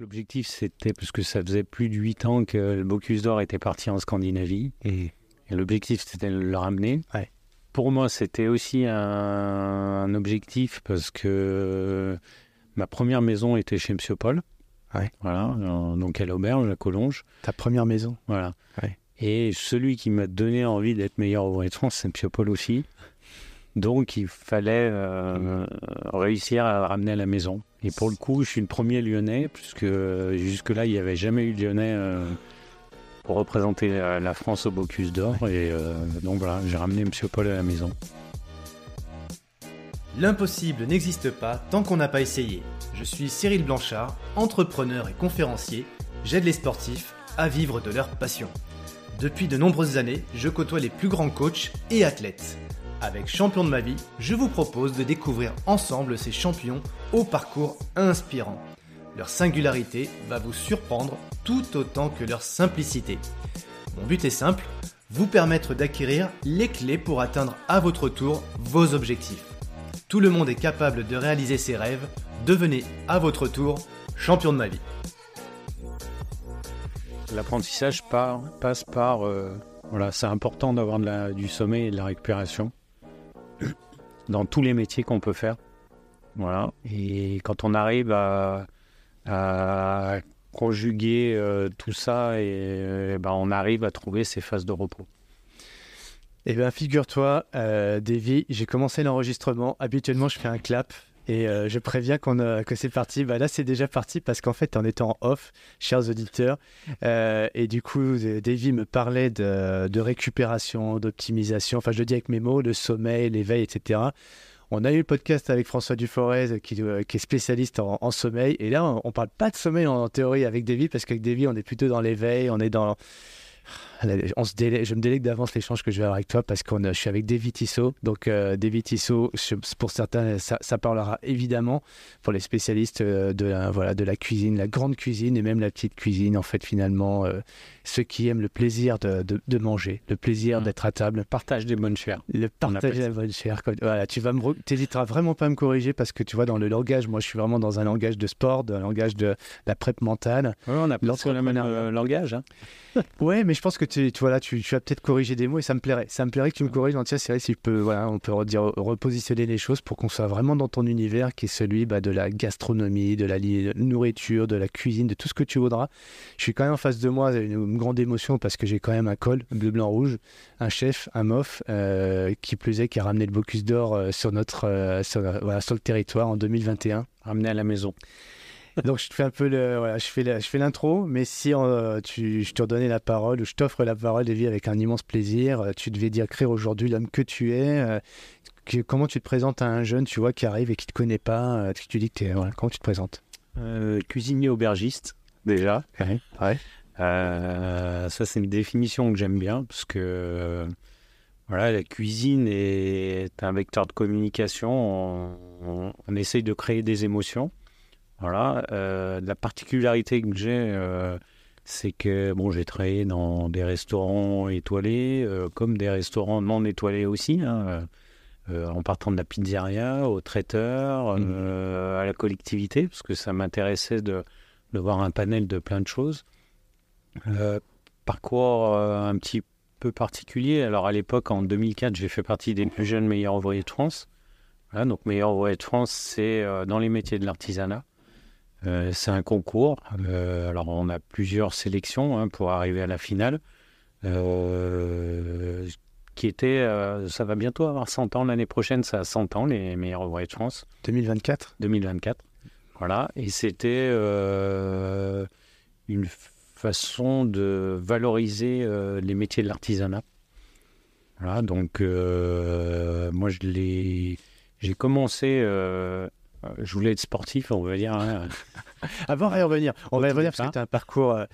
l'objectif, c'était, parce que ça faisait plus de 8 ans que le Bocuse d'Or était parti en Scandinavie, et, l'objectif, c'était de le ramener. Pour moi, c'était aussi un, objectif, parce que ma première maison était chez M. Paul. Voilà, donc à l'auberge, à Collonges. Ta première maison Voilà. Et celui qui m'a donné envie d'être meilleur au de France, c'est M. Paul aussi. Donc il fallait euh, réussir à ramener à la maison. Et pour le coup, je suis le premier lyonnais, puisque jusque-là, il n'y avait jamais eu de lyonnais euh, pour représenter la France au Bocuse d'Or. Et euh, donc voilà, j'ai ramené M. Paul à la maison. L'impossible n'existe pas tant qu'on n'a pas essayé. Je suis Cyril Blanchard, entrepreneur et conférencier. J'aide les sportifs à vivre de leur passion. Depuis de nombreuses années, je côtoie les plus grands coachs et athlètes. Avec Champion de ma vie, je vous propose de découvrir ensemble ces champions au parcours inspirant. Leur singularité va vous surprendre tout autant que leur simplicité. Mon but est simple, vous permettre d'acquérir les clés pour atteindre à votre tour vos objectifs. Tout le monde est capable de réaliser ses rêves, devenez à votre tour champion de ma vie. L'apprentissage passe par... Euh, voilà, c'est important d'avoir du sommeil et de la récupération dans tous les métiers qu'on peut faire. Voilà. Et quand on arrive à, conjuguer euh, tout ça, et, ben on arrive à trouver ces phases de repos. Eh bien, figure-toi, euh, Davy, j'ai commencé l'enregistrement. Habituellement, je fais un clap. Et euh, je préviens qu'on que c'est parti. Bah là, c'est déjà parti parce qu'en fait, en étant off, chers auditeurs, euh, et du coup, Davy me parlait de, récupération, d'optimisation. Enfin, je le dis avec mes mots, le sommeil, l'éveil, etc. On a eu le podcast avec François Duforez qui, euh, qui est spécialiste en, sommeil. Et là, on, ne parle pas de sommeil en, théorie avec Davy parce qu'avec Davy, on est plutôt dans l'éveil, on est dans on se je me délègue d'avance l'échange que je vais avoir avec toi parce que je suis avec David Tissot. Donc, euh, David Tissot, pour certains, ça, parlera évidemment pour les spécialistes euh, de, la, voilà, de la cuisine, la grande cuisine et même la petite cuisine. En fait, finalement, euh, ceux qui aiment le plaisir de, de, manger, le plaisir mmh. d'être à table. Le partage des bonnes chairs. Le partage des bonnes chairs. Voilà, tu vas t'hésiteras vraiment pas à me corriger parce que tu vois, dans le langage, moi, je suis vraiment dans un langage de sport, un langage de la prep mentale. on a presque le même langage. Hein. ouais, mais je pense que tu, tu, voilà, tu, vas peut-être corriger des mots et ça me plairait. Ça me plairait que tu me corriges. En tiens, c'est vrai, si je peux, on peut redire, repositionner les choses pour qu'on soit vraiment dans ton univers qui est celui bah, de la gastronomie, de la nourriture, de la cuisine, de tout ce que tu voudras. Je suis quand même en face de moi une, grande émotion parce que j'ai quand même un col bleu, blanc, rouge, un chef, un mof, euh, qui plus est, qui a ramené le Bocuse d'Or euh, sur, notre, euh, sur le territoire en 2021. Ramené à la maison. Donc je te fais un peu le, voilà, je fais je fais l'intro, mais si euh, tu, je te redonnais la parole ou je t'offre la parole, Davy, avec un immense plaisir, euh, tu devais dire créer aujourd'hui l'homme que tu es. Euh, comment tu te présentes à un jeune, tu vois, qui arrive et qui te connaît pas, tu dis que es, voilà, comment tu te présentes? Cuisinier aubergiste déjà. Ouais. ça c'est une définition que j'aime bien parce que voilà, la cuisine est un vecteur de communication. On, on essaye de créer des émotions. Voilà. Euh, la particularité que j'ai, euh, c'est que bon, j'ai travaillé dans des restaurants étoilés, euh, comme des restaurants non étoilés aussi, hein, en partant de la pizzeria au traiteur, mmh. à la collectivité, parce que ça m'intéressait de, de, voir un panel de plein de choses. parcours un petit peu particulier. Alors à l'époque, en 2004, j'ai fait partie des plus jeunes meilleurs ouvriers de France. Voilà, donc meilleurs ouvriers de France, c'est dans les métiers de l'artisanat. Euh, c'est un concours. Euh, alors, on a plusieurs sélections hein, pour arriver à la finale. Euh, qui était, ça va bientôt avoir 100 ans. L'année prochaine, ça a 100 ans, les meilleurs ouvriers de France. 2024 2024. Voilà. Et c'était une façon de valoriser les métiers de l'artisanat. Voilà. Donc, moi, je l'ai. J'ai commencé euh, je voulais être sportif, on va dire. Hein. Avant de revenir, on va y revenir parce que tu as un parcours, euh,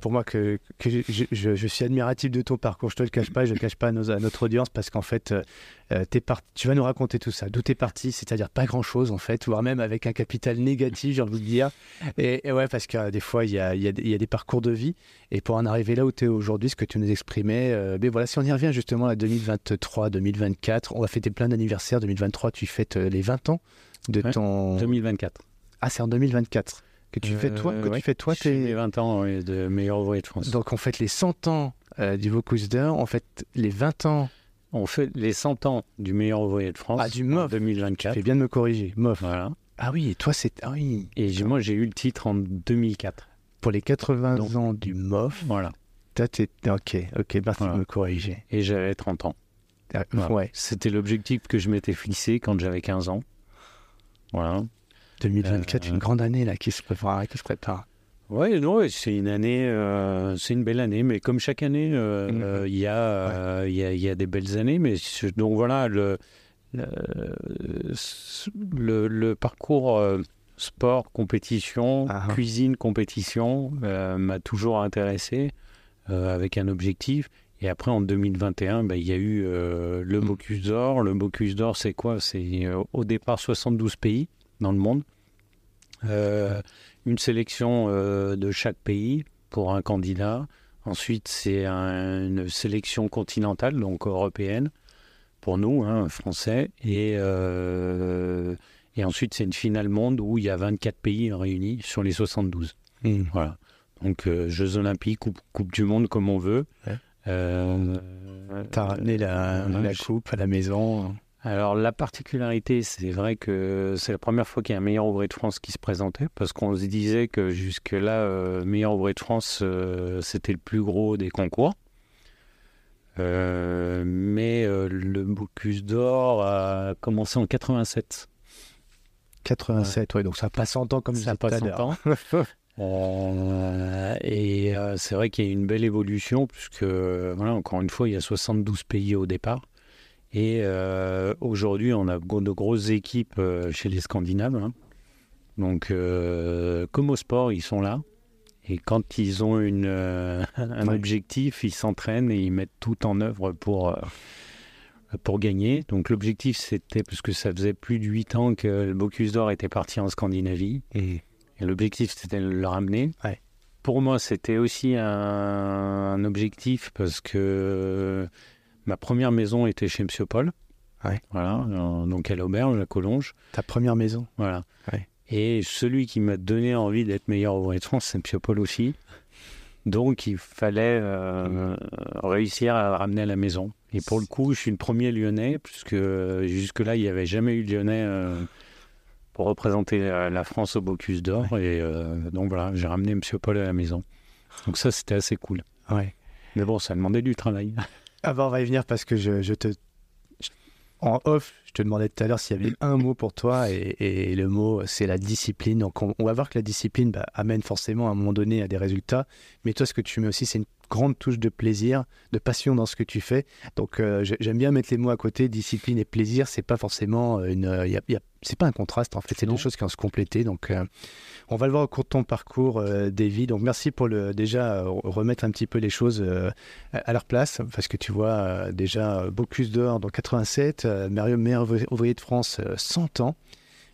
pour moi, que, que je, suis admiratif de ton parcours. Je te le cache pas, je ne le cache pas à, notre audience parce qu'en fait, euh, es tu vas nous raconter tout ça. D'où tu es parti, c'est-à-dire pas grand-chose en fait, voire même avec un capital négatif, j'ai envie de dire. Et, ouais, parce que des fois, il y a, y, a, y a, des parcours de vie. Et pour en arriver là où tu es aujourd'hui, ce que tu nous exprimais, mais voilà, si on y revient justement à 2023, 2024, on va fêter plein d'anniversaires. 2023, tu fêtes les 20 ans de ton. 2024. Ah, c'est en 2024. que tu fais toi, que ouais. tu fais toi, tes... 20 ans de meilleur ouvrier de France. Donc on fête les 100 ans euh, du Bocuse d'Or, on fête les 20 ans. On fait les 100 ans du meilleur ouvrier de France Ah, du en MOF. Tu 2024. fais bien de me corriger, mof. Voilà. Ah oui, et toi c'est ah oui, Et moi, j'ai eu le titre en 2004. pour les 80 Donc- ans du MOF, Voilà. toi t'es ok, ok, merci Voilà. de me corriger. Et j'avais 30 ans. Ah, Voilà. Ouais, C'était l'objectif que je m'étais fixé quand j'avais 15 ans. Voilà. 2024, Euh, une grande année là qui se prépare, qui se prépare. Ouais, non, c'est une année, euh, c'est une belle année, mais comme chaque année, euh, euh, il y, a, euh, il y, a, il y a des belles années. Mais donc voilà, le, le, le- le parcours euh, sport, compétition, Ah ah. cuisine, compétition euh, m'a toujours intéressé euh, avec un objectif. Et après, en 2021, ben, il y a eu euh, le Mhm. Bocuse d'Or. Le Bocuse d'Or, c'est quoi? C'est euh, au départ 72 pays dans le monde. Euh, une sélection de chaque pays pour un candidat. Ensuite, c'est un- une sélection continentale, donc européenne, pour nous, hein, français. Et, et ensuite, c'est une finale monde où il y a 24 pays réunis sur les 72. Hmm. Voilà. Donc, Jeux Olympiques, coupe, coupe du Monde, comme on veut. Ouais. Euh, T'as ramené la, euh, la coupe à la maison. alors la particularité, c'est vrai que c'est la première fois qu'il y a un meilleur ouvrier de France qui se présentait, parce qu'on se disait que jusque-là, euh, meilleur ouvrier de France, euh, c'était le plus gros des concours. Euh, mais le Bocuse d'Or a commencé en 87. 87, ouais, donc ça passe 100 ans comme Ça passe 100 l'heure. ans. Euh, et euh, c'est vrai qu'il y a une belle évolution, puisque, voilà, encore une fois, il y a 72 pays au départ. Et euh, aujourd'hui, on a de grosses équipes chez les Scandinaves. hein. Donc, comme au sport, ils sont là. Et quand ils ont une, un objectif, ils s'entraînent et ils mettent tout en œuvre pour, pour gagner. Donc, l'objectif, c'était, parce que ça faisait plus de 8 ans que le Bocuse d'Or était parti en Scandinavie. Et Et l'objectif, c'était de le ramener. Ouais. Pour moi, c'était aussi un, un objectif parce que ma première maison était chez Monsieur Paul. Ouais. Voilà, euh, donc à l'auberge, à Collonges. ta première maison. Voilà. Ouais. Et celui qui m'a donné envie d'être meilleur ouvrier de France, c'est Monsieur Paul aussi. Donc, il fallait euh, réussir à ramener à la maison. Et pour le coup, je suis le premier lyonnais, puisque jusque-là, il n'y avait jamais eu de lyonnais euh, pour représenter la, la France au Bocuse d'Or. Et euh, donc voilà, j'ai ramené Monsieur Paul à la maison. Donc ça, c'était assez cool. Ouais. Mais bon, ça demandait du travail. Ah bah, on va y venir parce que je, je te. je- En off, je te demandais tout à l'heure s'il y avait un mot pour toi et, et le mot c'est la discipline. Donc on, on va voir que la discipline bah, amène forcément à un moment donné à des résultats. Mais toi, ce que tu mets aussi, c'est une grande touche de plaisir, de passion dans ce que tu fais. Donc euh, j'ai- j'aime bien mettre les mots à côté. Discipline et plaisir, c'est pas forcément une. euh, y a- y a- c'est pas un contraste en fait. C'est deux choses qui vont se compléter. Donc euh, on va le voir au cours de ton parcours, euh, Davy. Donc merci pour le déjà euh, remettre un petit peu les choses euh, à leur place, parce que tu vois euh, déjà euh, Bocuse d'Or dans 87, euh, Mario meilleur ouvrier- de France euh, 100 ans.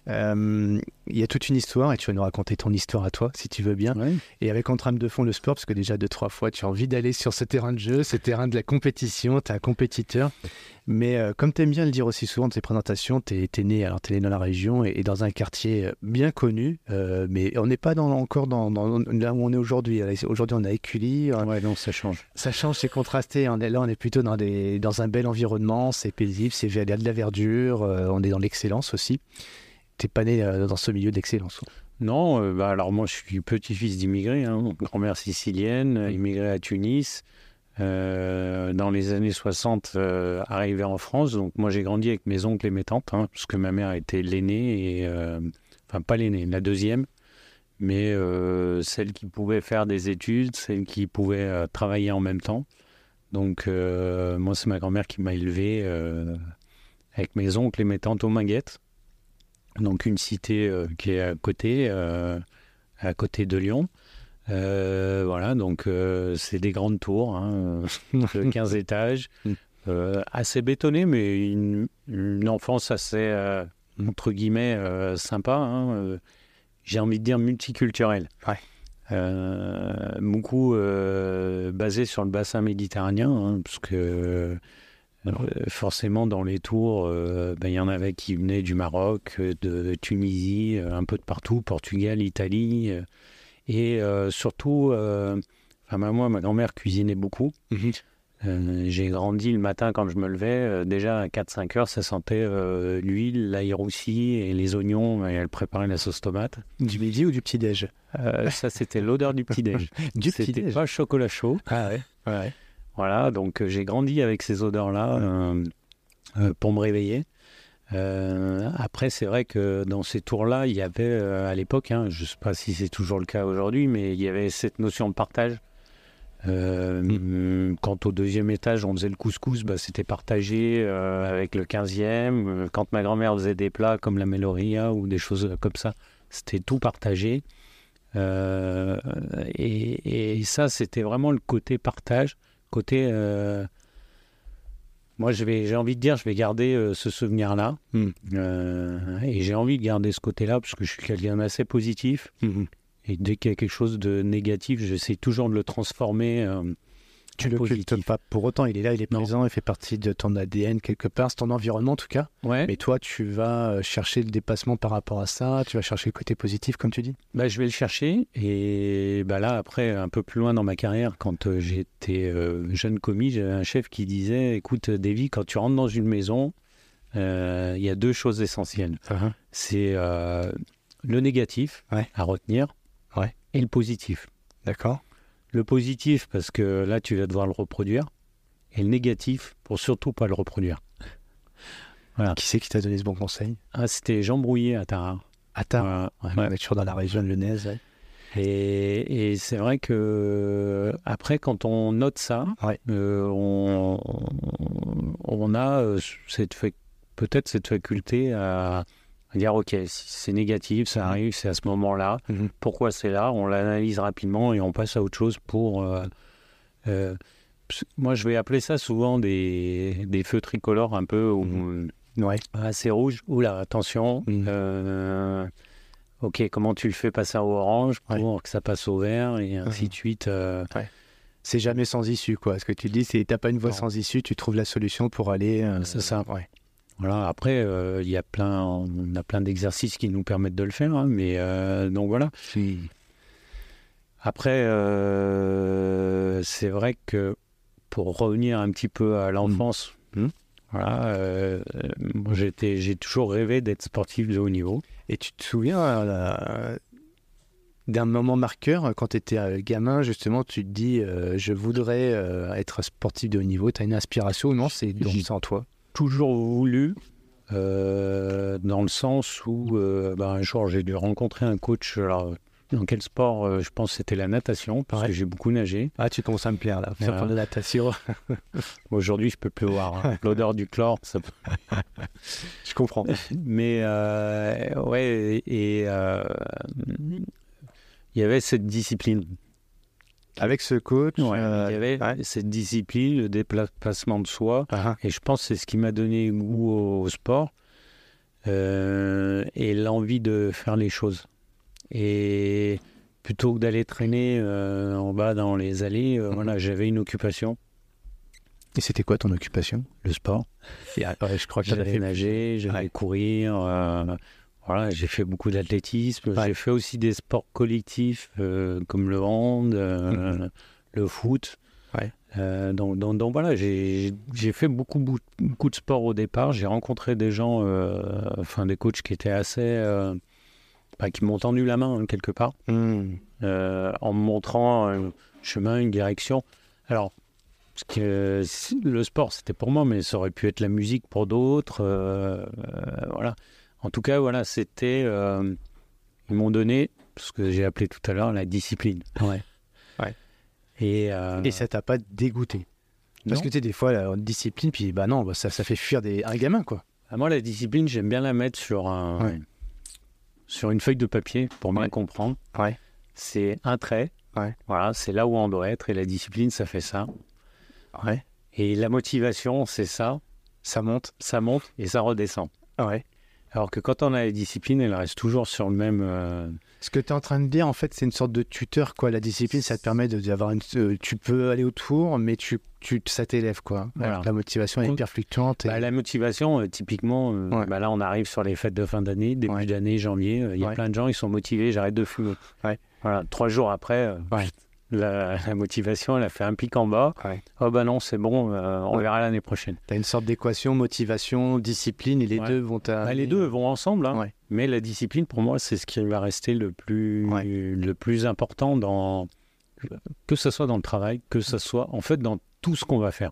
Euh, Il y a toute une histoire et tu vas nous raconter ton histoire à toi si tu veux bien. Et avec en trame de fond le sport, parce que déjà deux, trois fois tu as envie d'aller sur ce terrain de jeu, ce terrain de la compétition, tu es un compétiteur. Mais euh, comme tu aimes bien le dire aussi souvent dans tes présentations, tu es, né, alors t'es né dans la région et, et dans un quartier euh, bien connu, euh, mais on n'est pas dans, encore dans, dans- là où on est aujourd'hui. Aujourd'hui on à Écully, euh, Ouais, non, ça change. ça change, c'est contrasté. On est, là, on est plutôt dans, des, dans un bel environnement, c'est paisible, c'est il y a de la verdure, on est dans l'excellence aussi. T'es pas né euh, dans ce milieu d'excellence. Non, euh, bah, alors moi je suis petit-fils d'immigrés, hein, grand-mère sicilienne, euh, immigrée à Tunis. Euh, dans les années 60, euh, arrivé en France. Donc moi j'ai grandi avec mes oncles et mes tantes, hein, parce que ma mère était l'aînée, et, enfin pas l'aînée, la deuxième, mais celle qui pouvait faire des études, celle qui pouvait travailler en même temps. Donc moi c'est ma grand-mère qui m'a élevé avec mes oncles et mes tantes aux Minguettes. Donc une cité euh, qui est à côté, euh, à côté de Lyon. Euh, voilà, donc c'est des grandes tours, hein, de 15 étages, assez bétonnées, mais une, une enfance assez, entre guillemets, sympa. hein, J'ai envie de dire multiculturelle. Ouais. Euh, beaucoup euh, basé sur le bassin méditerranéen, hein, parce que forcément, dans les tours, ben, il y en avait qui venaient du Maroc, de Tunisie, un peu de partout, Portugal, Italie. et surtout, enfin, moi, ma grand-mère cuisinait beaucoup. Mhm. Euh, j'ai grandi le matin quand je me levais. Euh, déjà à 4-5 heures, ça sentait euh, l'huile, l'ail roussi et les oignons. Et elle préparait la sauce tomate. Du midi ou du petit-déj? Ça, c'était l'odeur du petit-déj. du C'était pas chocolat chaud. Ah ouais, ouais. Voilà, donc j'ai grandi avec ces odeurs-là pour me réveiller. après, c'est vrai que dans ces tours-là, il y avait à l'époque, hein, je ne sais pas si c'est toujours le cas aujourd'hui, mais il y avait cette notion de partage. Euh, mm. Quant au deuxième étage, on faisait le couscous, bah, c'était partagé euh, avec le 15e. Euh, quand ma grand-mère faisait des plats comme la meloria ou des choses comme ça, c'était tout partagé. Et, ça, c'était vraiment le côté partage, côté. moi, j'ai envie de dire, je vais garder ce souvenir-là. Mm. et j'ai envie de garder ce côté-là parce que je suis quelqu'un d'assez positif. Mm-hmm. Et dès qu'il y a quelque chose de négatif, j'essaie toujours de le transformer. Euh, tu le cultes pas pour autant, il est là, il est présent, il fait partie de ton ADN quelque part, c'est ton environnement en tout cas. Ouais. Mais toi, tu vas euh, chercher le dépassement par rapport à ça, tu vas chercher le côté positif, comme tu dis? Bah, Je vais le chercher. Et bah, là, après, un peu plus loin dans ma carrière, quand euh, j'étais jeune commis, j'avais un chef qui disait Écoute, Davy, quand tu rentres dans une maison, il y a deux choses essentielles. Uh-huh. C'est le négatif à retenir et le positif. D'accord. Le positif, parce que là, tu vas devoir le reproduire. Et le négatif, pour surtout pas le reproduire. Voilà. Qui c'est qui t'a donné ce bon conseil? Ah, C'était Jean Brouillet à Tarare. À Tarare ouais, On est toujours dans la région lyonnaise. Et, et c'est vrai que après, quand on note ça, euh, on, on, a euh, cette peut-être cette faculté à, dire ok, si c'est négatif, ça mhm. arrive, c'est à ce moment-là. Mhm. Pourquoi c'est là? On l'analyse rapidement et on passe à autre chose pour. Euh, euh, moi, je vais appeler ça souvent des, des feux tricolores un peu ou mhm. ouais. assez rouge. Oula, attention. Euh, ok, comment tu le fais passer au orange pour que ça passe au vert et ainsi de suite. C'est jamais sans issue, quoi. Ce que tu dis, c'est t'as pas une voie sans issue, tu trouves la solution pour aller. c'est ça. Ouais. Voilà, après, euh, il y a plein, on a plein d'exercices qui nous permettent de le faire, hein, mais euh, donc voilà. Après, euh, c'est vrai que pour revenir un petit peu à l'enfance, mmh. Mmh. voilà, j'étais, j'ai toujours rêvé d'être sportif de haut niveau. Et tu te souviens d'un moment marqueur quand tu étais gamin, justement, tu te dis je voudrais être sportif de haut niveau. Tu as une inspiration ou non C'est dans ça en toi? Toujours voulu, euh, dans le sens où euh, bah, un jour j'ai dû rencontrer un coach. Alors, dans quel sport euh, Je pense que c'était la natation, parce que j'ai beaucoup nagé. Ah, tu commences à me plaire là, faire de la natation. Aujourd'hui, je peux plus voir. Hein. L'odeur du chlore, ça je comprends. Mais ouais, et il y avait cette discipline. Avec ce coach, euh, il y avait cette discipline, le déplacement de soi. Ah, ah. Et je pense que c'est ce qui m'a donné goût au, sport euh, et l'envie de faire les choses. Et plutôt que d'aller traîner euh, en bas dans les allées, mhm. voilà, j'avais une occupation. Et c'était quoi ton occupation? Le sport. je crois que j'allais nager, j'allais courir. Voilà, j'ai fait beaucoup d'athlétisme. J'ai fait aussi des sports collectifs euh, comme le hand, euh, mhm. le foot. Ouais. Euh, donc, donc, voilà, j'ai fait beaucoup, beaucoup de sport au départ. J'ai rencontré des gens, enfin des coachs qui étaient assez. Bah, qui m'ont tendu la main hein, quelque part, hmm. en me montrant un chemin, une direction. Alors, que le sport, c'était pour moi, mais ça aurait pu être la musique pour d'autres. voilà. En tout cas, voilà, c'était. Euh, ils m'ont donné ce que j'ai appelé tout à l'heure la discipline. Ouais. ouais. Et, euh, Et ça t'a pas dégoûté? Parce que tu sais, des fois, la discipline, puis bah non, bah, ça, ça fait fuir des, un gamin, quoi. Ah, moi, la discipline, j'aime bien la mettre sur, un, sur une feuille de papier pour bien comprendre. Ouais. C'est un trait. Ouais. Voilà, c'est là où on doit être. Et la discipline, ça fait ça. Ouais. Et la motivation, c'est ça. Ça monte. Ça monte et ça redescend. Ouais. Alors que quand on a les disciplines, elle reste toujours sur le même. euh, Ce que tu es en train de dire, en fait, c'est une sorte de tuteur, quoi. La discipline, ça te permet d'avoir une. euh, tu peux aller autour, mais tu, tu, ça t'élève, quoi. Voilà. La motivation est hyper fluctuante. et- Bah, la motivation, euh, typiquement, Ouais. bah là, on arrive sur les fêtes de fin d'année, début Ouais. d'année, janvier. Il y a Ouais. plein de gens, ils sont motivés, j'arrête de fumer. Voilà, trois jours après. La, la motivation, elle a fait un pic en bas. Ouais. Oh bah non, c'est bon, euh, on Ouais. verra l'année prochaine. Tu as une sorte d'équation, motivation, discipline, et les Ouais. deux vont Bah, les deux vont ensemble, hein. Mais la discipline, pour moi, c'est ce qui va rester le plus, le plus important dans que ce soit dans le travail, que ce soit en fait dans tout ce qu'on va faire.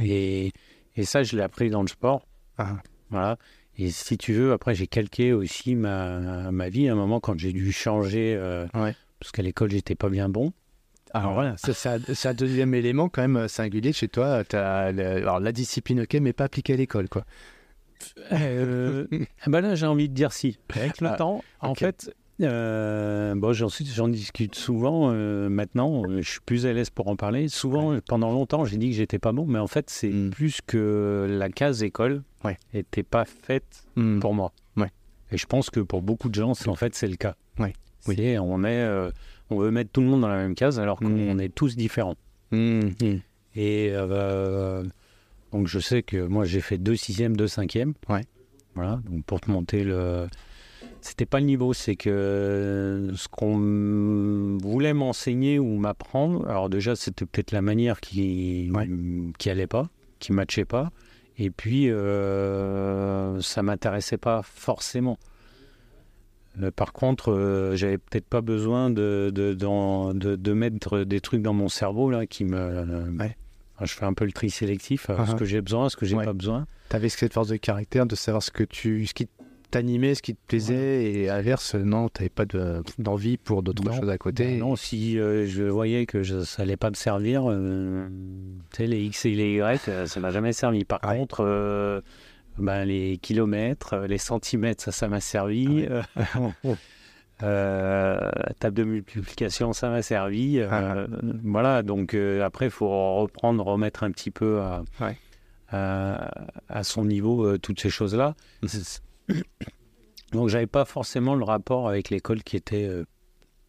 Et, et ça, je l'ai appris dans le sport. Ah. Voilà. Et si tu veux, après, j'ai calqué aussi ma, ma vie à un moment quand j'ai dû changer, euh, Ouais. Parce qu'à l'école, j'étais pas bien bon. Alors voilà, c'est un, deuxième élément quand même euh, singulier chez toi. Le- alors la discipline, ok, mais pas appliquée à l'école, quoi. Euh, ah bah là, j'ai envie de dire si. Avec le Ah, temps, en fait, euh, bon, j'en, discute souvent. euh, maintenant, euh, je suis plus à l'aise pour en parler. Souvent, pendant longtemps, j'ai dit que j'étais pas bon, mais en fait, c'est Mm. plus que la case école Ouais. était pas faite Hmm. pour moi. Ouais. Et je pense que pour beaucoup de gens, c'est, en fait, c'est le cas. Ouais. Oui. On est, euh, on veut mettre tout le monde dans la même case alors qu'on Mm. est tous différents. Hmm. Et euh, donc je sais que moi j'ai fait deux sixièmes, deux cinquièmes. Ouais. Voilà, donc pour te monter le... C'était pas le niveau, c'est que ce qu'on voulait m'enseigner ou m'apprendre, alors déjà c'était peut-être la manière qui Ouais. qui allait pas, qui matchait pas, et puis euh, ça m'intéressait pas forcément. Euh, par contre, euh, j'avais peut-être pas besoin de, de, dans- de, de mettre des trucs dans mon cerveau là qui me. Ouais. Enfin, je fais un peu le tri sélectif, euh, ce Uh-huh. que j'ai besoin, ce que j'ai Ouais. pas besoin. T'avais cette force de caractère de savoir ce que tu, ce qui t'animait, ce qui te plaisait, et à l'inverse, non, t'avais pas de- d'envie pour d'autres choses à côté. Bah non, si euh, je voyais que je, ça allait pas me servir, euh, tu sais, les X et les Y, euh, ça m'a jamais servi. Par contre, euh, ben, les kilomètres, euh, les centimètres, ça, ça m'a servi. Euh, euh, la table de multiplication, ça m'a servi. Euh, Ah. Voilà, donc euh, après, il faut reprendre, remettre un petit peu à, Ouais. à, à son niveau euh, toutes ces choses-là. Donc, j'avais pas forcément le rapport avec l'école qui était.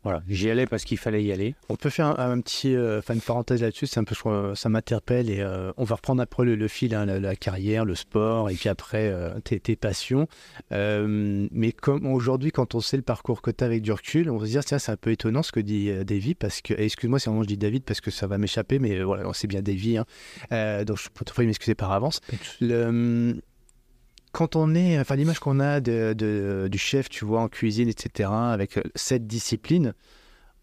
Voilà, j'y allais parce qu'il fallait y aller. On peut faire un, un petit, euh, une parenthèse là-dessus, c'est un peu, je ça m'interpelle et euh, on va reprendre après le, le fil, hein, la, la carrière, le sport et puis après euh, tes, tes passions. Euh, mais comme aujourd'hui, quand on sait le parcours que tu as avec du recul, on va se dire, tiens, c'est un peu étonnant ce que dit Davy parce que, excuse-moi si vraiment je dis David parce que ça va m'échapper, mais voilà, c'est bien Davy. Hein. Donc je peux m'excuser par avance. Le, quand on est, enfin l'image qu'on a de, de- du chef, tu vois, en cuisine, etc., avec euh, cette discipline,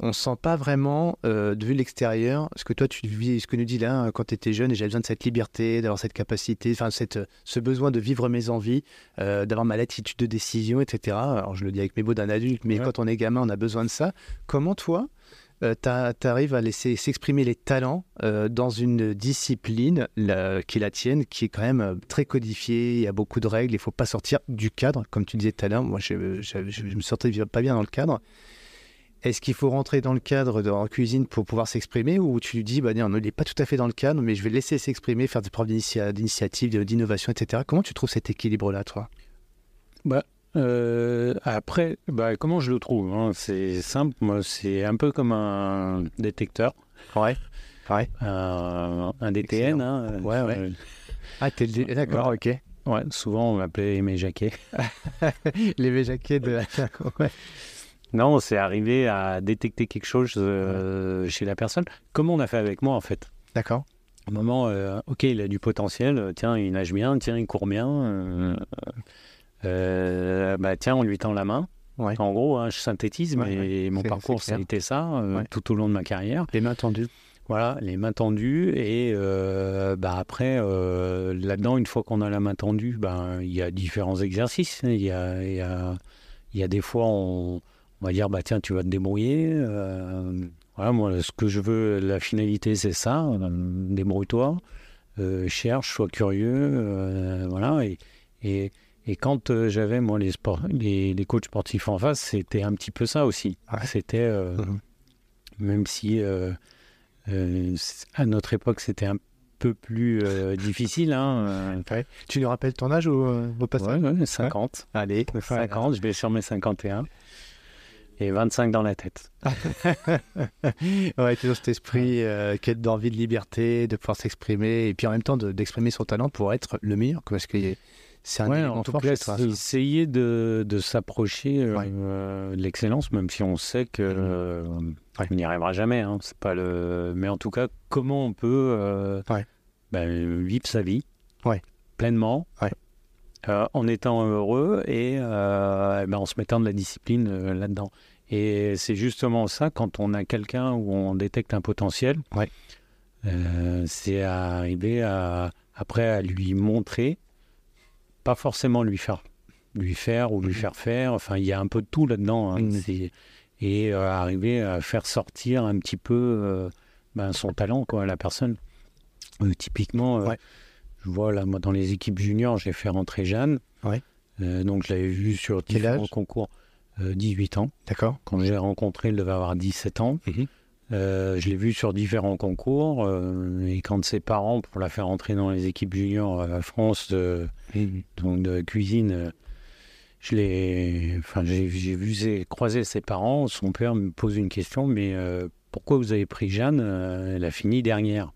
on sent pas vraiment, euh, de vue de l'extérieur, ce que toi tu vis, ce que nous dis là, hein, quand tu étais jeune, et j'avais besoin de cette liberté, d'avoir cette capacité, enfin cette, ce besoin de vivre mes envies, euh, d'avoir ma latitude de décision, etc. Alors je le dis avec mes mots d'un adulte, mais Ouais. quand on est gamin, on a besoin de ça. Comment toi, euh, tu arrives à laisser s'exprimer les talents euh, dans une discipline qui est la tienne, qui est quand même euh, très codifiée, il y a beaucoup de règles, il faut pas sortir du cadre, comme tu disais tout à l'heure, moi je, je- me sortais pas bien dans le cadre. Est-ce qu'il faut rentrer dans le cadre de, en cuisine pour pouvoir s'exprimer ou tu lui dis, bah, non, il n'est pas tout à fait dans le cadre, mais je vais laisser s'exprimer, faire des preuves d'initia- d'initiative, d'innovation, etc. Comment tu trouves cet équilibre-là, toi? Euh, après, bah, comment je le trouve hein? C'est simple, moi, c'est un peu comme un détecteur, Ouais. Ouais. un, un DTN. hein, Ouais, ouais. euh, Ah, t'es le- d'accord, ok. ouais, souvent, on m'appelait Aimé Jacquet. Les véjaquets de. ouais. Non, c'est arrivé à détecter quelque chose euh, chez la personne, comme on a fait avec moi, en fait. D'accord. Un moment, euh, ok, il a du potentiel, euh, tiens, il nage bien, tiens, il court bien. Bah, tiens, on lui tend la main. Ouais. En gros, hein, je synthétise, Ouais, mais mon parcours, ça a été ça euh, Ouais. tout au long de ma carrière. Les mains tendues. Voilà, les mains tendues. Et euh, bah, après, euh, là-dedans, une fois qu'on a la main tendue, ben, il y a différents exercices. Il y a, y a, y a des fois, on, on va dire, bah, tiens, tu vas te débrouiller. voilà, moi, ce que je veux, la finalité, c'est ça. Débrouille-toi, cherche, sois curieux. voilà. Et, et, et quand euh, j'avais, moi, les, les coachs sportifs en face, c'était un petit peu ça aussi. Ouais. C'était, euh, Mhm. même si euh, à notre époque, c'était un peu plus difficile. Hein. Ouais. Tu nous rappelles ton âge au, au passage Ouais, ouais, 50. Allez, 50, je vais sur mes 51. Et 25 dans la tête. ouais, toujours cet esprit, euh, quête d'envie de liberté, de pouvoir s'exprimer, et puis en même temps de- d'exprimer son talent pour être le meilleur, parce que c'est un Ouais, en tout cas, essayer de, de s'approcher euh, Ouais. euh, de l'excellence, même si on sait que Mhm. euh, Ouais. on n'y arrivera jamais. hein. C'est pas le. Mais en tout cas, comment on peut ben, vivre sa vie pleinement, en étant heureux et ben, en se mettant de la discipline là-dedans. Et c'est justement ça quand on a quelqu'un où on détecte un potentiel. C'est arriver à après à lui montrer pas forcément lui faire lui faire ou lui Mhm. faire faire enfin il y a un peu de tout là-dedans hein. Mhm. Et euh, arriver à faire sortir un petit peu euh, ben, son talent quoi à la personne Euh, typiquement Ouais. je vois là moi dans les équipes juniors j'ai fait rentrer Jeanne Ouais. Donc je l'avais vu sur différents concours Euh, 18 ans D'accord quand j'ai rencontré elle devait avoir 17 ans Mhm. Euh, je l'ai vu sur différents concours euh, et quand ses parents pour la faire entrer dans les équipes juniors à France de, donc de cuisine. euh, Je l'ai, enfin, j'ai, vu ses- croiser ses parents. Son père me pose une question, mais euh, pourquoi vous avez pris Jeanne Euh, Elle a fini dernière.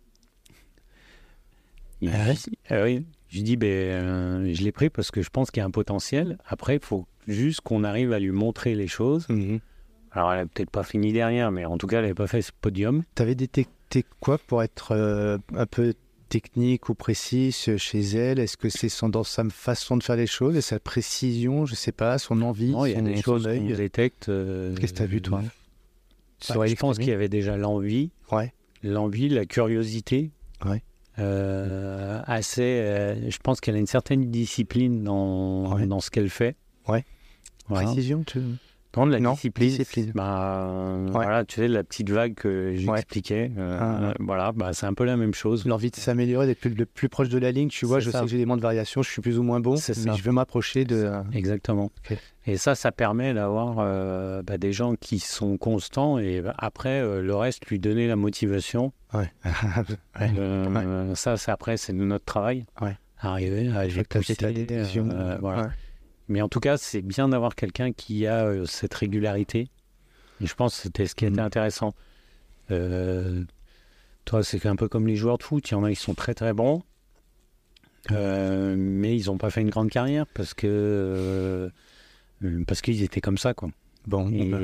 Il- Ah Ah oui. Je dis, ben, euh, je l'ai pris parce que je pense qu'il y a un potentiel. Après, il faut juste qu'on arrive à lui montrer les choses. Mhm. Alors, elle a peut-être pas fini dernière, mais en tout cas, elle n'avait pas fait ce podium. T'avais détecté quoi pour être euh, un peu technique ou précis chez elle? Est-ce que c'est son, dans sa façon de faire les choses et sa précision, je sais pas, son envie, Non, il y a des choses qu'on détecte. euh, Qu'est-ce que t'as vu, toi? Bah, Tu Je pense qu'il y avait déjà l'envie. Ouais. L'envie, la curiosité. Ouais. Euh, assez. euh, je pense qu'elle a une certaine discipline dans, Ouais. dans ce qu'elle fait. Ouais. Voilà. Précision, tu... Dans de la Non, discipline. discipline. Bah, Voilà, tu sais, la petite vague que j'expliquais. euh, Ah, ouais. voilà, bah, c'est un peu la même chose. L'envie de s'améliorer, d'être plus, le plus proche de la ligne, tu vois, je ça. sais que j'ai des de variation, je suis plus ou moins bon, mais ça. je veux m'approcher de... Exactement. Et ça, ça permet d'avoir euh, bah, des gens qui sont constants et après, euh, le reste, lui donner la motivation. Ouais. Ouais. Ça, c'est après, c'est de notre travail. Ouais. Arriver à décision. euh, voilà. Mais en tout cas, c'est bien d'avoir quelqu'un qui a euh, cette régularité. Et je pense que c'était ce qui était Mhm. intéressant. Euh, toi, c'est un peu comme les joueurs de foot. Il y en a qui sont très très bons, euh, mais ils n'ont pas fait une grande carrière parce que parce qu'ils étaient comme ça, quoi. Bon, Et- bah,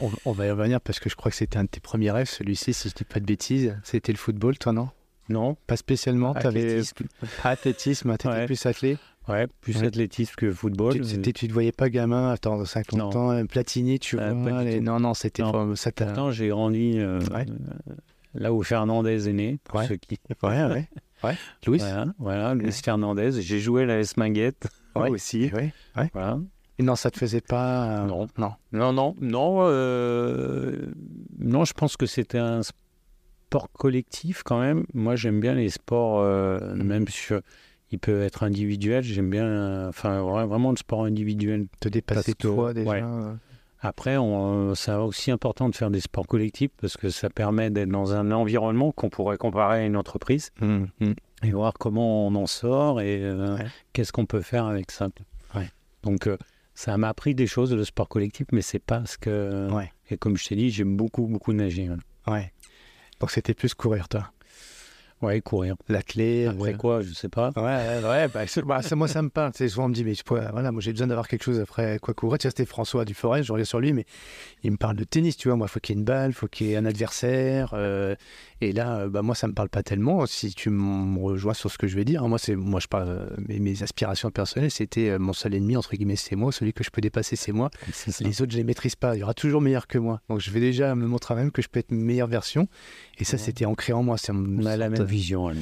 on, on va y revenir parce que je crois que c'était un de tes premiers rêves, celui-ci, si je dis pas de bêtises. C'était le football, toi, non? Non, Pas spécialement, athlétisme. athlétisme, t'étais Ouais. plus athlète. Ouais, plus Ouais. athlétisme que football. Tu, tu te voyais pas gamin, attends, 50 Non. ans, euh, Platini, tu Euh, vois. les-. Non, non, c'était pas- ça t'a. Pourtant, j'ai grandi euh, Ouais. euh, là où Fernandez est né, pour Ouais. ceux qui Ouais, ouais. ouais. Louis Voilà, voilà Luis Ouais. Fernandez. J'ai joué à la S Minguette Ouais. aussi. Ouais. Voilà. Et non, ça te faisait pas. euh, Non. Non. Non, non, non. euh, Non, je pense que c'était un sport collectif quand même. Moi, j'aime bien les sports, euh, même euh, il peut être individuel. J'aime bien, enfin, vra- vraiment le sport individuel. Te dépasser toi déjà. ouais. euh, Après, c'est aussi important de faire des sports collectifs parce que ça permet d'être dans un environnement qu'on pourrait comparer à une entreprise hum, hum. et voir comment on en sort et euh, Ouais. qu'est-ce qu'on peut faire avec ça. Ouais. Donc, euh, ça m'a appris des choses, le sport collectif, mais c'est pas ce que. Ouais. Et comme je t'ai dit, j'aime beaucoup, beaucoup nager. voilà. Ouais. Donc c'était plus courir, toi. Ouais, courir. La clé. Après euh, quoi, je sais pas. Ouais, ouais, ouais, bah, bah, ça, moi ça me parle. Souvent on me dit, mais je pourrais- voilà, moi j'ai besoin d'avoir quelque chose après quoi courir. Tu sais, c'était François Duforest, je reviens sur lui, mais il me parle de tennis, tu vois. Moi, il faut qu'il y ait une balle, il faut qu'il y ait un adversaire. euh, et là, euh, bah, moi, ça me parle pas tellement. Si tu me rejoins sur ce que je vais dire, hein, moi, c'est, moi je parle, euh, mes, mes aspirations personnelles, c'était euh, mon seul ennemi, entre guillemets, c'est moi. Celui que je peux dépasser, c'est moi. Les autres, je les maîtrise pas. Il y aura toujours meilleur que moi. Donc, je vais déjà me montrer à même que je peux être une meilleure version. Et ça, Ouais. c'était ancré en moi. C'est On vision.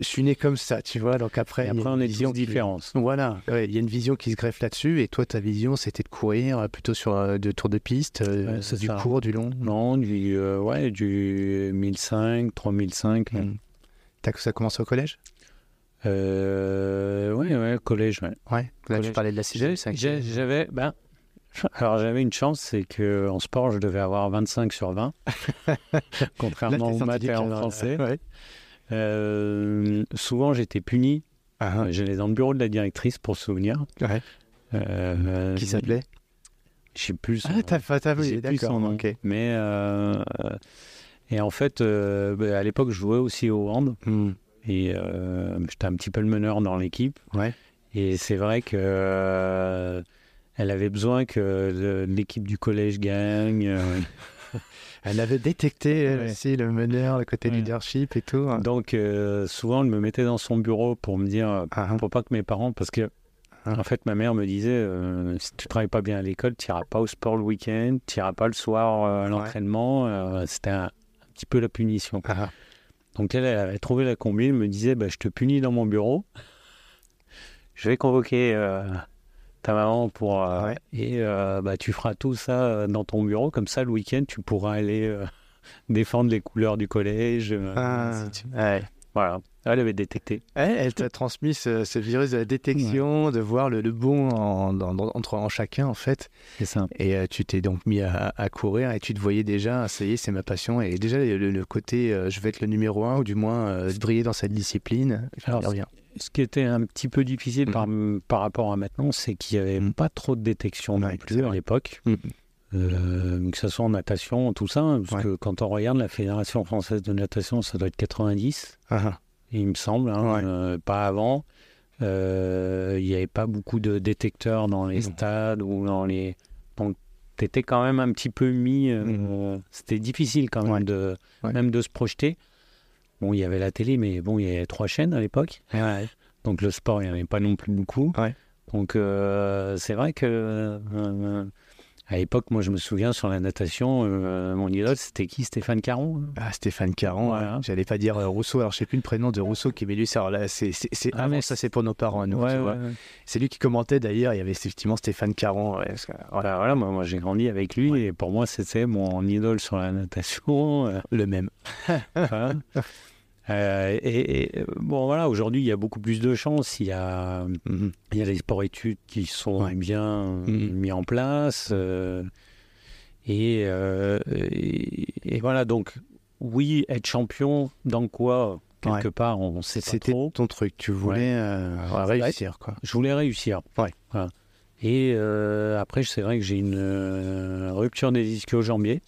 Je suis né comme ça, tu vois. Donc après, Et il y a après, une on vision différents. Voilà, ouais, il y a une vision qui se greffe là-dessus. Et toi, ta vision, c'était de courir euh, plutôt sur euh, de tours de piste, euh, Ouais, du ça. court, du long? Non, du, euh, ouais, du 1005, 3005. Mm. T'as que ça commence au collège? Euh, ouais, ouais, collège, ouais. Ouais. Là, tu parlais de la j'ai- J'avais, ben, alors j'avais une chance, c'est que en sport, je devais avoir 25 sur 20, contrairement Là, au maths en français. ouais. Euh, souvent, j'étais puni. Ah, J'allais dans le bureau de la directrice pour se souvenir. Ouais. Euh, Qui s'appelait? Je sais plus. son Ah, t'as d'accord. nom. Ok. Mais euh, et en fait, bah, à l'époque, je jouais aussi au hand Hmm. et j'étais un petit peu le meneur dans l'équipe. Ouais. Et c'est vrai que elle avait besoin que l'équipe du collège gagne. Elle avait détecté elle Ouais. aussi le meneur, le côté Ouais. leadership et tout. hein. Donc euh, souvent, elle me mettait dans son bureau pour me dire, Ah, pour pas que mes parents, parce que Ah. en fait, ma mère me disait, euh, si tu travailles pas bien à l'école, tu iras pas au sport le week-end, tu iras pas le soir euh, à l'entraînement. Euh, C'était un, un petit peu la punition. ah, Donc elle, elle avait trouvé la combi, elle me disait, bah, je te punis dans mon bureau. Je vais convoquer euh, ta maman pour... euh, Ouais. Et euh, bah, tu feras tout ça euh, dans ton bureau, comme ça le week-end, tu pourras aller défendre les couleurs du collège. ah, suite. ouais. Voilà, elle avait détecté. Elle, elle t'a transmis ce, ce virus de la détection, de voir le, le bon en, entre, en chacun, en fait. C'est ça. Et euh, tu t'es donc mis à, à courir et tu te voyais déjà, ça y est, c'est ma passion. Et déjà, le, le côté, euh, je vais être le numéro un, ou du moins euh, briller dans cette discipline, Alors, il revient. Ce qui était un petit peu difficile par, par rapport à maintenant, c'est qu'il n'y avait Mhm. pas trop de détection non plus à l'époque. Mhm. Euh, que ce soit en natation, tout ça, parce Ouais. que quand on regarde la Fédération française de natation, ça doit être 90. Ah, il me semble, hein, Ouais. euh, pas avant. Euh, Il n'y avait pas beaucoup de détecteurs dans les stades ou dans les. Donc, tu étais quand même un petit peu mis. C'était difficile quand même, Ouais. de, même de se projeter. Bon, il y avait la télé, mais bon, il y avait trois chaînes à l'époque. Donc, le sport, il n'y en avait pas non plus beaucoup. Ouais. Donc, euh, c'est vrai que. euh, à l'époque, moi, je me souviens sur la natation, euh, mon idole, c'était qui? Stéphane Caron hein? Ah, Stéphane Caron, Voilà. hein. j'allais pas dire euh, Rousseau, alors je sais plus le prénom de Rousseau qui met lui, ça, alors là, c'est, Ah, avant, mais ça c'est pour nos parents nous, Ouais, ouais, ouais. C'est lui qui commentait d'ailleurs, il y avait effectivement Stéphane Caron, parce que, voilà, Bah voilà, moi, moi j'ai grandi avec lui et pour moi c'était mon idole sur la natation. euh, le même. voilà. Euh, et, et, bon voilà, aujourd'hui il y a beaucoup plus de chances. Il y a, Mhm. il y a des sports-études qui sont Ouais. bien Mhm. mis en place. euh, et, euh, et, et voilà, donc oui, être champion dans quoi? Quelque Ouais. part, on sait C'était trop. ton truc, tu voulais réussir, quoi. Je voulais réussir. Voilà. Et après, c'est vrai que j'ai une rupture des.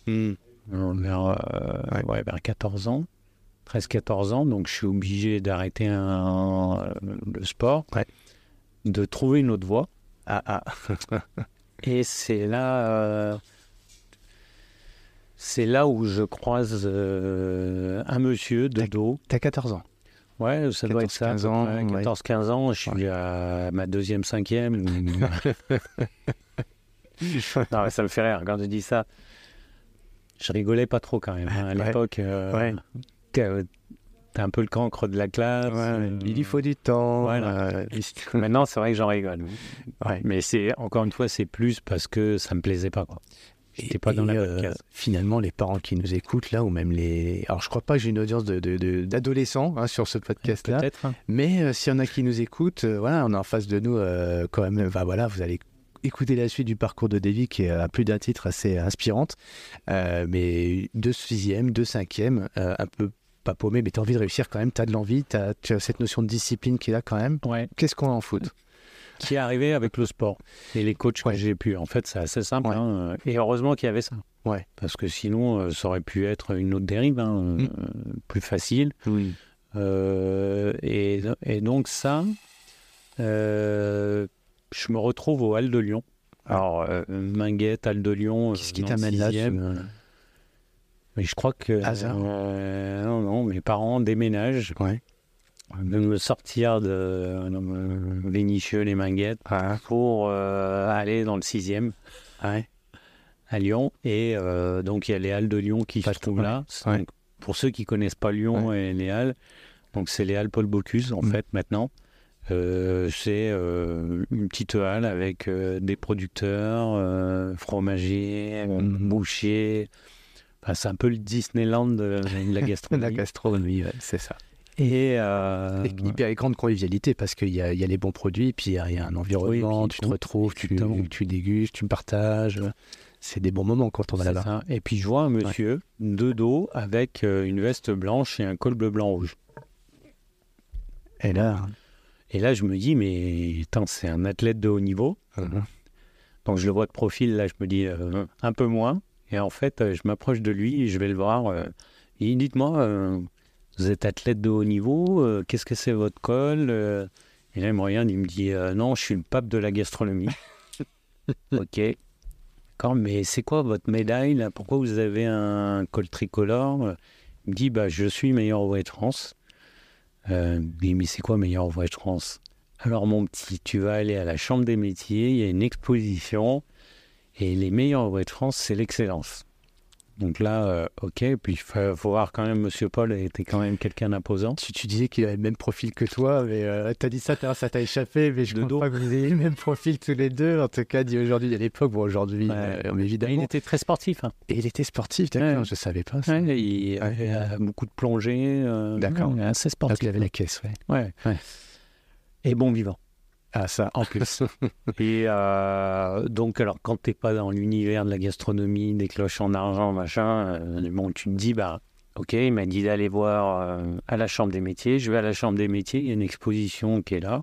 Mhm. Euh, vers, euh, Ouais. ouais, vers 14 ans, 13-14 ans, donc je suis obligé d'arrêter un- le sport, Ouais. de trouver une autre voie. Ah, ah. Et c'est là, euh, c'est là où je croise euh, un monsieur de dos. T'as 14 ans. Ouais, ça doit être ça. 14-15 ans, ouais, ouais. 14-15 ans, je suis à ma deuxième, cinquième. non, mais ça me fait rire quand je dis ça. Je rigolais pas trop quand même. hein. À Ouais. l'époque, euh, Ouais. T'es un peu le cancre de la classe. Ouais, euh, il y faut du temps. Voilà. euh, Maintenant, c'est vrai que j'en rigole. ouais. Mais c'est encore une fois, c'est plus parce que ça me plaisait pas. Quoi. J'étais pas dans la Et, euh. Finalement, les parents qui nous écoutent là, ou même les. Alors, je crois pas que j'ai une audience de, de- de- d'adolescents hein, sur ce podcast-là. Peut-être. hein. Mais euh, s'il y en a qui nous écoutent, euh, voilà, on est en face de nous quand même. Bah, voilà, vous allez écouter la suite du parcours de Davy qui est à plus d'un titre assez inspirante. Mais de sixième, de cinquième, un peu pas paumé, mais tu as envie de réussir quand même, tu as de l'envie, tu as, cette notion de discipline qui est là quand même. Ouais. Qu'est-ce qu'on a en foot? Qui est arrivé avec le sport et les coachs Ouais. que j'ai pu. En fait, c'est assez simple. Ouais. hein. Et heureusement qu'il y avait ça. Ouais. Parce que sinon, euh, ça aurait pu être une autre dérive, hein, Mm. euh, plus facile. Oui. Euh, et, et donc ça, euh, je me retrouve au Hall de Lyon. Alors, euh, Minguette, Hall de Lyon. Qu'est-ce qui t'amène là? Mais je crois que. Hasard. euh, non, non, mes parents déménagent. Ouais. De me sortir de euh, Vénissieux, les Minguettes, pour euh, aller dans le sixième ouais. à Lyon. Et euh, donc, il y a les Halles de Lyon qui Pas se trouvent là. Donc, pour ceux qui connaissent pas Lyon et les Halles, donc c'est les Halles Paul Bocuse, en Mm. fait, maintenant. Euh, c'est euh, une petite halle avec euh, des producteurs, euh, fromagers, euh, Mhm. bouchers. Enfin, c'est un peu le Disneyland de, de la gastronomie. La gastronomie, ouais, c'est ça. Et, euh, Et hyper grande convivialité parce qu'il y a, il y a les bons produits, puis il y a, il y a un environnement, Oui, tu te retrouves, tu, tu dégustes, tu partages. C'est des bons moments quand on va là-bas. ça. Et puis je vois un monsieur de dos avec euh, une veste blanche et un col bleu blanc rouge. Et là, Et là, je me dis, mais c'est un athlète de haut niveau. Donc je le vois de profil, là, je me dis euh, un peu moins. Et en fait, euh, je m'approche de lui et je vais le voir. euh, il dit, dites-moi, euh, vous êtes athlète de haut niveau, euh, qu'est-ce que c'est votre col euh? Et là, il me regarde, il me dit, euh, non, je suis le pape de la gastronomie. ok. D'accord, mais c'est quoi votre médaille là? Pourquoi vous avez un col tricolore? Il me dit, bah, je suis meilleur ouvrier de France. Euh, je dis, mais c'est quoi meilleur ouvrier de France? Alors, mon petit, tu vas aller à la Chambre des métiers, il y a une exposition, et les meilleurs ouvriers de France, c'est l'excellence. Donc là, euh, ok, puis il faut, faut voir quand même, Monsieur Paul était quand même quelqu'un d'imposant. tu, tu disais qu'il avait le même profil que toi, mais euh, t'as dit ça, ça t'a échappé, mais je ne dos. pas que vous ayez le même profil tous les deux. En tout cas, dit aujourd'hui, à l'époque, bon, aujourd'hui, Ouais. euh, évidemment. Il était très sportif. Hein. Et il était sportif, d'accord, Ouais. je savais pas ça. Ouais, il avait euh, beaucoup de plongées. euh, D'accord. assez Donc, sportif. il avait la caisse. Ouais. Ouais. Et bon vivant. Ah, ça, en plus. Et euh, donc, alors, quand t'es pas dans l'univers de la gastronomie, des cloches en argent, machin, euh, bon, tu te dis, bah, ok, il m'a dit d'aller voir euh, à la Chambre des métiers. Je vais à la Chambre des métiers, il y a une exposition qui est là.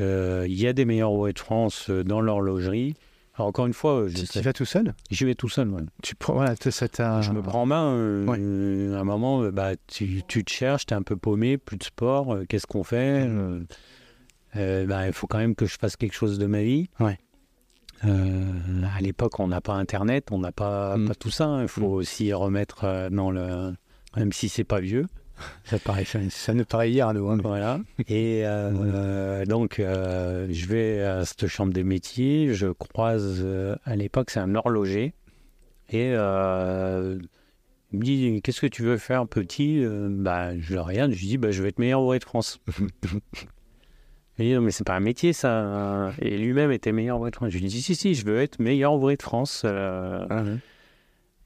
Euh, Il y a des meilleurs roues de France euh, dans l'horlogerie. Alors, encore une fois, euh, je, tu tu vas tout seul? J'y vais tout seul. ouais. Tu prends, voilà, ça. Je me prends en main. euh, Ouais. euh, à un moment, euh, bah, tu, tu te cherches, tu es un peu paumé, plus de sport, euh, qu'est-ce qu'on fait Euh, euh, bah, Il faut quand même que je fasse quelque chose de ma vie. Ouais. Euh, à l'époque, on n'a pas Internet, on n'a pas, Mm. pas tout ça. hein. Il faut Mm. aussi remettre euh, dans le. Même si c'est pas vieux. Ça, paraît, ça, nous paraît hier, nous. hein, Voilà. Et euh, euh, donc, je vais à cette chambre des métiers. Je croise, à l'époque, c'est un horloger. Et il me dit Qu'est-ce que tu veux faire, petit? Bah, Je regarde, je lui dis bah, Je vais être meilleur ouvrier de France. Il dit Non, mais c'est pas un métier, ça. Et lui-même était meilleur ouvrier de France. Je lui dis Si, si, je veux être meilleur ouvrier de France. Euh, ouais.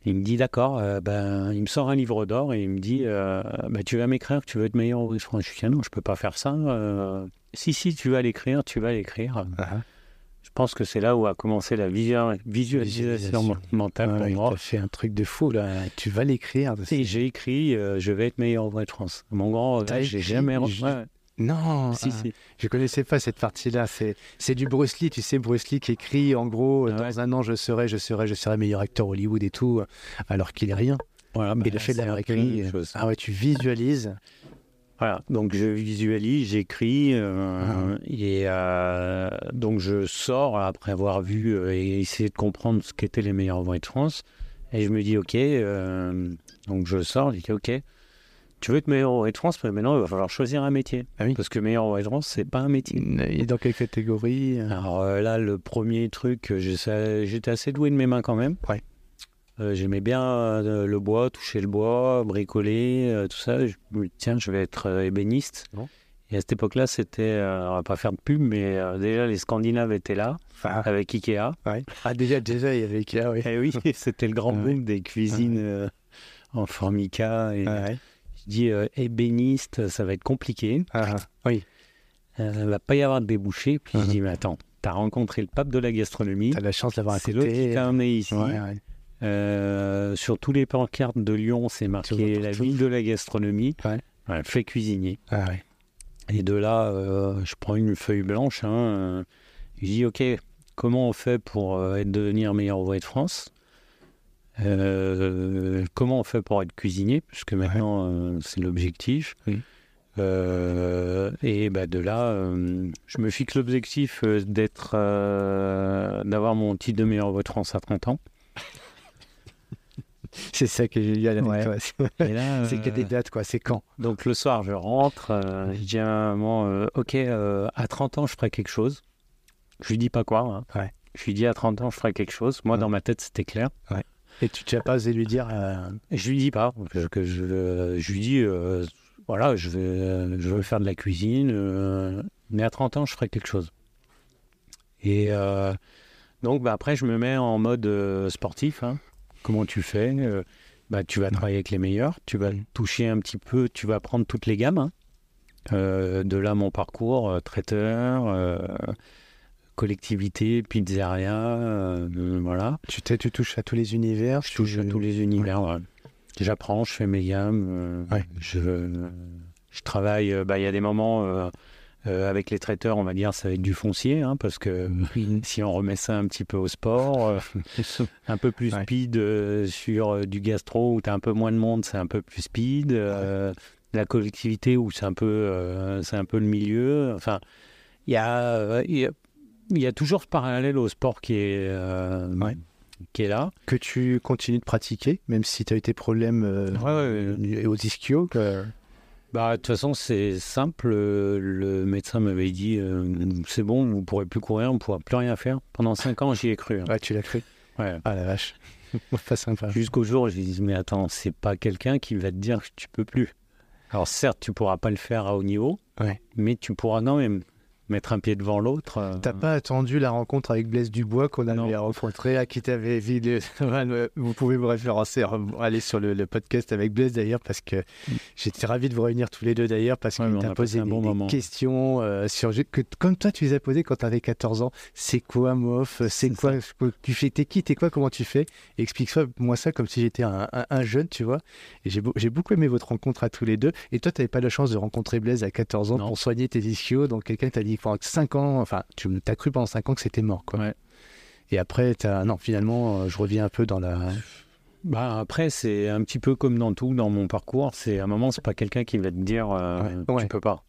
il me dit d'accord, euh, ben, il me sort un livre d'or et il me dit euh, ben, tu vas m'écrire que tu veux être meilleur ouvrier de France. Je dis ah non, je peux pas faire ça. si, si, tu vas l'écrire, tu vas l'écrire. Je pense que c'est là où a commencé la visu- visualisation Visualisation. mentale ah, pour moi. fait un truc de fou, là. Tu vas l'écrire. Et j'ai écrit je vais être meilleur ouvrier de France. Mon grand j'ai jamais. je- Ouais, Non, si, si. je connaissais pas cette partie-là. C'est, du Bruce Lee, tu sais, Bruce Lee qui écrit en gros, Ah ouais. dans un an je serai, je serai, je serai meilleur acteur Hollywood et tout, alors qu'il est rien. Voilà, il bah, a fait de la écrit. Ah ouais, tu visualises. Voilà, donc je visualise, j'écris, euh, et euh, donc je sors après avoir vu euh, et essayé de comprendre ce qu'étaient les meilleurs ouvriers de France, et je me dis, ok, euh, donc je sors, je dis, ok, tu veux être meilleur ouvrier de France, mais maintenant il va falloir choisir un métier, Ah oui. parce que meilleur ouvrier de France, c'est pas un métier. Et dans quelle catégorie Alors euh, là, le premier truc, euh, j'étais assez doué de mes mains quand même. Ouais. Euh, J'aimais bien euh, le bois, toucher le bois, bricoler, euh, tout ça. Je me dis, tiens, je vais être euh, ébéniste. Bon. Et à cette époque-là, c'était, euh, on va pas faire de pub, mais euh, déjà les Scandinaves étaient là, Ah, avec Ikea. ouais. ah déjà, déjà, il y avait Ikea, oui. Et oui, c'était le grand Ouais. boom des cuisines euh, en formica. Et Ah, je dis, euh, ébéniste, ça va être compliqué. Ah, oui, Euh, va pas y avoir de débouchés. Puis je Mhm. dis, mais attends, tu as rencontré le pape de la gastronomie. t'as la chance d'avoir C'est l'autre qui t'a emmené ici. Ouais, ouais. Euh, sur tous les pancartes de Lyon, c'est Tu marqué la ville de la gastronomie. Ouais. Ouais, fait cuisinier. Ah, ouais. Et de là, je prends une feuille blanche. Hein, je dis, OK, comment on fait pour devenir meilleur ouvrier de France? Euh, Comment on fait pour être cuisinier Puisque maintenant, euh, c'est l'objectif. Oui. Euh, et bah, de là, je me fixe l'objectif d'être, d'avoir mon titre de meilleur France à 30 ans. C'est ça que j'ai à la Ouais. Là, C'est qu'il y a des dates, quoi. C'est quand? Donc le soir, je rentre, je dis à maman, ok, à 30 ans, je ferai quelque chose. Je lui dis pas quoi. hein. Ouais. Je lui dis à 30 ans, je ferai quelque chose. Moi, dans ma tête, c'était clair. Et tu t'as pas osé lui dire. euh, je lui dis pas. Que, je, lui dis, euh, voilà, je vais, je veux faire de la cuisine, euh, mais à 30 ans, je ferai quelque chose. Et euh, donc, bah, après, je me mets en mode sportif. hein. Comment tu fais bah, Tu vas travailler avec les meilleurs, tu vas toucher un petit peu, tu vas prendre toutes les gammes. hein. De là, mon parcours, traiteur, collectivité, pizzeria, euh, voilà. tu, tu touches à tous les univers. Je touche à tous les univers. ouais. J'apprends, je fais mes gammes, euh, Ouais. je, Je travaille, euh, bah, il y a des moments euh, avec les traiteurs, on va dire, ça va être du foncier, hein, parce que si on remet ça un petit peu au sport, euh, un peu plus Ouais. speed euh, sur du gastro où tu as un peu moins de monde, c'est un peu plus speed. la collectivité où c'est un peu, c'est un peu le milieu. Enfin, il y a, il y a, il y a toujours ce parallèle au sport qui est, euh, Ouais. qui est là. Que tu continues de pratiquer, même si tu as eu tes problèmes euh, Ouais, aux ischios. que- Bah, de toute façon, c'est simple. Le médecin m'avait dit euh, c'est bon, vous ne pourrez plus courir, on ne pourra plus rien faire. Pendant 5 ans, j'y ai cru. hein. Ouais, tu l'as cru. Ouais. Ah la vache. pas sympa. Jusqu'au jour où j'ai dit mais attends, c'est pas quelqu'un qui va te dire que tu peux plus. Alors certes, tu pourras pas le faire à haut niveau, Ouais. mais tu pourras quand même mettre un pied devant l'autre. euh, T'as pas attendu la rencontre avec Blaise Dubois qu'on avait rencontré, à qui t'avais le- Vous pouvez me référencer, aller sur le, le podcast avec Blaise d'ailleurs, parce que j'étais ravi de vous réunir tous les deux d'ailleurs, parce Ouais, qu'il mais on t'a a posé un des, bon des moment. questions euh, sur que, comme toi tu les as posées quand t'avais 14 ans. C'est quoi MOF C'est quoi Tu fais? T'es qui? T'es quoi? Comment tu fais? Explique-moi ça comme si j'étais un, un- un jeune, tu vois. Et j'ai beau- j'ai beaucoup aimé votre rencontre à tous les deux. Et toi, t'avais pas la chance de rencontrer Blaise à 14 ans Non. pour soigner tes ischios. Donc quelqu'un t'a dit pendant 5 ans, enfin, tu t'as cru pendant 5 ans que c'était mort, quoi. Ouais. Et après, t'as... non, finalement, euh, je reviens un peu dans la. Bah après, c'est un petit peu comme dans tout, dans mon parcours. C'est à un moment, c'est pas quelqu'un qui va te dire euh, Ouais, tu peux pas.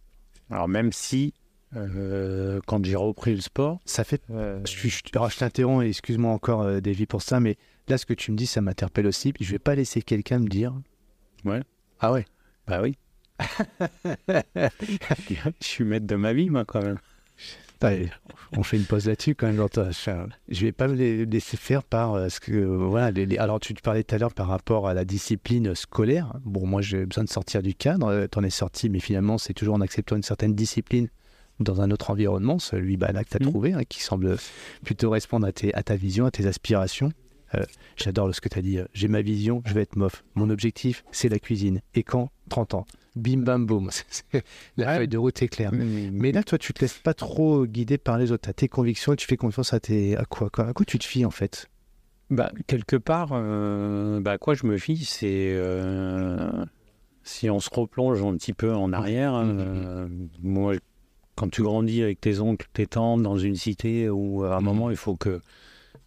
Alors même si, euh, quand j'ai repris le sport, Ça fait. euh, Je, je- alors, je t'interromps et excuse-moi encore, euh, Davy, pour ça, mais là, ce que tu me dis, ça m'interpelle aussi. Je vais pas laisser quelqu'un me dire. Ouais. Ah ouais. bah oui, je suis maître de ma vie, moi, quand même. On fait une pause là-dessus quand même. toi, Je vais pas me laisser faire par euh, ce que euh, voilà. les- les- alors tu te parlais tout à l'heure par rapport à la discipline scolaire. Bon, moi j'ai besoin de sortir du cadre. euh, T'en es sorti, mais finalement c'est toujours en acceptant une certaine discipline dans un autre environnement, celui bah, là que tu as Mhm. trouvé, hein, qui semble plutôt répondre à, tes, à ta vision, à tes aspirations. Euh, J'adore ce que tu as dit. euh, J'ai ma vision, je vais être mof. Mon objectif, c'est la cuisine. Et quand? 30 ans. Bim bam boum. la Ouais. feuille de route est claire. Mais là, toi, tu te laisses pas trop guider par les autres. Tu as tes convictions et tu fais confiance à tes. À quoi, quoi À quoi tu te fies, en fait? Bah, quelque part, euh, bah, à quoi je me fie, c'est euh, si on se replonge un petit peu en arrière. hein, euh, moi, quand tu grandis avec tes oncles, tes tantes dans une cité où à un moment il faut que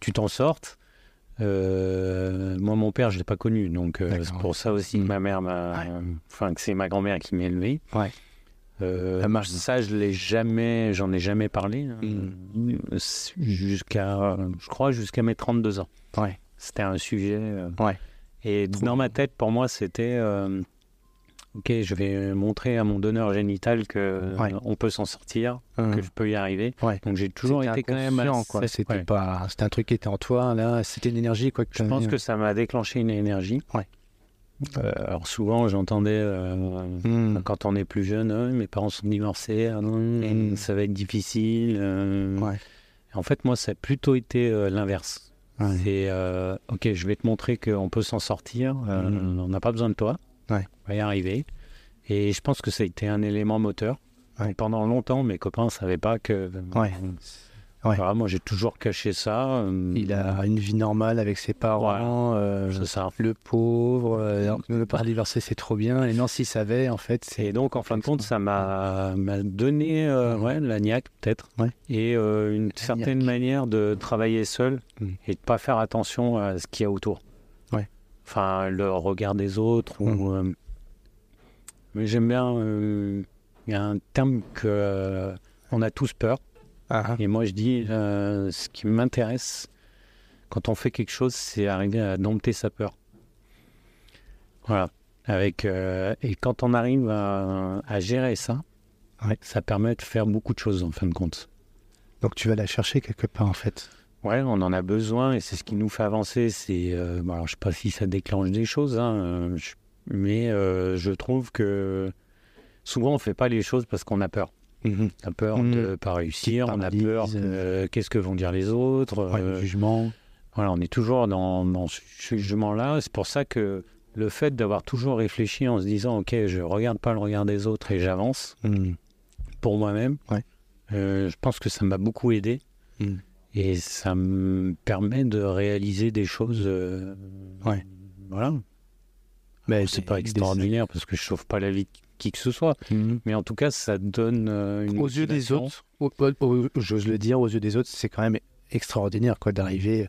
tu t'en sortes. Euh, moi, mon père, je l'ai pas connu, donc euh, c'est pour ça aussi que ma mère m'a, Ouais. enfin que c'est ma grand-mère qui m'a élevé. Ouais. Euh, Ça marche. ça, je l'ai jamais, j'en ai jamais parlé hein, Mm. jusqu'à, je crois, jusqu'à mes 32 ans. Ouais. C'était un sujet. Ouais. Et Trop dans ma tête, pour moi, c'était ok, je vais montrer à mon donneur génital que Ouais. on peut s'en sortir, Hum. que je peux y arriver. Ouais. Donc j'ai toujours été quand même assez-. C'était ouais. pas. C'était un truc qui était en toi, là. C'était une énergie, quoi. Je pense que ça m'a déclenché une énergie. Ouais. Euh, alors souvent, j'entendais euh, Hum. quand on est plus jeune, Ah, mes parents sont divorcés, non, Mm. ça va être difficile. euh. Ouais. En fait, moi, ça a plutôt été euh, l'inverse. C'est euh, ok, je vais te montrer qu'on peut s'en sortir. euh. On n'a pas besoin de toi. Ouais. On va y arriver. Et je pense que ça a été un élément moteur. Ouais. Pendant longtemps, mes copains ne savaient pas que. Ouais. Ouais. Voilà, moi, j'ai toujours caché ça. euh, Il a une vie normale avec ses parents. euh, ça. le pauvre. euh, ne pas divorcer, c'est trop bien. Et non, s'il savait, en fait. Et donc, en fin de compte, ça m'a donné euh, ouais, la niaque, peut-être. Ouais. Et euh, une certaine manière de travailler seul Mm. et de pas faire attention à ce qu'il y a autour. Enfin, le regard des autres. Ou, euh, Mais j'aime bien. euh, Il y a un terme que euh, on a tous peur. Ah. Et moi, je dis, ce qui m'intéresse quand on fait quelque chose, c'est arriver à dompter sa peur. Voilà. Avec, et quand on arrive à, à gérer ça, Ouais. ça permet de faire beaucoup de choses en fin de compte. Donc tu vas la chercher quelque part, en fait. Ouais, on en a besoin et c'est ce qui nous fait avancer. C'est, euh, bon, alors, je sais pas si ça déclenche des choses, hein, euh, je- mais euh, je trouve que souvent on fait pas les choses parce qu'on a peur. Mhm. On a peur Mhm. de pas réussir, on a peur de euh, qu'est-ce que vont dire les autres. Ouais, euh, le jugement. Voilà, on est toujours dans, dans ce jugement-là. C'est pour ça que le fait d'avoir toujours réfléchi en se disant, OK, je regarde pas le regard des autres et j'avance Mhm. pour moi-même, Ouais. euh, je pense que ça m'a beaucoup aidé. Mm. Et ça me permet de réaliser des choses. euh, Ouais. Voilà. Mais c'est pas extraordinaire parce que je sauve pas la vie de qui que ce soit. Mhm. Mais en tout cas, ça donne euh, une Aux yeux des autres, au- au- au- j'ose le dire, aux yeux des autres, c'est quand même extraordinaire quoi d'arriver,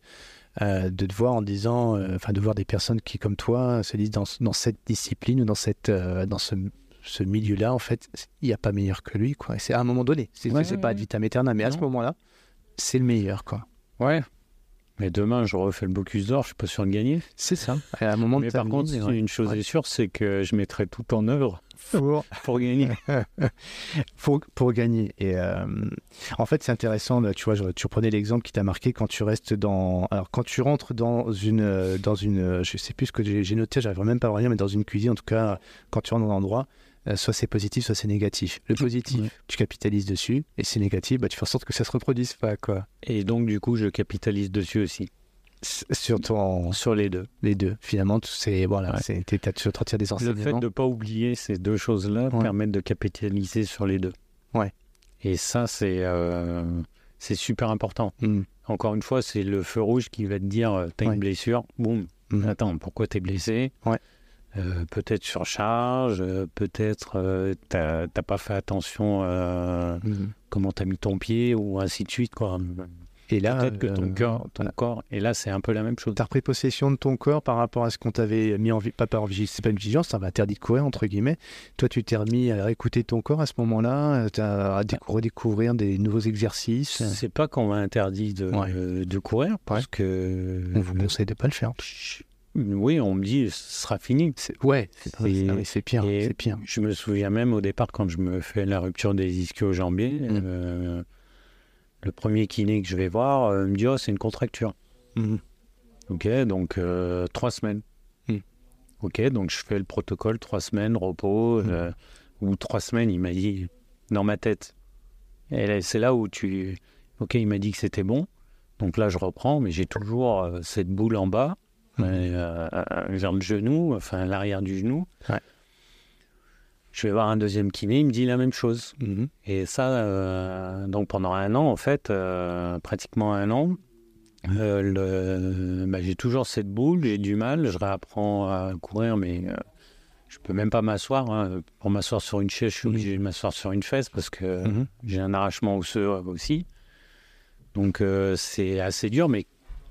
euh, de te voir en disant, euh, enfin de voir des personnes qui comme toi se disent dans, dans cette discipline ou dans cette, euh, dans ce, ce milieu-là, en fait, il n'y a pas meilleur que lui quoi. Et C'est à un moment donné, c'est Ouais, ouais, pas ouais. ad vitam aeternam, mais à ce moment-là, c'est le meilleur quoi. Ouais. Mais demain, je refais le Bocuse d'Or, je suis pas sûr de gagner. C'est ça. Et à un moment Mais de ta par contre, ouais. une chose Ouais. est sûre, c'est que je mettrai tout en œuvre Pour- pour gagner. pour, pour gagner. Et euh, en fait, c'est intéressant. là, Tu vois, je- tu reprenais l'exemple qui t'a marqué quand tu restes dans. Alors, quand tu rentres dans une, euh, dans une, euh, je sais plus ce que j'ai noté, j'arrive même pas à rien, mais dans une cuisine, en tout cas, quand tu rentres dans un endroit, euh, soit c'est positif, soit c'est négatif. Le positif, Ouais. tu capitalises dessus, et c'est négatif, bah, tu fais en sorte que ça se reproduise pas, quoi. Et donc, du coup, je capitalise dessus aussi. S- Sur ton, Sur les deux. les deux, finalement, c'est voilà, Ouais. c'est tu retires des Le enseignements. fait de ne pas oublier ces deux choses-là Ouais. permet de capitaliser sur les deux. Ouais. Et ça, c'est euh, c'est super important. Mm. Encore une fois, c'est le feu rouge qui va te dire euh, t'as Ouais. une blessure, boum. Mhm. Attends, pourquoi t'es blessé? Ouais. Euh, Peut-être surcharge, euh, peut-être euh, t'as t'as pas fait attention euh, Mm. comment t'as mis ton pied ou ainsi de suite. quoi. Et là, Peut-être que ton, euh, cœur, ton corps, et là c'est un peu la même chose. T'as repris possession de ton corps par rapport à ce qu'on t'avait mis en pas par c'est pas une vigilance, ça interdit de courir entre guillemets. Toi, tu t'es remis à écouter ton corps à ce moment-là, euh, à décou- redécouvrir des nouveaux exercices. C'est pas qu'on m'a interdit de, Ouais. euh, de courir parce que On vous conseille de pas le faire. Oui, on me dit ce sera fini. Ouais, c'est ah oui, c'est pire, et- c'est pire. Je me souviens même au départ quand je me fais la rupture des ischio-jambiers, Mm. euh, le premier kiné que je vais voir euh, me dit oh c'est une contracture. Mhm. Ok, donc euh, trois semaines. Mm. Ok, donc je fais le protocole trois semaines repos Mm. ou trois semaines. Il m'a dit dans ma tête. Et c'est là où tu. Ok, il m'a dit que c'était bon. Donc là, je reprends, mais j'ai toujours cette boule en bas, Mhm. euh, vers le genou, enfin l'arrière du genou. Ouais. Je vais voir un deuxième kiné, il me dit la même chose. Mhm. Et ça, euh, donc pendant un an, en fait, euh, pratiquement un an, euh, le- bah, j'ai toujours cette boule, j'ai du mal, je réapprends à courir, mais euh, je peux même pas m'asseoir. hein. Pour m'asseoir sur une chaise, je suis Mhm. obligé de m'asseoir sur une fesse parce que j'ai un arrachement osseux euh, aussi. Donc euh, c'est assez dur, mais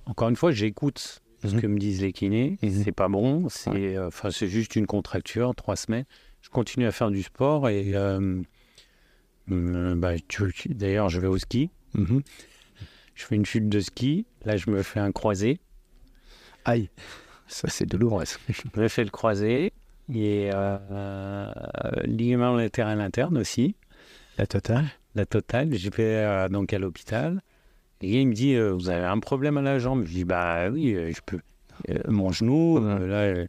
encore une fois, j'écoute ce Mhm. que me disent les kinés. Mhm. C'est pas bon, c'est euh, enfin c'est juste une contracture, trois semaines. Je continue à faire du sport et euh, euh, bah, d'ailleurs je vais au ski. Mhm. Je fais une chute de ski. Là, je me fais un croisé. Aïe, ça c'est douloureux. Je me fais le croisé. Et euh, ligament latéral interne aussi, La totale. la totale. Je vais euh, donc à l'hôpital. Il me dit euh, Vous avez un problème à la jambe Je dis Bah oui, euh, je peux. Euh, mon genou, là, je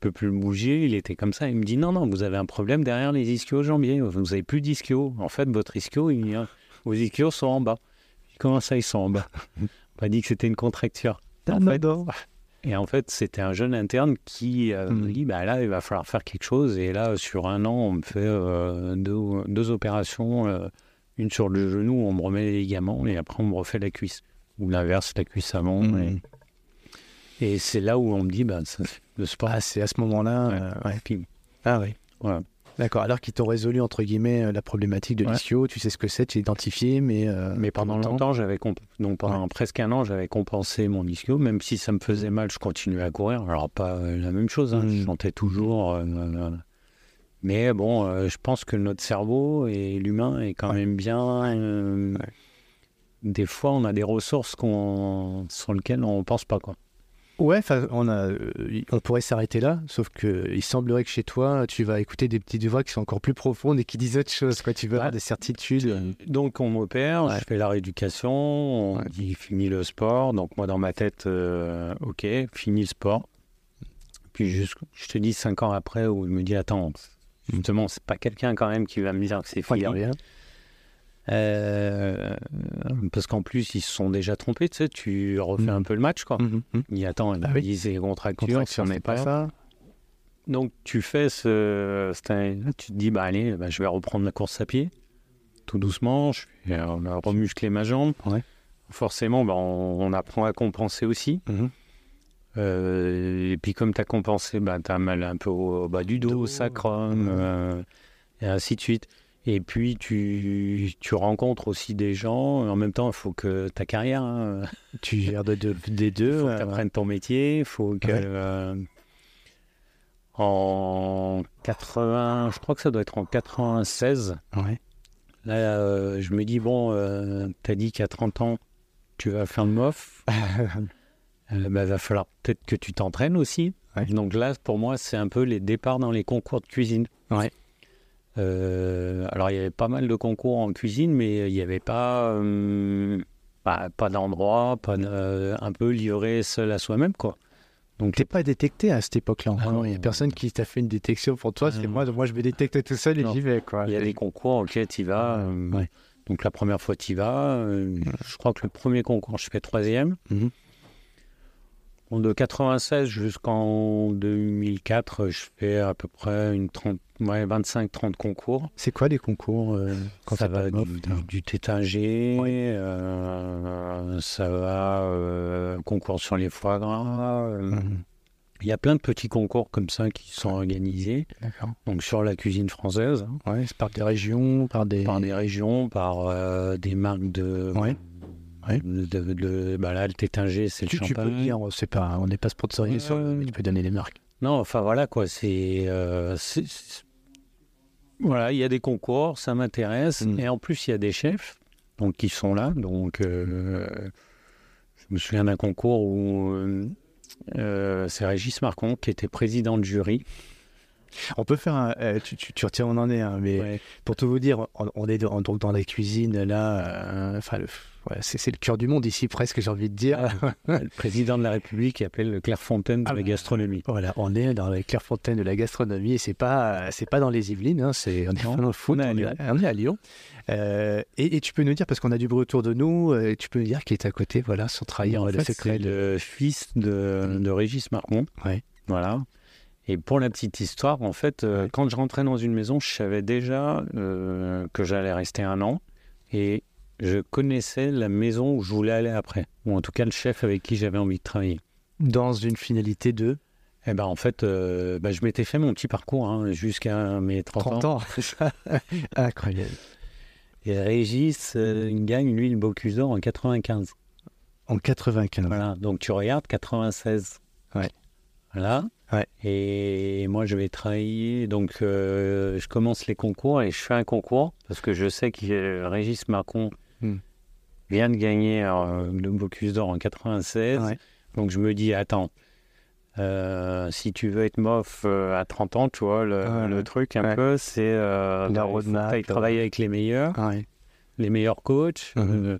peux plus le bouger. Il était comme ça. Il me dit Non, non, vous avez un problème derrière les ischio-jambiers. Vous avez plus d'ischio. En fait, votre ischio, il, vos ischios sont en bas. Je dis, Comment ça, ils sont en bas? On m'a dit que c'était une contracture. En fait, Et en fait, c'était un jeune interne qui Mhm. me dit bah là, il va falloir faire quelque chose. Et là, sur un an, on me fait deux, deux opérations, une sur le genou, on me remet les ligaments, et après, on me refait la cuisse. Ou l'inverse, la cuisse avant. Mhm. Et, et c'est là où on me dit bah, ça, le sport, Ah, c'est à ce moment-là. Ouais. euh, ouais. Ah oui. Voilà. D'accord. Alors qu'ils t'ont résolu entre guillemets euh, la problématique de Ouais. l'ischio, tu sais ce que c'est, tu l'as identifié, mais euh, Mais pendant longtemps, j'avais comp- donc pendant presque un an, j'avais compensé mon ischio, même si ça me faisait mal, je continuais à courir. Alors pas la même chose, hein, je Mhm. chantais toujours. euh, mais bon, euh, je pense que notre cerveau et l'humain est quand Ouais. même bien. euh, Ouais. Des fois, on a des ressources qu'on sur lesquelles on pense pas quoi. Ouais, on, a, euh, on pourrait s'arrêter là, sauf que il semblerait que chez toi, tu vas écouter des petites voix qui sont encore plus profondes et qui disent autre chose. Quoi. Tu vas avoir des certitudes. Donc on m'opère, Ouais. je fais la rééducation, on Ouais. dit fini le sport. Donc moi dans ma tête, euh, ok, fini le sport. Puis juste, je te dis cinq ans après où je me dis attends, justement c'est pas quelqu'un quand même qui va me dire que c'est fini. Euh, parce qu'en plus ils se sont déjà trompés, tu sais, tu refais Mhm. un peu le match quoi. Mhm, mhm. Il attend, il Ah oui. c'est contracture, si on n'est pas ça. donc tu fais ce, tu te dis bah allez, bah, je vais reprendre la course à pied, tout doucement, je vais remuscler ma jambe. Ouais. Forcément, bah, on, on apprend à compenser aussi. Euh, et puis comme tu as compensé, bah, tu as mal un peu au, bas du dos, au sacrum, euh, et ainsi de suite. Et puis tu, tu rencontres aussi des gens. En même temps, il faut que ta carrière. hein, Tu gères de- de- des deux. Il faut que tu apprennes ton métier. Il faut que. Ouais. euh, en 80, je crois que ça doit être en 96. ouais. Là, euh, je me dis, bon, euh, t'as dit qu'à 30 ans, tu vas faire le MOF. Euh, bah, va falloir peut-être que tu t'entraînes aussi. Ouais. Donc là, pour moi, c'est un peu les départs dans les concours de cuisine. Ouais. Euh, alors, il y avait pas mal de concours en cuisine, mais il n'y avait pas, euh, bah, pas d'endroit, pas de- euh, un peu livré seul à soi-même, quoi. Donc, T'es pas détecté à cette époque-là Ah. Il n'y a personne qui t'a fait une détection pour toi. Ah C'est non. moi, moi, je me détecte tout seul et j'y vais. Quoi. il y a des concours auxquels tu vas. Ouais. Donc, la première fois, tu vas. je crois que le premier concours, je fais troisième. Mhm. De 96 jusqu'en 2004, je fais à peu près une 30, ouais, 25-30 concours. C'est quoi les concours euh, quand ça va du, t'as- du, tétagé, euh, ça va euh, concours sur les foie gras. Mhm. Il y a plein de petits concours comme ça qui sont organisés. D'accord. Donc sur la cuisine française, hein, Ouais, c'est par des régions, par des. par des régions, par des marques de. Ouais. Ouais. de, de- bah là, le tétinger, c'est le Tu, tu peux champagne. dire, c'est pas, on n'est pas sponsorisé sur, mais tu peux donner les marques. Non, enfin voilà quoi, c'est. euh, voilà, il y a des concours, ça m'intéresse. Mm. Et en plus, il y a des chefs donc, qui sont là. Donc, euh, je me souviens d'un concours où euh, euh, c'est Régis Marcon qui était président de jury. On peut faire un. euh, tu, tu, tu retiens, on en est, hein, mais Ouais. pour tout vous dire, on, on est dans, donc dans la cuisine là. euh, Enfin, le- ouais, c'est le cœur du monde ici presque, j'ai envie de dire. Le président de la République appelle le Clairefontaine de Ah la bah. gastronomie. Voilà, on est dans les Clairefontaine de la gastronomie et c'est pas c'est pas dans les Yvelines, hein, c'est on est Non, dans le foot, on est à Lyon. à, on est à Lyon. Euh, et, et tu peux nous dire parce qu'on a du bruit autour de nous, et tu peux nous dire qui est à côté, voilà, sans trahir en le fait, secret. c'est le fils de, de Régis Marcon. Ouais. Voilà. Et pour la petite histoire, en fait, euh, quand je rentrais dans une maison, je savais déjà euh, que j'allais rester un an. Et je connaissais la maison où je voulais aller après. Ou en tout cas, le chef avec qui j'avais envie de travailler. dans une finalité de Et ben en fait, euh, ben, je m'étais fait mon petit parcours hein, jusqu'à mes 30, 30 ans. ans. Incroyable. Et Régis gagne, lui, le Bocuse d'Or en 95. En 95. Voilà, donc tu regardes 96. Ouais. Voilà. Ouais. Et moi, je vais travailler. Donc, euh, je commence les concours et je fais un concours parce que je sais que euh, Régis Macron Hmm. vient de gagner euh, le Bocuse d'Or en 96. Ouais. Donc, je me dis, attends, euh, si tu veux être mof à 30 ans, tu vois, le, Ouais, le ouais. truc un peu, c'est La bah, roadmap, travailler avec les meilleurs les meilleurs coachs. Mhm.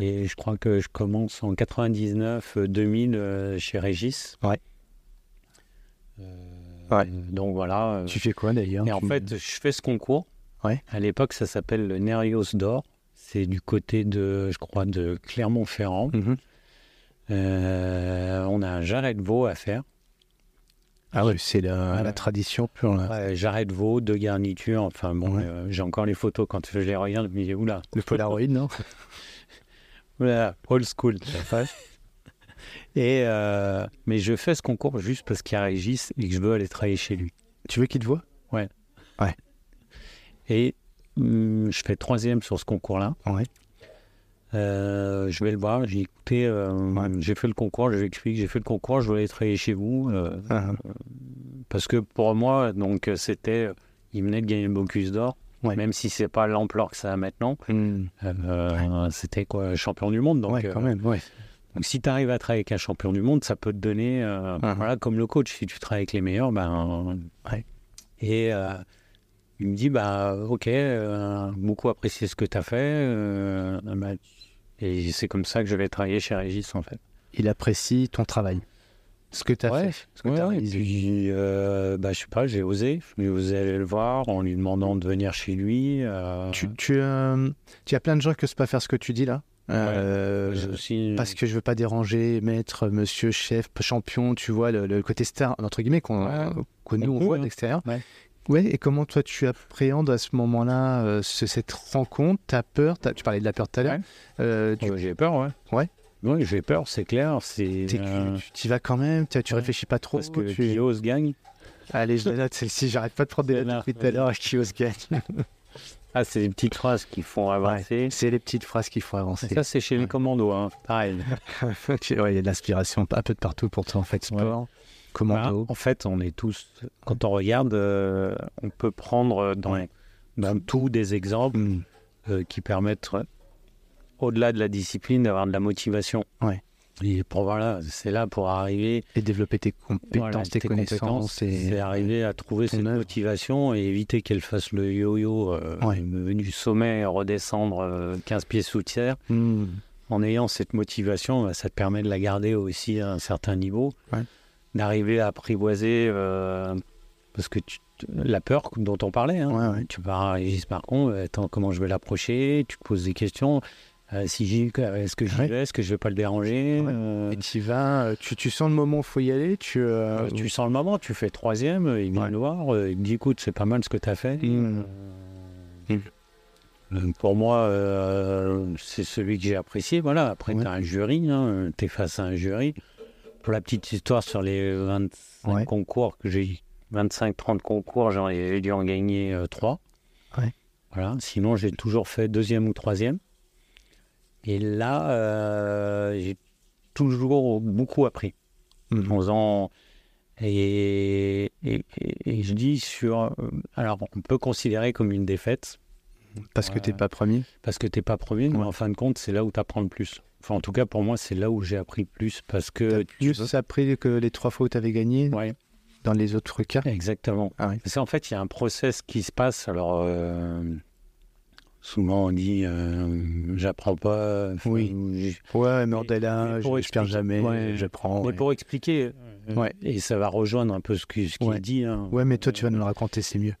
et je crois que je commence en 99-2000 euh, chez Régis. Ouais. Euh, Ouais. Donc voilà. euh, Tu fais quoi d'ailleurs? et en fait, je fais ce concours. Ouais. À l'époque, ça s'appelle le Nerios d'Or. C'est du côté de, je crois, de Clermont-Ferrand. Mhm. Euh, on a un jarret de veau à faire. Ah oui, c'est la, tradition pure. Là. Ouais, jarret de veau, deux garnitures. Enfin bon, Ouais. euh, j'ai encore les photos quand je les regarde. Dis, oula, Le Polaroid, non? Voilà, old school. Et euh, mais je fais ce concours juste parce qu'il y a Régis et que je veux aller travailler chez lui. Tu veux qu'il te voit? Et hum, je fais troisième sur ce concours-là. Ouais. Euh, je vais le voir. J'ai écouté. euh, Ouais. J'ai fait le concours. Je lui explique. J'ai fait le concours. Je veux aller travailler chez vous euh, Ah, parce que pour moi, donc c'était. Il venait de gagner le Bocuse d'Or. Ouais. Même si c'est pas l'ampleur que ça a maintenant, hmm. C'était quoi champion du monde. Donc, ouais, quand même, ouais. Donc si tu arrives à travailler avec un champion du monde, ça peut te donner, euh, Mhm. voilà, comme le coach, si tu travailles avec les meilleurs, ben, Ouais. et euh, il me dit, bah, ok, euh, beaucoup apprécié ce que tu as fait, euh, bah, et c'est comme ça que je vais travailler chez Régis en fait. Il apprécie ton travail. Ce que tu as Ouais, fait. Ce que Ouais, t'as ouais, et puis, euh, bah, je sais pas, j'ai osé, j'ai osé aller le voir en lui demandant de venir chez lui. euh, Tu, tu, euh, tu as plein de gens qui n'osent pas faire ce que tu dis là? Euh, aussi, parce que je veux pas déranger maître, monsieur, chef, champion, tu vois, le, le côté star, entre guillemets, qu'on Ouais. que nous On voit hein. l'extérieur. Ouais. Ouais, et comment toi tu appréhendes à ce moment-là euh, ce- cette rencontre? T'as peur? Tu parlais de la peur tout à l'heure. Ouais. Euh, tu- Ouais, j'ai peur, ouais. Oui, j'ai peur, c'est clair. C'est euh, Tu y vas quand même, tu, ouais. réfléchis pas trop. parce que tu... Kios gagne. Allez, je la note celle-ci, j'arrête pas de prendre des notes depuis tout à l'heure à Kios gagne. Ah, c'est des petites phrases qui font avancer. C'est les petites phrases qu'il faut Et avancer. Ça, c'est chez les commandos, hein. pareil. Ouais, il y a de l'inspiration un peu de partout pour toi en fait. Sport, commando. en fait, on est tous, quand on regarde, euh, on peut prendre dans, dans tout des exemples Hmm. euh, qui permettent, au-delà de la discipline, d'avoir de la motivation. Ouais. Et pour voilà, c'est là pour arriver, Et développer tes compétences, voilà, tes, connaissances. Et... c'est arriver à trouver cette motivation et éviter qu'elle fasse le yo-yo euh, Ouais. du sommet, redescendre euh, 15 pieds sous terre. Hmm. en ayant cette motivation, bah, ça te permet de la garder aussi à un certain niveau, Ouais. d'arriver à apprivoiser, euh, parce que tu- la peur dont on parlait, hein, Ouais, tu pars à Régis Marcon, attends, comment je vais l'approcher, tu te poses des questions, euh, si j'y, est-ce que j'y Ouais. vais, est-ce que je vais pas le déranger, Ouais. euh, Et tu vas, euh, tu, tu sens le moment où il faut y aller? Tu, euh, tu sens le moment, tu fais troisième, il vient Ouais. le voir, il me dit écoute, c'est pas mal ce que tu as fait. Mm. Euh, Mm. euh, Pour moi, c'est celui que j'ai apprécié. Voilà. Après, tu as un jury, hein, tu es face à un jury. Pour la petite histoire, sur les 25 Ouais. concours que j'ai 25-30 concours, j'en ai dû en gagner 3. Ouais. Voilà. Sinon, j'ai toujours fait deuxième ou troisième. Et là, euh, j'ai toujours beaucoup appris en faisant. Et, et, et- et je dis sur. euh, Alors, on peut considérer comme une défaite Parce que t'es pas premier. parce que t'es pas premier, mais en fin de compte, c'est là où tu apprends le plus. Enfin, en tout cas, pour moi, c'est là où j'ai appris le plus parce que. tu Plus après que les trois fois où tu avais gagné Ouais, dans les autres cas. exactement. Ah oui. Parce qu'en fait, il y a un process qui se passe. Alors, euh, souvent, on dit euh, j'apprends pas. Oui. ou j'ai- Ouais, mais Mandela, je je perds expliquer- jamais, Ouais. je prends. Mais Ouais. pour expliquer, euh, Ouais. et ça va rejoindre un peu ce qui, ce qui Ouais. est dit. hein. Ouais, mais toi, tu vas nous le raconter, c'est mieux.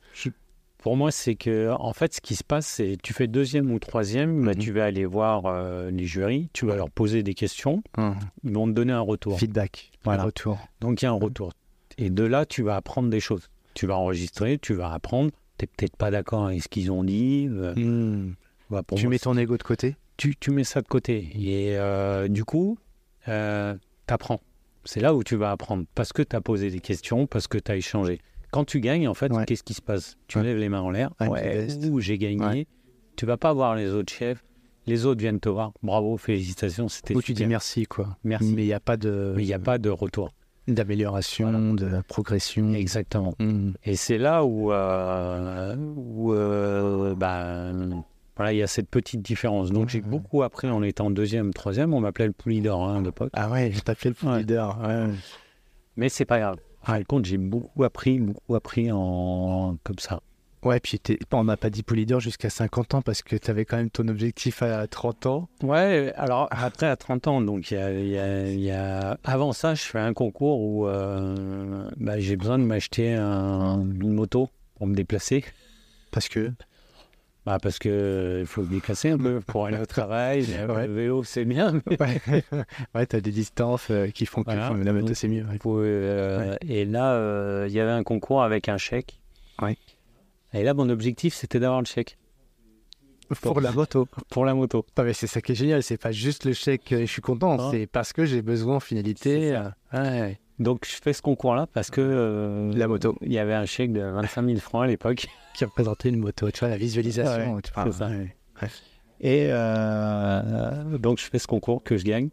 Pour moi, c'est que, en fait, ce qui se passe, c'est tu fais deuxième ou troisième, bah, Mhm. tu vas aller voir euh, les jurys, tu vas leur poser des questions, ils vont te donner un retour. Feedback, Voilà. retour. Donc, il y a un retour. Et de là, tu vas apprendre des choses. Tu vas enregistrer, tu vas apprendre. Tu n'es peut-être pas d'accord avec ce qu'ils ont dit. euh, Hmm. bah, pour Tu moi, mets ton ego de côté tu, tu mets ça de côté. Et euh, du coup, tu apprends. C'est là où tu vas apprendre. Parce que tu as posé des questions, parce que tu as échangé. Quand tu gagnes, en fait, Ouais. qu'est-ce qui se passe? Tu Ouais. lèves les mains en l'air. Ouais, ouh, j'ai gagné. Tu vas pas voir les autres chefs. Les autres viennent te voir. Bravo, félicitations, c'était Où tu dis merci, quoi. Merci. Mais il n'y a pas de Mais il n'y a pas de retour. D'amélioration, de progression. Exactement. Hmm. Et c'est là où, euh, où euh, bah, voilà, il y a cette petite différence. Donc j'ai beaucoup appris en étant deuxième, troisième. On m'appelait le poulie d'or hein, à l'époque. Ah ouais, je t'appelais le Ouais. leader. Ouais. Mais c'est pas grave. De compte, j'ai beaucoup appris, beaucoup appris en comme ça. Ouais, puis on n'a pas dit pour leader jusqu'à 50 ans parce que tu avais quand même ton objectif à 30 ans. Ouais, alors après à 30 ans, donc il y a, y a- il y a- avant ça, je fais un concours où euh, bah, j'ai besoin de m'acheter un- une moto pour me déplacer. Parce que? Bah, parce que il faut se déplacer un peu pour aller au travail. Ouais. Le vélo, c'est bien, mais Ouais, ouais tu as des distances euh, qui font que Voilà. la moto, c'est mieux. ouais. faut, euh, Et là, il y avait un concours avec un chèque. Ouais. Et là, mon objectif, c'était d'avoir le chèque Pour la moto. pour la moto. Non, mais c'est ça qui est génial. C'est pas juste le chèque, euh, je suis content. Ah. C'est parce que j'ai besoin en finalité. Euh. Ouais. Donc, je fais ce concours-là parce que euh, La moto. il y avait un chèque de 25 000 francs à l'époque. qui représentait une moto. Tu vois, la visualisation. Ouais, tu ça. Ouais. Et euh, donc, je fais ce concours que je gagne.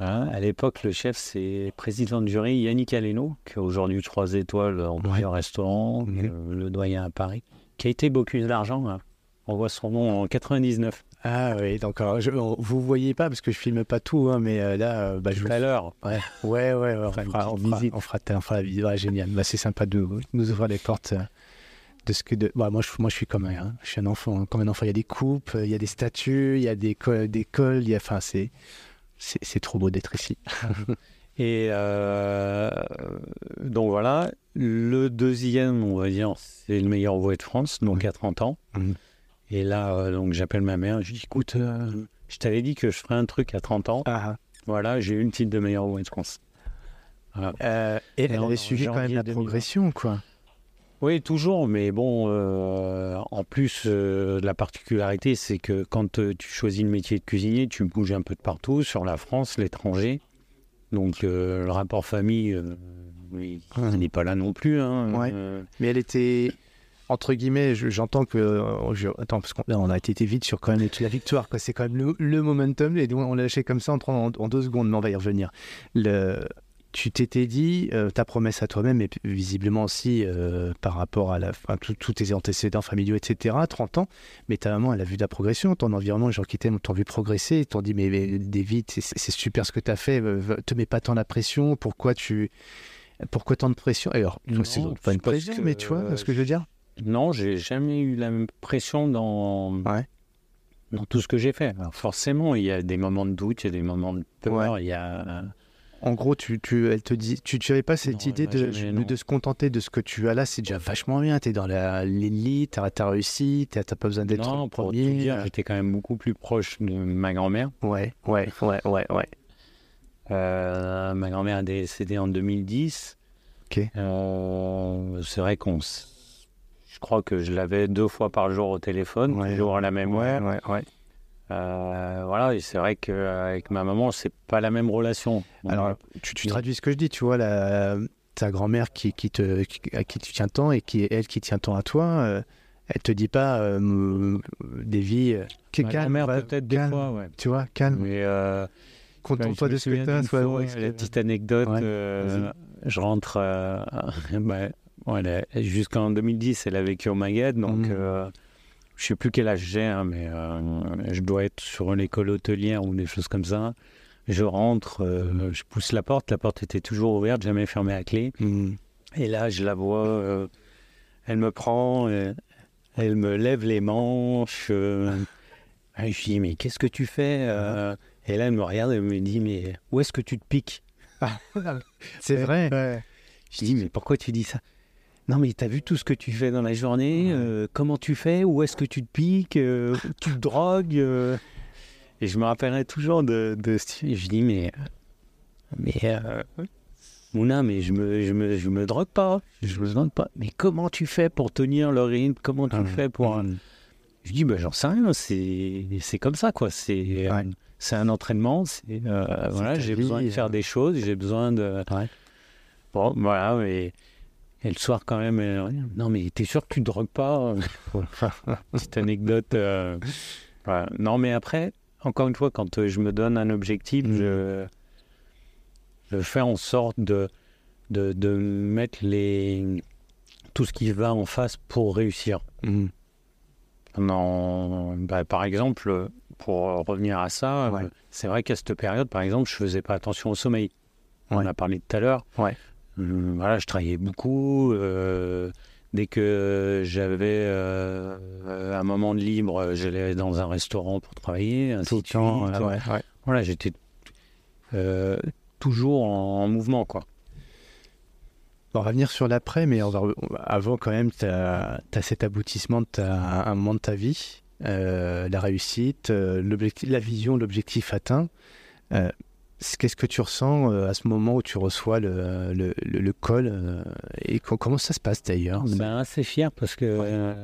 Voilà. À l'époque, le chef, c'est le président du jury Yannick Aleno, qui a aujourd'hui trois étoiles en Ouais. plusieurs restaurants, Mhm. euh, le doyen à Paris, qui a été Bocuse d'argent. hein. On voit son nom en 99. Ah oui, donc alors, je, on- vous voyez pas parce que je filme pas tout, hein, mais euh, là, euh, bah, je Tout vous à l'heure. Ouais, ouais, ouais, ouais, on, fera on, fera, visite. on, fera, on fera la visite. Ouais, génial. Bah, c'est sympa de nous ouvrir les portes euh, de ce que. De... Bah, moi, je, moi, je suis comme un, hein. je suis un enfant. hein. Comme un enfant, il y a des coupes, il y a des statues, il y a des, co- des cols, il y a. Enfin, c'est. C'est trop beau d'être ici. Et euh, donc voilà, le deuxième, on va dire, c'est le meilleur voix de France, donc à 30 ans. Mhm. Et là, euh, donc j'appelle ma mère, je dis écoute, euh, je t'avais dit que je ferais un truc à 30 ans. Ah, Voilà, j'ai eu le titre de meilleur voix de France. et elle avait suivi quand même la 2020. progression, quoi. Oui, toujours, mais bon, euh, en plus, euh, la particularité, c'est que quand euh, tu choisis le métier de cuisinier, tu bouges un peu de partout, sur la France, l'étranger. Donc, le rapport famille, il Ouais. n'est pas là non plus. hein. Ouais. Mais elle était, entre guillemets, je- j'entends que. euh, je- attends, parce qu'on on a été vite sur quand même la victoire. quoi. C'est quand même le, le momentum. Et donc, on l'a lâché comme ça en, en, en deux secondes, mais on va y revenir. Le, tu t'étais dit, euh, ta promesse à toi-même, et visiblement aussi euh, par rapport à, la, tous tes antécédents familiaux, etc., 30 ans, mais ta maman, elle a vu ta progression, ton environnement, les gens qui t'aiment t'ont vu progresser, ils t'ont dit, mais, mais David, c'est- super ce que tu as fait, euh, te mets pas tant la pression, pourquoi tu. Pourquoi tant de pression? Alors, Non, c'est pas une pression, que, mais tu vois euh, ce que je veux dire? Non, j'ai jamais eu la même pression dans, Ouais. dans tout ce que j'ai fait. Alors forcément, il y a des moments de doute, il y a des moments de peur, il y a... En gros, tu, tu, elle te dit, tu n'avais pas cette Non, idée de, jamais- de, se contenter de ce que tu as là, c'est déjà vachement bien. Tu es dans la- l'élite, tu as, réussi, tu n'as pas besoin d'être pour premier. dire, j'étais quand même beaucoup plus proche de ma grand-mère. Ouais, ouais, ouais, ouais, ouais. Euh, ma grand-mère est décédée en 2010. Ok. Euh, c'est vrai qu'on... Je crois que je l'avais deux fois par jour au téléphone, Ouais. toujours à la même heure. ouais, ouais. Euh, voilà, et c'est vrai qu'avec ma maman, c'est pas la même relation. Donc, Alors, tu, tu traduis ce que je dis, tu vois, la, ta grand-mère qui, qui te, qui- à qui tu tiens tant et qui est elle qui tient tant à toi, euh, elle te dit pas, euh, des vies, euh, ma calme, grand-mère, va- peut-être des calme, fois, ouais. tu vois, calme, Mais euh, contente-toi de ce que tu as. fois, ouais, la petite anecdote, Ouais, euh, je rentre euh, bah, jusqu'en 2010, elle a vécu au Maghreb, donc euh, je sais plus quel âge j'ai, hein, mais euh, je dois être sur l'école hôtelière ou des choses comme ça. Je rentre, euh, je pousse la porte, la porte était toujours ouverte, jamais fermée à clé. Mhm. Et là, je la vois, euh, elle me prend, elle me lève les manches. et je dis, mais qu'est-ce que tu fais Et là, elle me regarde et elle me dit, mais où est-ce que tu te piques? C'est vrai. Je dis, mais pourquoi tu dis ça? Non, mais t'as vu tout ce que tu fais dans la journée euh, Comment tu fais Où est-ce que tu te piques euh, Tu te drogues euh Et je me rappellerai toujours de, de ce- Je dis, mais. Mais. euh, Mouna, mais je me, je, me, je me drogue pas. Je me drogue pas. Mais comment tu fais pour tenir le rythme Comment tu Ah, fais pour. mhm. Je dis, ben, j'en sais rien. C'est c'est comme ça, quoi. C'est Ouais. c'est un entraînement. C'est euh, voilà, ta j'ai vie, besoin de euh. faire des choses. J'ai besoin de. Ouais. Bon, voilà. Et, et le soir, quand même, revient, non, mais t'es sûr que tu te drogues pas Petite anecdote. euh, voilà. Non, mais après, encore une fois, quand euh, je me donne un objectif, Mhm. je, je fais en sorte de, de, de mettre les, tout ce qui va en face pour réussir. Mhm. Non, bah, par exemple, pour revenir à ça, Ouais. euh, c'est vrai qu'à cette période, par exemple, je faisais pas attention au sommeil. On Ouais. a parlé tout à l'heure. Ouais. Hum, voilà, je travaillais beaucoup. euh, dès que j'avais euh, un moment de libre, j'allais dans un restaurant pour travailler. Tout le temps. ouais, ouais. Voilà, j'étais euh, toujours en, en mouvement, quoi. On va revenir sur l'après, mais on va, avant quand même, tu as, cet aboutissement de ta, un moment de ta vie, euh, la réussite, euh, la vision, l'objectif atteint. Euh, Qu'est-ce que tu ressens euh, à ce moment où tu reçois le, le, le- le col euh, et co- comment ça se passe d'ailleurs Ben, assez fier parce que. euh,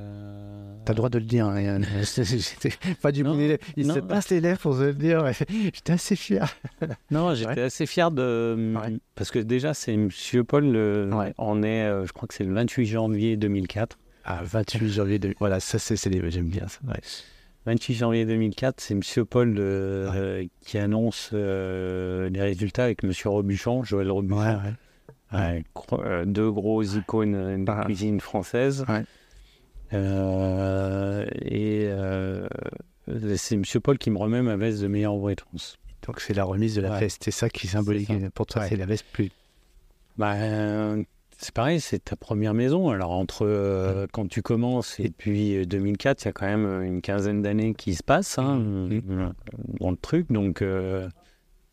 T'as le droit de le dire. hein, pas du Non. Il non. se passe les lèvres pour se le dire. ouais. J'étais assez fier. Non, j'étais assez fier de. Ouais. Parce que déjà, c'est Monsieur Paul, le- Ouais. on est, euh, je crois que c'est le 28 janvier 2004. Ah, 28 janvier. De... Voilà, ça, c'est j'aime bien ça. Ouais. 28 janvier 2004, c'est Monsieur Paul euh, euh, qui annonce euh, les résultats avec Monsieur Robuchon, Joël Robuchon. Ouais, ouais. Deux gros icônes de Ah. cuisine française. Et c'est Monsieur Paul qui me remet ma veste de meilleur ouvrier de France. Donc c'est la remise de la veste. C'est ça qui symbolise ça. pour toi. C'est la veste plus. Bah, euh, c'est pareil, c'est ta première maison. Alors, entre euh, quand tu commences et puis euh, 2004, il y a quand même euh, une quinzaine d'années qui se passent hein, euh, dans le truc. Donc, euh,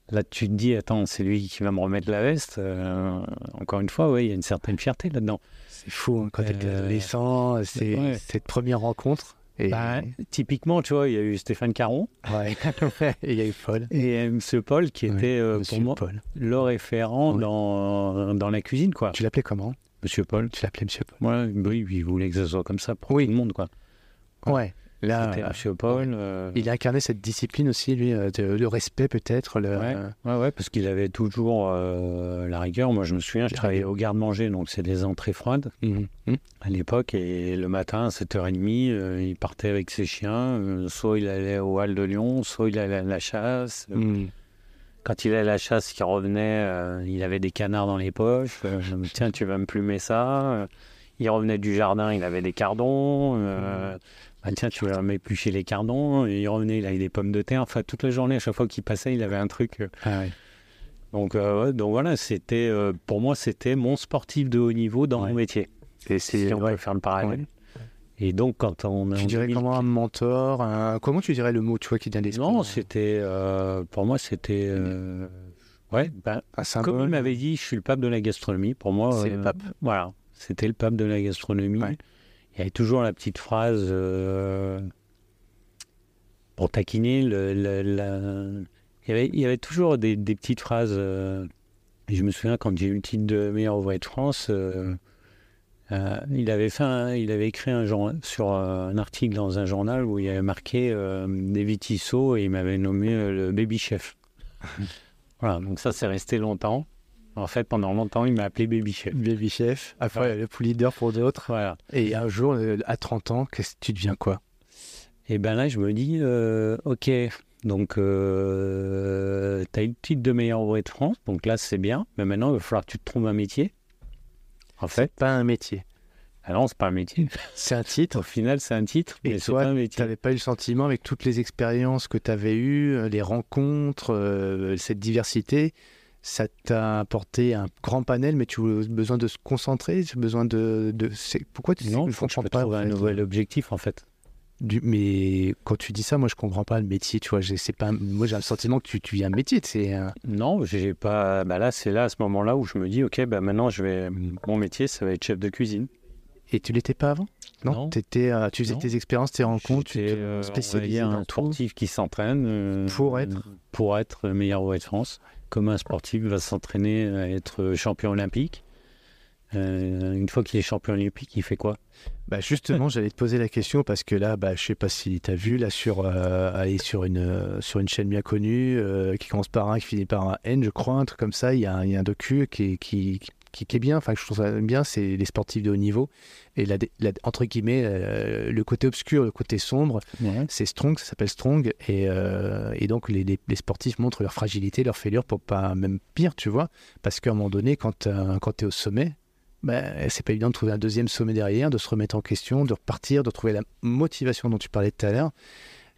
là, tu te dis, attends, c'est lui qui va me remettre la veste. Euh, encore une fois, oui, il y a une certaine fierté là-dedans. C'est fou hein, quand t'es Euh, adolescent. C'est ouais. cette première rencontre. Et Bah, typiquement, tu vois, il y a eu Stéphane Caron ouais. et il y a eu Paul. et M. Paul qui était euh, pour moi Paul. le référent dans, dans la cuisine, quoi. Tu l'appelais comment? Monsieur Paul. Tu l'appelais Monsieur Paul Ouais, oui, il voulait que ce soit comme ça pour Oui. tout le monde, quoi. Ouais. Là, euh, Paul. euh, il a incarné cette discipline aussi, lui, euh, de, le respect peut-être. Le... Ouais. Ouais, ouais, parce qu'il avait toujours euh, la rigueur. Moi, je me souviens, je La travaillais au garde-manger, donc c'est des entrées froides Mhm. Mhm. à l'époque. Et le matin, à 7h30, euh, il partait avec ses chiens. soit il allait au Hall de Lyon, soit il allait à la chasse. Mhm. Quand il allait à la chasse, il revenait, euh, il avait des canards dans les poches. Euh, Tiens, tu vas me plumer ça. Il revenait du jardin, il avait des cardons. Euh, bah, tiens, tu vas m'éplucher les cardons. Et il revenait, il avait des pommes de terre. Enfin, toute la journée, à chaque fois qu'il passait, il avait un truc. euh, Ah ouais. donc, euh, donc voilà, c'était euh, pour moi, c'était mon sportif de haut niveau dans Ouais. mon métier. Et Si c'est on ouais. peut faire le parallèle. Ouais. Et donc, quand on Tu dirais 2000 comment un mentor un... Comment tu dirais le mot, tu vois, qui vient d'esprit? Non, c'était euh, pour moi, c'était ouais. Ben, un comme il m'avait dit, je suis le pape de la gastronomie. Pour moi, C'est le pape. Voilà, c'était le pape de la gastronomie. Il y avait toujours la petite phrase euh, pour taquiner. Le, le- la- Il, y avait, il y avait toujours des, des petites phrases. euh, je me souviens quand j'ai eu le titre de meilleur ouvrier de France, euh, il avait fait, un- il avait écrit un, jour- sur un article dans un journal où il y avait marqué David Tissot et il m'avait nommé le baby chef. voilà, donc ça c'est resté longtemps. En fait, pendant longtemps, il m'a appelé baby chef. Baby chef, après Ouais. le pool leader pour d'autres. Voilà. Et un jour, euh, à 30 ans, qu'est-ce- tu deviens quoi? Et ben là, je me dis, euh, ok, donc euh, tu as eu le titre de meilleur ouvrier de France, donc là c'est bien, mais maintenant il va falloir que tu te trouves un métier. En fait, Pas un métier. ah non, c'est pas un métier. C'est un titre. Au final, c'est un titre, Et mais toi, pas un Tu n'avais pas eu le sentiment, avec toutes les expériences que tu avais eues, euh, les rencontres, euh, cette diversité, ça t'a apporté un grand panel, mais tu as besoin de se concentrer, tu as besoin de... Pourquoi tu Non, je je comprends pas, un nouvel objectif en fait. Du- mais quand tu dis ça, moi je comprends pas le métier, tu vois. C'est pas, moi j'ai un sentiment que tu, tu vis un métier, c'est un- Non, j'ai pas. Bah là, c'est là à ce moment-là où je me dis, ok, bah maintenant je vais. Mon métier, ça va être chef de cuisine. Et tu l'étais pas avant? Non, Non. T'étais, euh, tu faisais Non. tes expériences, tes rencontres, tu te euh, spécialisais un sportif qui s'entraîne euh, Pour être pour être meilleur ouvrier de France. Comme un sportif va s'entraîner à être champion olympique. Euh, une fois qu'il est champion olympique, il fait quoi? Bah justement, j'allais te poser la question parce que là, bah, je sais pas si tu as vu là sur, euh, sur une euh, sur une chaîne bien connue euh, qui commence par un qui finit par un N, je crois, un truc comme ça. Il y a, y a un docu qui qui, qui, qui est bien. Enfin, je trouve ça bien. C'est les sportifs de haut niveau et la, la- entre guillemets euh, le côté obscur, le côté sombre, c'est Strong. Ça s'appelle Strong et, euh, et donc les, les, les sportifs montrent leur fragilité, leur fêlure pour pas même pire, tu vois, parce qu'à un moment donné, quand euh, quand tu es au sommet ben, c'est pas évident de trouver un deuxième sommet derrière, de se remettre en question, de repartir, de trouver la motivation dont tu parlais tout à l'heure.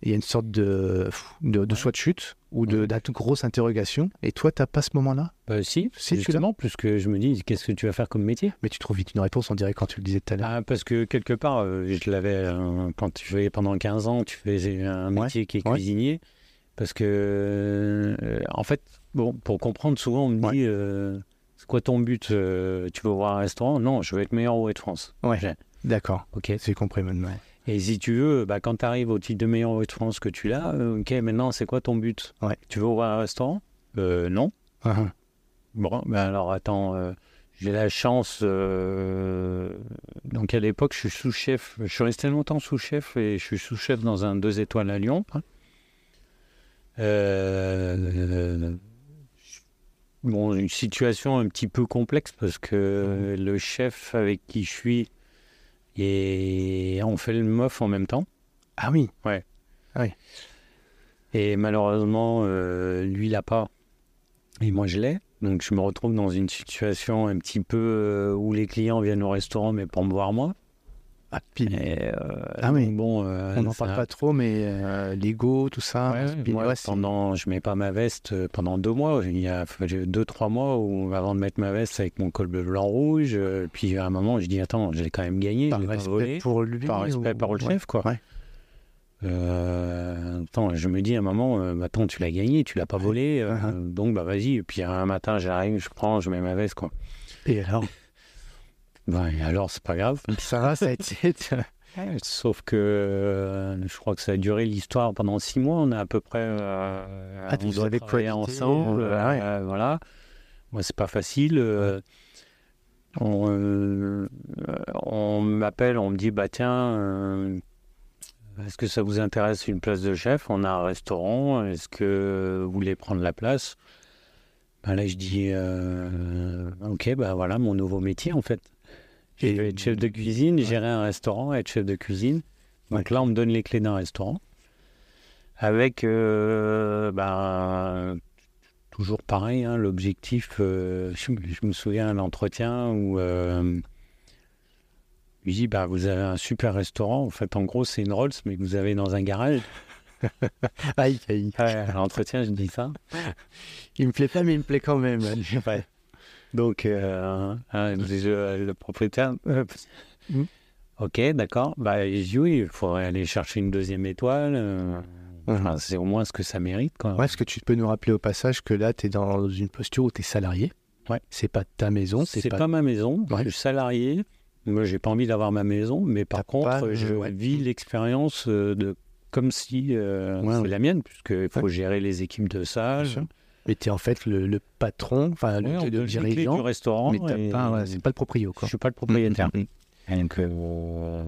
Il y a une sorte de, de, de soit de chute ou de, Ouais. de grosse interrogation. Et toi, tu n'as pas ce moment-là? Bah, si, Si, justement, puisque je me dis, qu'est-ce que tu vas faire comme métier? Mais tu trouves vite une réponse, on dirait, quand tu le disais tout à l'heure. Ah, Parce que quelque part, euh, je l'avais, euh, quand tu faisais pendant 15 ans, tu faisais un Ouais, métier qui est ouais. cuisinier. Parce que, euh, en fait, bon, pour comprendre, souvent on me dit, c'est quoi ton but Tu veux ouvrir un restaurant? Non, je veux être meilleur ouvrier de France. Ouais. D'accord, Ok. j'ai compris maintenant. Et si tu veux, bah, quand tu arrives au titre de meilleur de France que tu l'as, euh, ok, maintenant c'est quoi ton but? Ouais. Tu veux ouvrir un restaurant? Euh, Non. Ah. Bon, ben alors attends, euh, j'ai la chance. euh, donc à l'époque, je suis sous-chef. Je suis resté longtemps sous-chef et je suis sous-chef dans un deux étoiles à Lyon. Euh, bon, une situation un petit peu complexe parce que le chef avec qui je suis et on fait le mof en même temps. Ah oui, Et malheureusement, euh, lui, il l'a pas. Et moi, je l'ai. Donc, je me retrouve dans une situation un petit peu euh, où les clients viennent au restaurant, mais pour me voir moi. Ah, Et, euh, Ah oui. donc bon, euh, on n'en parle pas trop, mais euh, l'ego, tout ça. Ouais, moi, pendant, je mets pas ma veste pendant deux mois. Il y a deux, trois mois où, avant de mettre ma veste avec mon col bleu, blanc, rouge. puis à un moment, je dis Attends, j'ai quand même gagné. par respect voler. pour lui. Par respect ou- pour le Ouais. chef, quoi. Ouais. Euh, attends, je me dis à un moment, euh, attends, tu l'as gagné, tu l'as pas volé, euh, Uh-huh. donc bah vas-y. Et puis un matin, j'arrive, je prends, je mets ma veste, quoi. Et alors, Ben, alors, c'est pas grave. ça va, ça a été. Sauf que euh, je crois que ça a duré l'histoire pendant six mois. On a à peu près. Euh, Ah, vous avez ensemble. euh, ouais. euh, voilà. Moi, c'est pas facile. on, on m'appelle, on me dit bah tiens, est-ce que ça vous intéresse une place de chef? On a un restaurant, est-ce que vous voulez prendre la place? Bah Là, je dis ok, bah voilà mon nouveau métier en fait. Je vais être chef de cuisine, gérer un restaurant, être chef de cuisine. Donc là, on me donne les clés d'un restaurant avec euh, bah, toujours pareil, hein, l'objectif, euh, je, je me souviens d'un entretien où euh, il dit bah, Vous avez un super restaurant, en fait, en gros, c'est une Rolls, mais que vous avez dans un garage. Aïe, aïe. Ouais, à l'entretien, je dis ça. Il me plaît pas, mais il me plaît quand même. Ouais. Donc, euh, hein, je- le propriétaire. euh, Mm. Ok, d'accord. Bah, oui, il faudrait aller chercher une deuxième étoile. euh, c'est au moins ce que ça mérite. Quoi. Ouais, est-ce que tu peux nous rappeler au passage que là, tu es dans une posture où tu es salarié? Ouais. C'est pas ta maison, C'est pas... pas... ma maison, Ouais. je suis salarié. Moi, j'ai pas envie d'avoir ma maison, mais par contre, je ouais. vis l'expérience de comme si euh, Ouais, c'est la mienne, puisqu'il faut gérer les équipes de salle. Mais tu es en fait le, le patron, enfin le, le dirigeant, du restaurant. mais et pas, c'est pas le proprio. Je Quoi. suis pas le propriétaire. Mm, mm, mm. Donc, euh,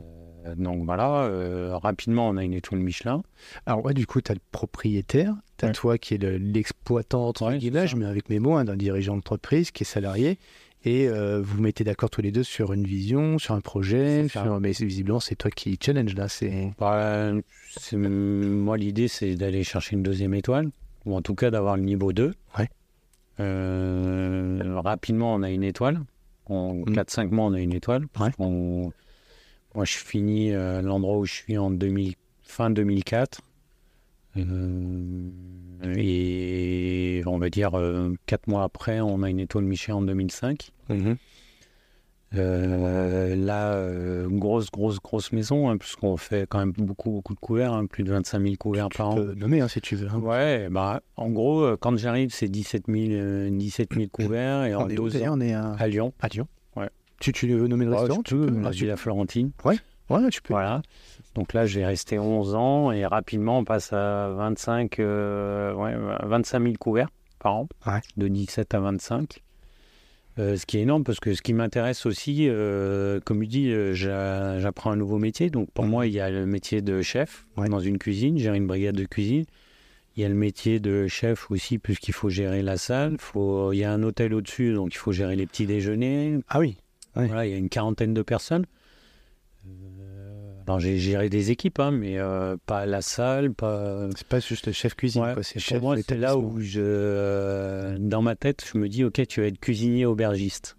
donc voilà, euh, rapidement, on a une étoile Michelin. Alors ouais, du coup, tu as le propriétaire, tu as Ouais. toi qui est le- l'exploitant, entre Ouais, guillemets, je mets avec mes mots, hein, d'un dirigeant d'entreprise qui est salarié, et euh, vous vous mettez d'accord tous les deux sur une vision, sur un projet, sur... mais visiblement c'est toi qui challenge là, c'est... Bah, c'est- moi, l'idée, c'est d'aller chercher une deuxième étoile, ou en tout cas d'avoir le niveau 2. Ouais. Euh, rapidement, on a une étoile. En Mm. 4-5 mois, on a une étoile. Ouais. On- moi, je finis euh, l'endroit où je suis en 2000 fin 2004. Euh, et on va dire 4 mois après, on a une étoile Michelin en 2005. Euh, là, euh, grosse, grosse, grosse maison, hein, puisqu'on fait quand même beaucoup, beaucoup de couverts, hein, plus de 25 000 couverts par Tu an. peux nommer hein, si tu veux. hein. Ouais, bah, en gros, euh, quand j'arrive, c'est 17 000, euh, 17 000 couverts et en on, est où, deux d'ailleurs ans on est à, à Lyon. à Lyon. Ouais. Tu, tu veux nommer le Ouais, restaurant je peux, Ah, la tu- Villa Florentine. Ouais, tu peux. Voilà. Donc là, j'ai resté 11 ans et rapidement, on passe à 25, euh, ouais, 25 000 couverts par an, Ouais. de 17 à 25. Euh, ce qui est énorme parce que ce qui m'intéresse aussi, euh, comme je dis, euh, j'a- j'apprends un nouveau métier. Donc pour moi, il y a le métier de chef Ouais. dans une cuisine, gérer une brigade de cuisine. Il y a le métier de chef aussi, puisqu'il faut gérer la salle. Faut... Il y a un hôtel au-dessus, donc il faut gérer les petits déjeuners. Ah oui, Ouais. Voilà, il y a une quarantaine de personnes. Alors j'ai géré des équipes, hein, mais euh, pas la salle, pas. c'est pas juste le chef cuisine, Ouais, quoi, c'est pour moi, c'est là où je, euh, dans ma tête, je me dis, ok, tu vas être cuisinier aubergiste.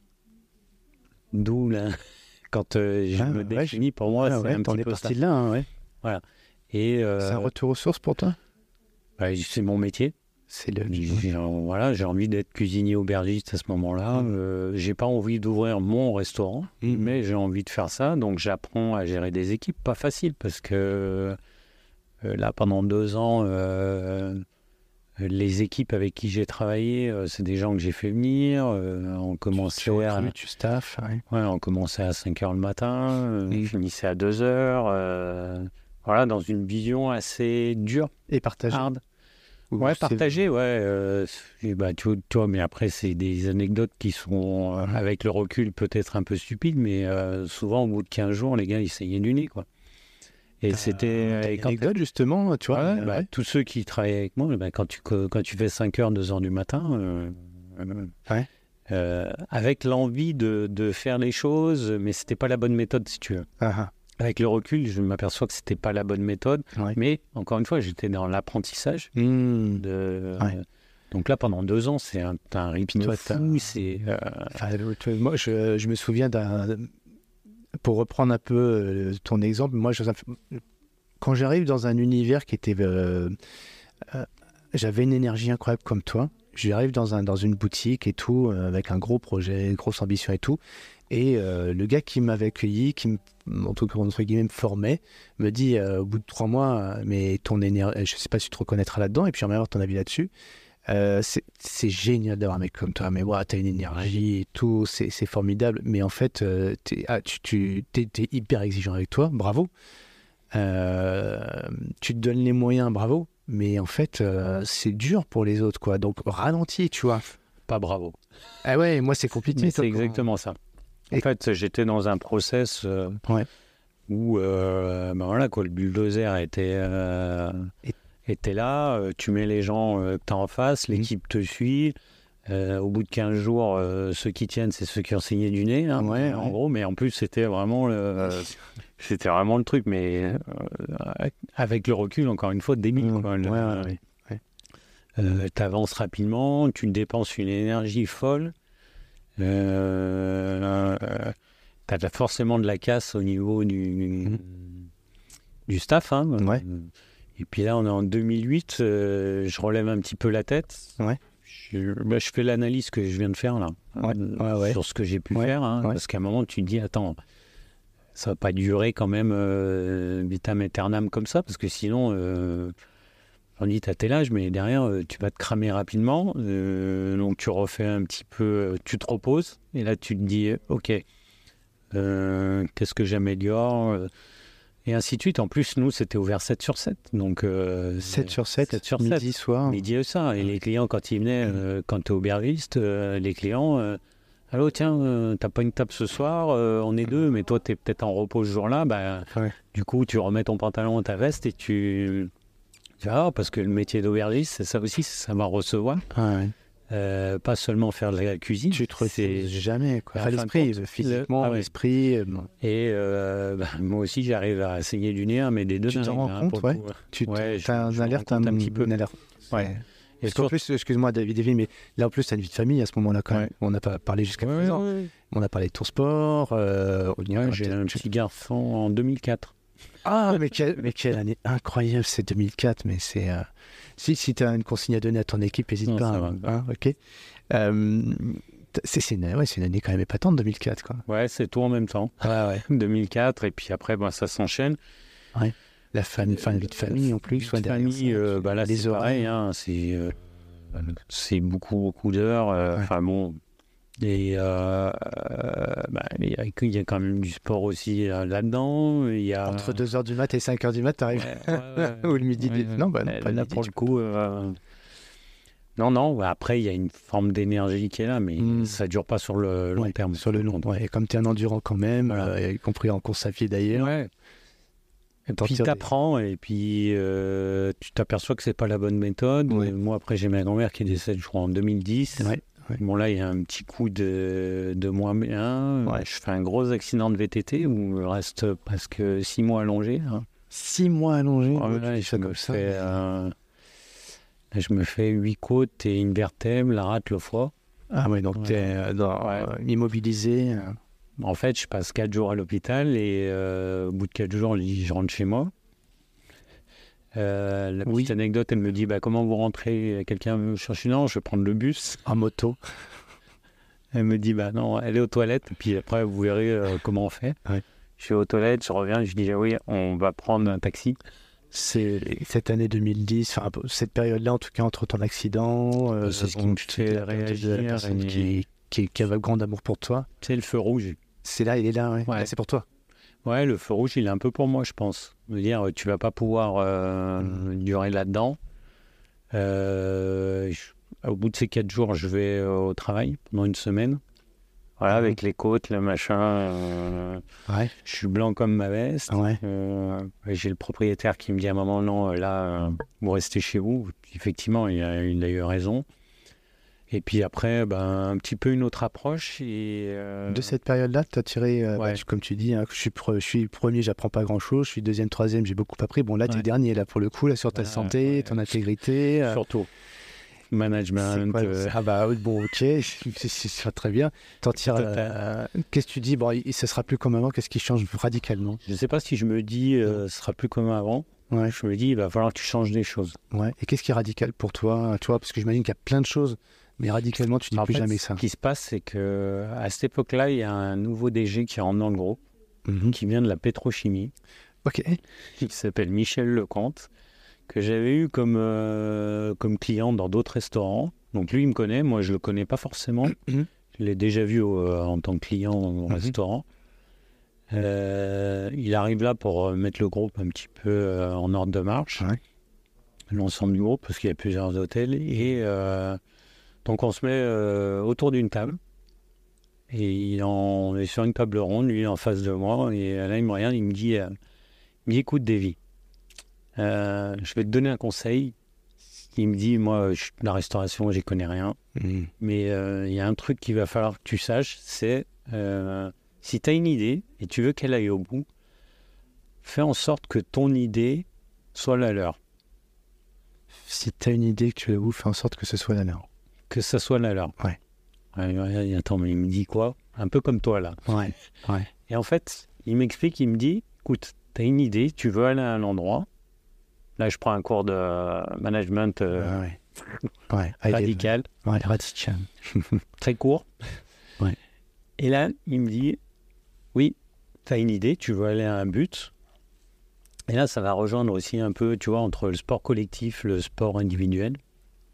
D'où là, quand euh, je Ah, me ouais, définis, pour moi, Ah c'est ouais, un petit peu parti ça. de là, hein, ouais. Et euh, C'est un retour aux sources pour toi? bah, c'est mon métier. C'est le... J'ai, voilà, j'ai envie d'être cuisinier aubergiste à ce moment-là. Mm. Euh, j'ai pas envie d'ouvrir mon restaurant, Mhm. mais j'ai envie de faire ça. Donc j'apprends à gérer des équipes. Pas facile parce que euh, là, pendant deux ans, euh, les équipes avec qui j'ai travaillé, euh, c'est des gens que j'ai fait venir. Euh, on commençait à, tu ouais? ouais, on commençait à 5 heures le matin, euh, on Mm. finissait à 2 heures. euh, voilà, dans une vision assez dure, Et partager. hard. Ou Ouais, partager, ouais. euh, et bah, tu, tu vois, mais après, c'est des anecdotes qui sont, euh, avec le recul, peut-être un peu stupides, mais euh, souvent, au bout de 15 jours, les gars, ils saignaient du nez, quoi. Et c'était. une anecdote, justement, tu vois? Ouais, bah, ouais. Tous ceux qui travaillaient avec moi, bah, quand, tu, quand tu fais 5 heures, 2 heures du matin, Ouais. avec l'envie de, de faire les choses, mais c'était pas la bonne méthode, si tu veux. Ah, Avec le recul, je m'aperçois que c'était pas la bonne méthode, ouais. mais encore une fois, j'étais dans l'apprentissage. De, Ouais. Donc là, pendant deux ans, c'est un, un rythme toi, fou. C'est euh, Enfin, moi, je, je me souviens d'un. Pour reprendre un peu euh, ton exemple, moi, je- quand j'arrive dans un univers qui était. euh, euh, J'avais une énergie incroyable comme toi. J'arrive dans, un, dans une boutique et tout, avec un gros projet, grosse ambition et tout. Et euh, le gars qui m'avait accueilli, qui, me- en tout cas, entre guillemets, me formait, me dit euh, au bout de trois mois, mais ton énergie, je sais pas si tu te reconnaîtras là-dedans, et puis j'aimerais avoir ton avis là-dessus. Euh, c'est génial d'avoir un mec comme toi, mais ouais, t'as une énergie et tout, c'est formidable. Mais en fait, t'es ah, tu, t'es hyper exigeant avec toi, bravo. Tu te donnes les moyens, bravo. Mais en fait, c'est dur pour les autres, quoi. Donc ralentis, tu vois. pas bravo. Ah ouais, moi c'est compliqué. Mais c'est exactement ça. En Et- fait, j'étais dans un process euh, Ouais. où euh, ben voilà, quoi, le bulldozer était, euh, Et- était là. tu mets les gens que tu as en face, Mhm. l'équipe te suit. au bout de 15 jours, ceux qui tiennent, c'est ceux qui ont signé du nez, hein, Ouais, en ouais. gros. Mais en plus, c'était vraiment, le, c'était vraiment le truc. Mais avec le recul, encore une fois, débile. Mmh, quoi, le- tu avances rapidement, tu dépenses une énergie folle. Euh, tu as forcément de la casse au niveau du, du staff. hein. Ouais. Et puis là, on est en 2008. euh, je relève un petit peu la tête. Ouais. Je, bah, je fais l'analyse que je viens de faire là, Ouais, euh, sur ce que j'ai pu faire. hein. Parce qu'à un moment, tu te dis, attends, ça va pas durer quand même euh, vitam aeternam comme ça, parce que sinon, on dit, t'as tel âge, mais derrière, euh, tu vas te cramer rapidement. euh, donc, tu refais un petit peu, euh, tu te reposes, et là, tu te dis, ok, euh, qu'est-ce que j'améliore Et ainsi de suite. En plus, nous, c'était ouvert 7 sur 7. Donc, euh, 7 sur 7, 7 sur midi, 7. soir. Midi et ça. Et les clients, quand ils venaient, quand tu es aubergiste, les clients, allô, tiens, euh, t'as pas une table ce soir, euh, on est deux, mais toi, tu es peut-être en repos ce jour-là. Bah, Ouais. Du coup, tu remets ton pantalon, ta veste et tu. Parce que le métier d'aubergiste, c'est ça aussi, c'est savoir recevoir. Ah ouais. Euh, pas seulement faire de la cuisine. Tu te jamais, quoi. Enfin, l'esprit, physiquement, ah ouais. l'esprit. euh, Et euh, bah, moi aussi, j'arrive à saigner du nez, mais des deux Tu t'en rends hein, compte, ouais. coup. Tu as un alerte un petit peu. Une alerte. Ouais. Et Parce qu'en plus, excuse-moi David, David, mais là en plus, tu as une vie de famille à ce moment-là quand même. Ouais. On n'a pas parlé jusqu'à Ouais, présent. ouais. On a parlé de ton sport. euh, j'ai un petit garçon en 2004. Ah, mais, quelle- mais quelle année incroyable, c'est 2004. Mais c'est. euh, Si, si tu as une consigne à donner à ton équipe, n'hésite pas. hein, hein, ok. Euh, c'est une, ouais, une année quand même épatante, 2004. Quoi. Ouais, c'est tout en même temps. Ouais, ouais. 2004, et puis après, bah, ça s'enchaîne. La famille, enfin, la vie de famille en plus. De derrière famille, euh, bah là, c'est pareil. hein, c'est euh, beaucoup, beaucoup d'heures. euh. Enfin bon. Et euh, euh, bah, il y, a- il y a quand même du sport aussi euh, là-dedans. Il y a... Entre 2h du mat et 5h du mat, t'arrives. Ouais, ouais, ouais. Ou le midi. Du- Non, bah non, pas le là, midi, pour tu le coup. euh, Non, non, après, il y a une forme d'énergie qui est là, mais Mm. ça dure pas sur le long terme. Sur le long. Ouais, et comme tu es un endurant quand même, Voilà. euh, y compris en course à pied d'ailleurs. Ouais. Et puis tires des- t'apprends et puis euh, tu t'aperçois que c'est pas la bonne méthode. Ouais. Moi après j'ai ma grand-mère qui décède je crois en 2010. Ouais, ouais. Bon là il y a un petit coup de, de moins bien. Ouais. Je fais un gros accident de VTT où je reste presque six mois allongé. hein. Six mois allongé? Ouais, je, me ça. fais, euh, je me fais huit côtes et une vertèbre, la rate le foie. Ah ouais, donc tu es Ouais. immobilisé. euh, En fait, je passe 4 jours à l'hôpital et euh, au bout de 4 jours, je rentre chez moi. Euh, la petite Oui. anecdote, elle me dit bah, Comment vous rentrez? Quelqu'un me chercher Non, je vais prendre le bus. en moto. Elle me dit Bah non, elle est aux toilettes. Et puis après, vous verrez euh, comment on fait. Ouais. Je suis aux toilettes, je reviens, je dis ah Oui, on va prendre un taxi. C'est cette année 2010, enfin un peu- cette période-là en tout cas entre ton accident, euh, C'est ce qui me fait t'es la perte de la réagir personne et- qui, qui, qui avait grand amour pour toi. C'est le feu rouge. C'est là, il est là, ouais. Ouais. Là, c'est pour toi. Ouais, le feu rouge, il est un peu pour moi, je pense. Veux dire, tu vas pas pouvoir euh, Mhm. durer là-dedans. Euh, au bout de ces quatre jours, je vais euh, au travail pendant une semaine. Voilà, Mhm. avec les côtes, le machin. euh, Ouais. je suis blanc comme ma veste. Ouais. J'ai le propriétaire qui me dit à un moment, non, là, vous restez chez vous. Effectivement, il a, il a eu raison. Et puis après, ben, un petit peu une autre approche. Et, euh, De cette période-là, tu as tiré, euh, bah, Ouais. comme tu dis, hein, je, suis pre- je suis premier, j'apprends pas grand-chose. Je suis deuxième, troisième, j'ai beaucoup appris. Bon, là, tu es dernier, là, pour le coup, là, sur ta santé, ouais. ton intégrité. euh, Surtout. Management. quoi, euh, Ah bah bon, ok, c'est très bien. T'en tires, Qu'est-ce que tu dis? Bon, ce sera plus comme avant. Qu'est-ce qui change radicalement? Je ne sais pas si je me dis ce sera plus comme avant. Ouais. Je me dis il va falloir que tu changes des choses. Ouais. Et qu'est-ce qui est radical pour toi, toi Parce que j'imagine qu'il y a plein de choses, mais radicalement, tu dis En plus fait, jamais ça. Ce qui se passe, c'est que à cette époque-là, il y a un nouveau DG qui rentre dans le groupe, Mhm. qui vient de la pétrochimie, Ok. qui s'appelle Michel Lecomte, que j'avais eu comme, euh, comme client dans d'autres restaurants. Donc lui, il me connaît, moi je le connais pas forcément. Mhm. Je l'ai déjà vu euh, en tant que client au Mhm. restaurant. Euh, il arrive là pour mettre le groupe un petit peu en ordre de marche. Ouais. L'ensemble du groupe, parce qu'il y a plusieurs hôtels. Et donc on se met euh, autour d'une table. Et il en est sur une table ronde, lui en face de moi. Et là, il me regarde, il me dit, euh, il me dit écoute, Davy, euh, je vais te donner un conseil. Il me dit, moi, je, la restauration, j'y connais rien. Mm. Mais il y a un truc qu'il va falloir que tu saches, c'est si tu as une idée et tu veux qu'elle aille au bout, fais en sorte que ton idée soit la leur. Si tu as une idée que tu veux, fais en sorte que ce soit la leur. Que ça soit la leur. Ouais. Ouais, ouais, attends, mais il me dit quoi? Un peu comme toi, là. Ouais. Ouais. Et en fait, il m'explique, il me dit, écoute, tu as une idée, tu veux aller à un endroit. Là, je prends un cours de management euh, ouais. Ouais. Allez, radical, Ouais, très court. Et là, il me dit, oui, tu as une idée, tu veux aller à un but. Et là, ça va rejoindre aussi un peu, tu vois, entre le sport collectif, le sport individuel,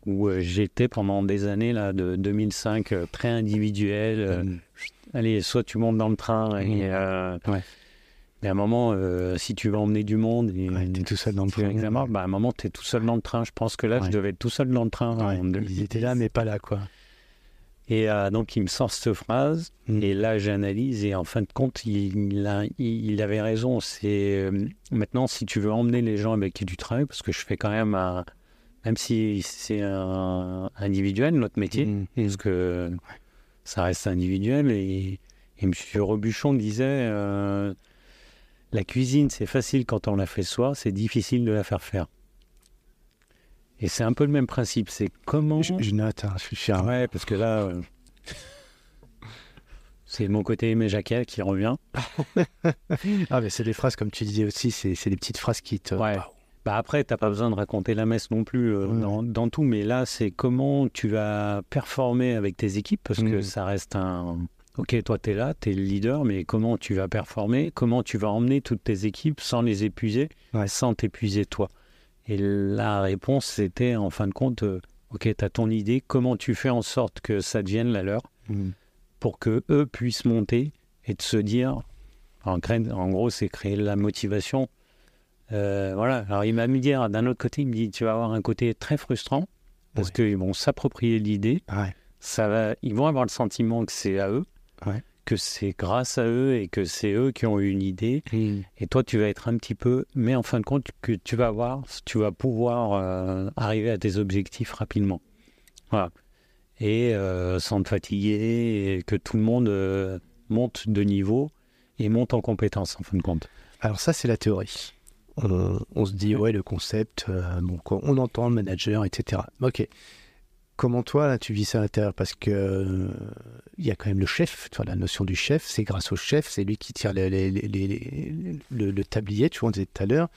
où euh, j'étais pendant des années, là, de 2005, euh, très individuel. euh, Mm. allez, soit tu montes dans le train et, euh, Ouais. mais à un moment, euh, si tu veux emmener du monde et Ouais, t'es tout seul dans le train. examen, bah, à un moment, tu es tout seul dans le train. Je pense que là, Ouais. je devais être tout seul dans le train. Ouais, en Ils 2010. étaient là, mais pas là, quoi. Et euh, donc, il me sort cette phrase. Mm. Et là, j'analyse. Et en fin de compte, il, a- avait raison. C'est euh, maintenant, si tu veux emmener les gens avec qui tu travailles, parce que je fais quand même un. Même si c'est un individuel, notre métier, Mm. parce que ça reste individuel. Et, et M. Robuchon disait euh, La cuisine, c'est facile quand on la fait soi, c'est difficile de la faire faire. Et c'est un peu le même principe. C'est comment. Je, je note, hein, je suis fier. Ouais, parce que là, euh, c'est mon côté Aimé Jacquet qui revient. Ah, mais c'est des phrases, comme tu disais aussi, c'est c'est des petites phrases qui te. Ouais. Bah après, t'as pas besoin de raconter la messe non plus euh, dans, dans tout, mais là, c'est comment tu vas performer avec tes équipes, parce que Mhm. ça reste un. Ok, toi, tu es là, tu es le leader, mais comment tu vas performer Comment tu vas emmener toutes tes équipes sans les épuiser, Ouais. sans t'épuiser toi Et la réponse, c'était en fin de compte, euh, ok, tu as ton idée, comment tu fais en sorte que ça devienne la leur Mm. pour que eux puissent monter et de se dire, en, en gros, c'est créer la motivation. Euh, voilà. Alors il m'a mis dire d'un autre côté, il me dit, tu vas avoir un côté très frustrant parce Ouais. qu'ils vont s'approprier l'idée. Ouais. Ça va, ils vont avoir le sentiment que c'est à eux, Ouais. que c'est grâce à eux et que c'est eux qui ont eu une idée. Mm. Et toi, tu vas être un petit peu, mais en fin de compte, que tu vas voir, tu vas pouvoir euh, arriver à tes objectifs rapidement. Voilà. Et euh, sans te fatiguer, et que tout le monde monte de niveau et monte en compétence, en fin de compte. Alors ça, c'est la théorie. On, on se dit, ouais, le concept, euh, on entend le manager, etc. Ok. Comment toi, là, tu vis ça à l'intérieur? Parce que euh, il y a quand même le chef, tu vois, la notion du chef, c'est grâce au chef, c'est lui qui tire le, tablier, tu vois, on disait tout à l'heure.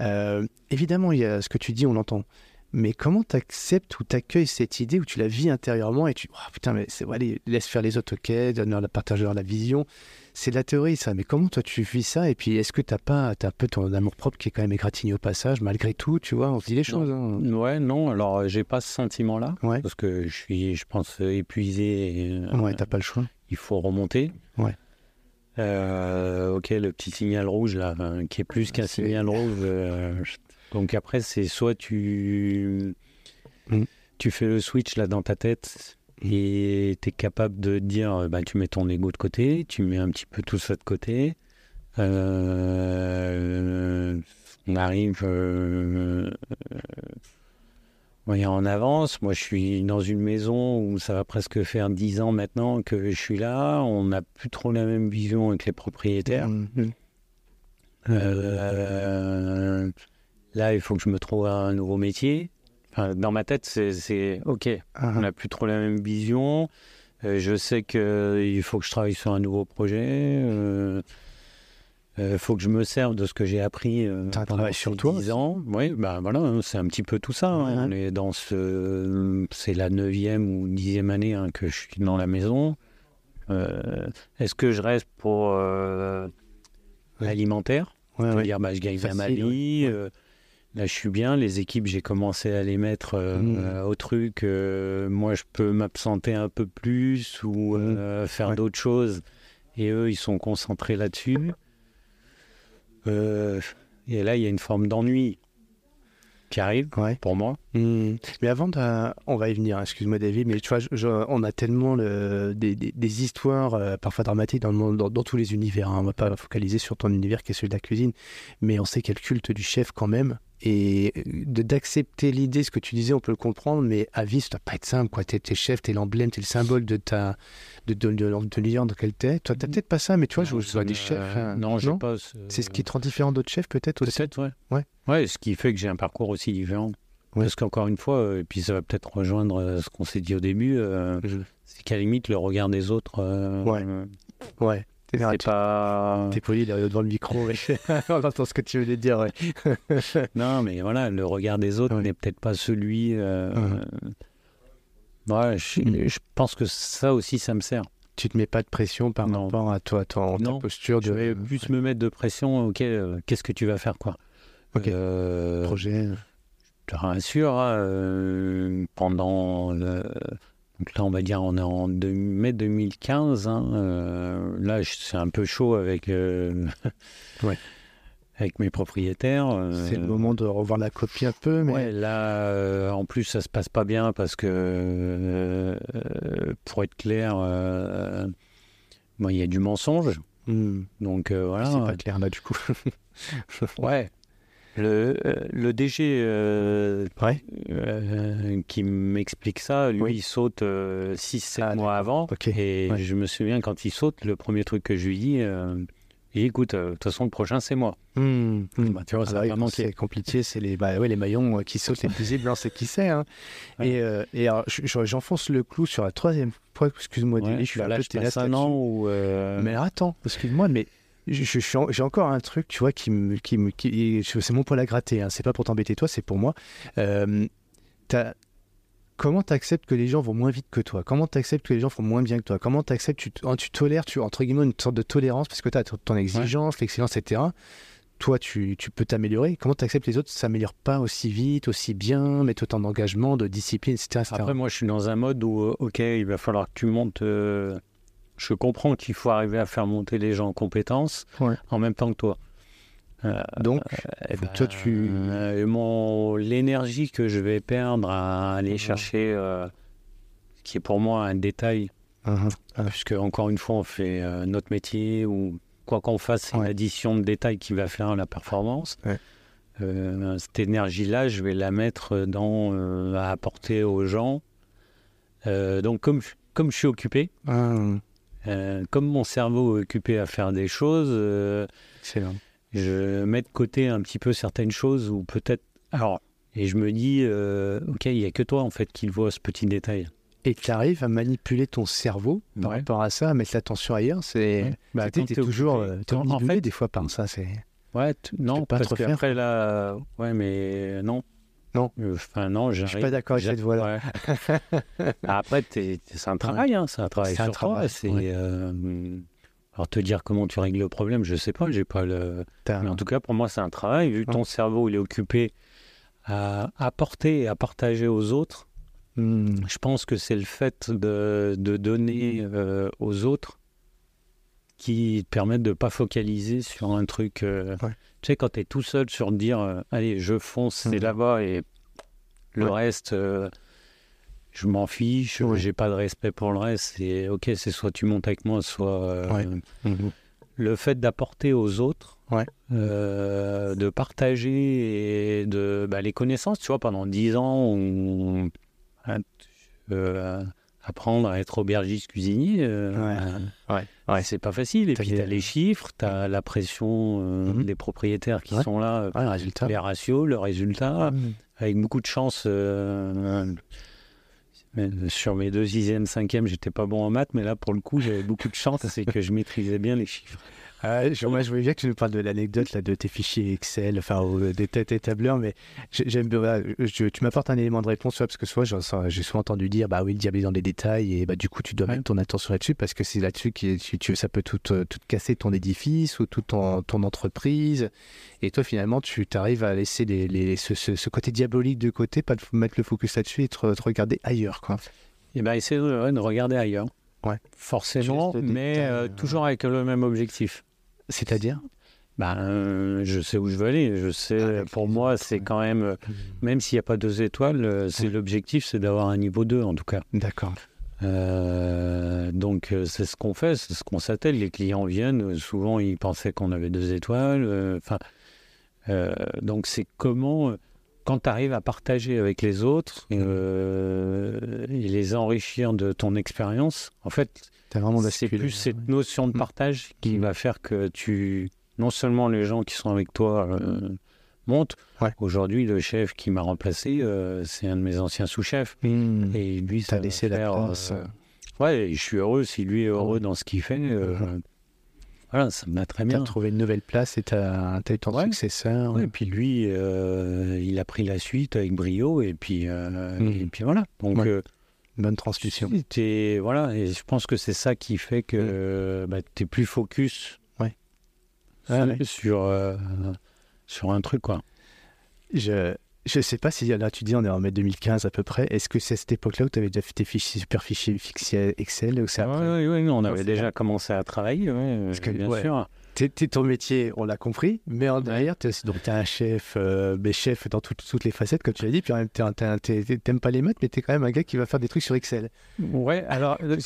Euh, évidemment, il y a ce que tu dis, on l'entend. Mais comment tu acceptes ou t'accueilles cette idée où tu la vis intérieurement et tu oh, putain mais c'est allez laisse faire les autres ok donne-leur la partage-leur la vision c'est de la théorie ça mais comment toi tu vis ça? Et puis est-ce que t'as pas t'as un peu ton amour propre qui est quand même égratigné au passage malgré tout tu vois? On se dit les choses hein. Ouais, non, alors euh, j'ai pas ce sentiment-là, ouais parce que je suis, je pense, euh, épuisé. Et, euh, ouais t'as pas le choix il faut remonter. Ouais. Euh, ok, le petit signal rouge là, qui est plus qu'un signal rouge. euh, donc après, c'est soit tu Mm. tu fais le switch là dans ta tête et tu es capable de dire, euh, bah, tu mets ton ego de côté, tu mets un petit peu tout ça de côté. Euh, on arrive. euh, Ouais, en avance. Moi, je suis dans une maison où ça va presque faire 10 ans maintenant que je suis là. On n'a plus trop la même vision avec les propriétaires. Mhm. Euh, là, il faut que je me trouve un nouveau métier. Enfin, dans ma tête, c'est- OK. Ah, On n'a plus trop la même vision. Euh, je sais qu'il faut que je travaille sur un nouveau projet. Il faut que je me serve de ce que j'ai appris euh, pendant sur toi 10 ans. Oui, bah voilà, hein, c'est un petit peu tout ça. hein. On est dans ce, c'est la neuvième ou dixième année hein, que je suis dans la maison. Euh, Est-ce que je reste pour euh, Ouais. l'alimentaire ouais, dire bah, je gagne ma vie. Là, je suis bien. Les équipes, j'ai commencé à les mettre euh, Mm. euh, au truc. euh, moi, je peux m'absenter un peu plus ou euh, faire Ouais. d'autres choses. Et eux, ils sont concentrés là-dessus. Et là, il y a une forme d'ennui qui arrive Ouais. pour moi. Hmm. Mais avant, de... on va y venir, excuse-moi David, mais tu vois, je- je- on a tellement le- des, des- des histoires euh, parfois dramatiques dans, dans, dans tous les univers. hein. On va pas focaliser sur ton univers qui est celui de la cuisine, mais on sait qu'il y a le culte du chef quand même. Et de- d'accepter l'idée, ce que tu disais, on peut le comprendre, mais à vie, ça doit pas être simple. quoi. T'es es chef, t'es l'emblème, t'es le symbole de ta de, de, de, de l'univers dans lequel t'es. Toi, t'as peut-être pas ça, mais tu vois, je, je vois des chefs. Euh, hein. non, j'ai pas. ce- C'est ce qui te rend différent d'autres chefs, peut-être aussi. Peut-être, ouais. Ouais. Ouais, ce qui fait que j'ai un parcours aussi différent. Ouais. Parce qu'encore une fois, euh, et puis ça va peut-être rejoindre euh, ce qu'on s'est dit au début, euh, c'est qu'à la limite, le regard des autres, euh, Ouais. euh, Ouais. T'es pas. T'es poli derrière devant le micro, mais on entend ce que tu veux dire. Ouais. Non, mais voilà, le regard des autres Ouais. n'est peut-être pas celui. euh, Mhm. Ouais, je, Mhm. je pense que ça aussi, ça me sert. tu te mets pas de pression par Non. rapport à toi, ton, ta Non, posture Je de vais plus me mettre de pression. Ok, euh, qu'est-ce que tu vas faire, quoi Ok. Euh, projet. Je te rassure, hein, euh, pendant le... Donc là, on va dire, on est en mai 2015. hein, là, c'est un peu chaud avec, Ouais. Avec mes propriétaires. euh, C'est le moment de revoir la copie un peu, mais Ouais, là, euh, en plus, ça se passe pas bien parce que, euh, pour être clair, bon, il y a du mensonge. Hmm, Donc euh, voilà. c'est pas clair là du coup. Ouais. Le, le DG euh, Ouais. euh, qui m'explique ça, lui, Oui. il saute 6-7 Ah, mois avant. Et Ouais. je me souviens, quand il saute, le premier truc que je lui dis, dit, écoute, euh, de toute façon, le prochain, c'est moi. Hmm, hmm. Bah, tu vois, Ah ça bah manquer. c'est compliqué, c'est les, bah, ouais, les maillons euh, qui sautent les plus hein, c'est qui c'est. hein. Ouais. Et, euh, et j'enfonce le clou sur la troisième fois, excuse-moi, Ouais, je suis bah là, je passe un an où... euh, Mais attends, excuse-moi, mais je- je j'ai encore un truc, tu vois, qui me, qui me, qui- c'est mon poil à gratter. Hein, c'est pas pour t'embêter toi, c'est pour moi. Euh, t'as- comment t'acceptes que les gens vont moins vite que toi? Comment t'acceptes que les gens font moins bien que toi? Comment t'acceptes, tu, t- tu tolères, tu entre guillemets une sorte de tolérance parce que t'as ton ton exigence, l'excellence, etc. Toi, tu, tu peux t'améliorer. Comment t'acceptes les autres s'améliorent pas aussi vite, aussi bien, mettent autant d'engagement, de discipline, etc. etc. Après, moi, je suis dans un mode où, euh, ok, il va falloir que tu montes. euh, je comprends qu'il faut arriver à faire monter les gens en compétences Ouais. en même temps que toi. Euh, Donc, eh faut que ben, toi, tu- euh, mon l'énergie que je vais perdre à aller Mhm. chercher, euh, qui est pour moi un détail, Mhm. puisque encore une fois, on fait euh, notre métier ou quoi qu'on fasse, c'est Ouais. une addition de détails qui va faire la performance. Ouais. Euh, cette énergie-là, je vais la mettre dans euh, à apporter aux gens. Euh, donc, comme, je- comme je suis occupé, Ah, euh, comme mon cerveau est occupé à faire des choses, euh, excellent. Je mets de côté un petit peu certaines choses ou peut-être. Alors, et je me dis, euh, ok, il n'y a que toi en fait qui le vois ce petit détail. Et tu arrives à manipuler ton cerveau par Ouais. rapport à ça, à mettre l'attention ailleurs. C'est Bah, tu es t'es toujours euh, quand- en fait, des fois par ça. C'est ouais, non, pas parce qu'après là, ouais, mais non. Non. Euh, Enfin, non, je suis pas d'accord avec cette voie-là. ouais. Après, c'est un travail, hein, c'est un travail C'est un sur toi. travail, C'est, ouais. euh, alors, te dire comment tu règles le problème, je sais pas, j'ai pas le. Mais en tout cas, pour moi, c'est un travail. Vu que ton cerveau, il est occupé à apporter et à partager aux autres, Hmm. je pense que c'est le fait de, de donner euh, aux autres qui te permettent de ne pas focaliser sur un truc. euh, Ouais. Tu sais, quand tu es tout seul sur dire euh, allez, je fonce, c'est Mhm. là-bas et le Ouais. reste, je m'en fiche, Ouais. j'ai pas de respect pour le reste. C'est ok, c'est soit tu montes avec moi, soit. euh, Ouais. Mhm. le fait d'apporter aux autres, Ouais. euh, de partager et de bah, les connaissances, tu vois, pendant dix ans, on, hein, euh, apprendre à être aubergiste cuisinier. Ouais. c'est pas facile. Et puis tu as les chiffres, tu as la pression Mhm. des propriétaires qui sont là, les ratios, le résultat, Hmm. avec beaucoup de chance. Euh, sur mes deux sixième, cinquième, j'étais pas bon en maths, mais là, pour le coup, j'avais beaucoup de chance, c'est que je maîtrisais bien les chiffres. Je, moi, je voulais bien que tu nous parles de l'anecdote là, de tes fichiers Excel, enfin, ou, euh, des têtes et tableurs, mais j'ai- j'aime bien. voilà, je- tu m'apportes un élément de réponse, ouais, parce que soit j'ai souvent entendu dire, bah oui, le diable est dans les détails, et bah du coup, tu dois Ouais. mettre ton attention là-dessus, parce que c'est là-dessus que tu, tu- ça peut tout, euh, tout casser ton édifice ou toute ton, ton entreprise. Et toi, finalement, tu arrives à laisser les, les- ce, ce- ce côté diabolique de côté, pas de mettre le focus là-dessus et te, te regarder ailleurs, quoi. Et ben, essayer de, regarder ailleurs. Ouais. Forcément, mais euh, euh, toujours avec le même objectif. C'est-à-dire? Ben, euh, je sais où je veux aller. Je sais, Avec pour moi, c'est quand même, euh, même s'il n'y a pas deux étoiles, euh, c'est l'objectif, c'est d'avoir un niveau 2 en tout cas. D'accord. Euh, donc c'est ce qu'on fait, c'est ce qu'on s'attelle. Les clients viennent, souvent ils pensaient qu'on avait deux étoiles. Enfin, euh, donc c'est comment, quand tu arrives à partager avec les autres euh, et les enrichir de ton expérience, en fait, c'est plus cette notion de Mm. partage qui Mm. va faire que tu, non seulement les gens qui sont avec toi euh, montent. Ouais. Aujourd'hui, le chef qui m'a remplacé, euh, c'est un de mes anciens sous-chefs. Hmm. Et lui, ça va laissé la place. euh, Ouais, je suis heureux si lui est heureux Ouais. dans ce qu'il fait. Mhm. Voilà, ça me va très bien. trouvé une nouvelle place et t'as as eu ton Ouais. successeur. Et puis lui, il a pris la suite avec brio, et puis, et puis voilà. Donc, Bonne transmission. voilà, et je pense que c'est ça qui fait que euh, bah, tu es plus focus Ouais. sur, ouais. sur, euh, sur un truc, quoi. Je je sais pas si là tu dis on est en mai 2015 à peu près. Est-ce que c'est à cette époque-là où tu avais déjà fait tes fichiers super fichiers fixiers Excel ou Oui, on avait déjà commencé à travailler, ouais, Parce que, bien sûr. T'es- ton métier, on l'a compris, mais en derrière, t'es donc t'es un chef, euh, mais chef dans tout- toutes les facettes, comme tu l'as dit, puis en même temps, t'aimes pas les maths, mais t'es quand même un gars qui va faire des trucs sur Excel. Ouais, alors, euh,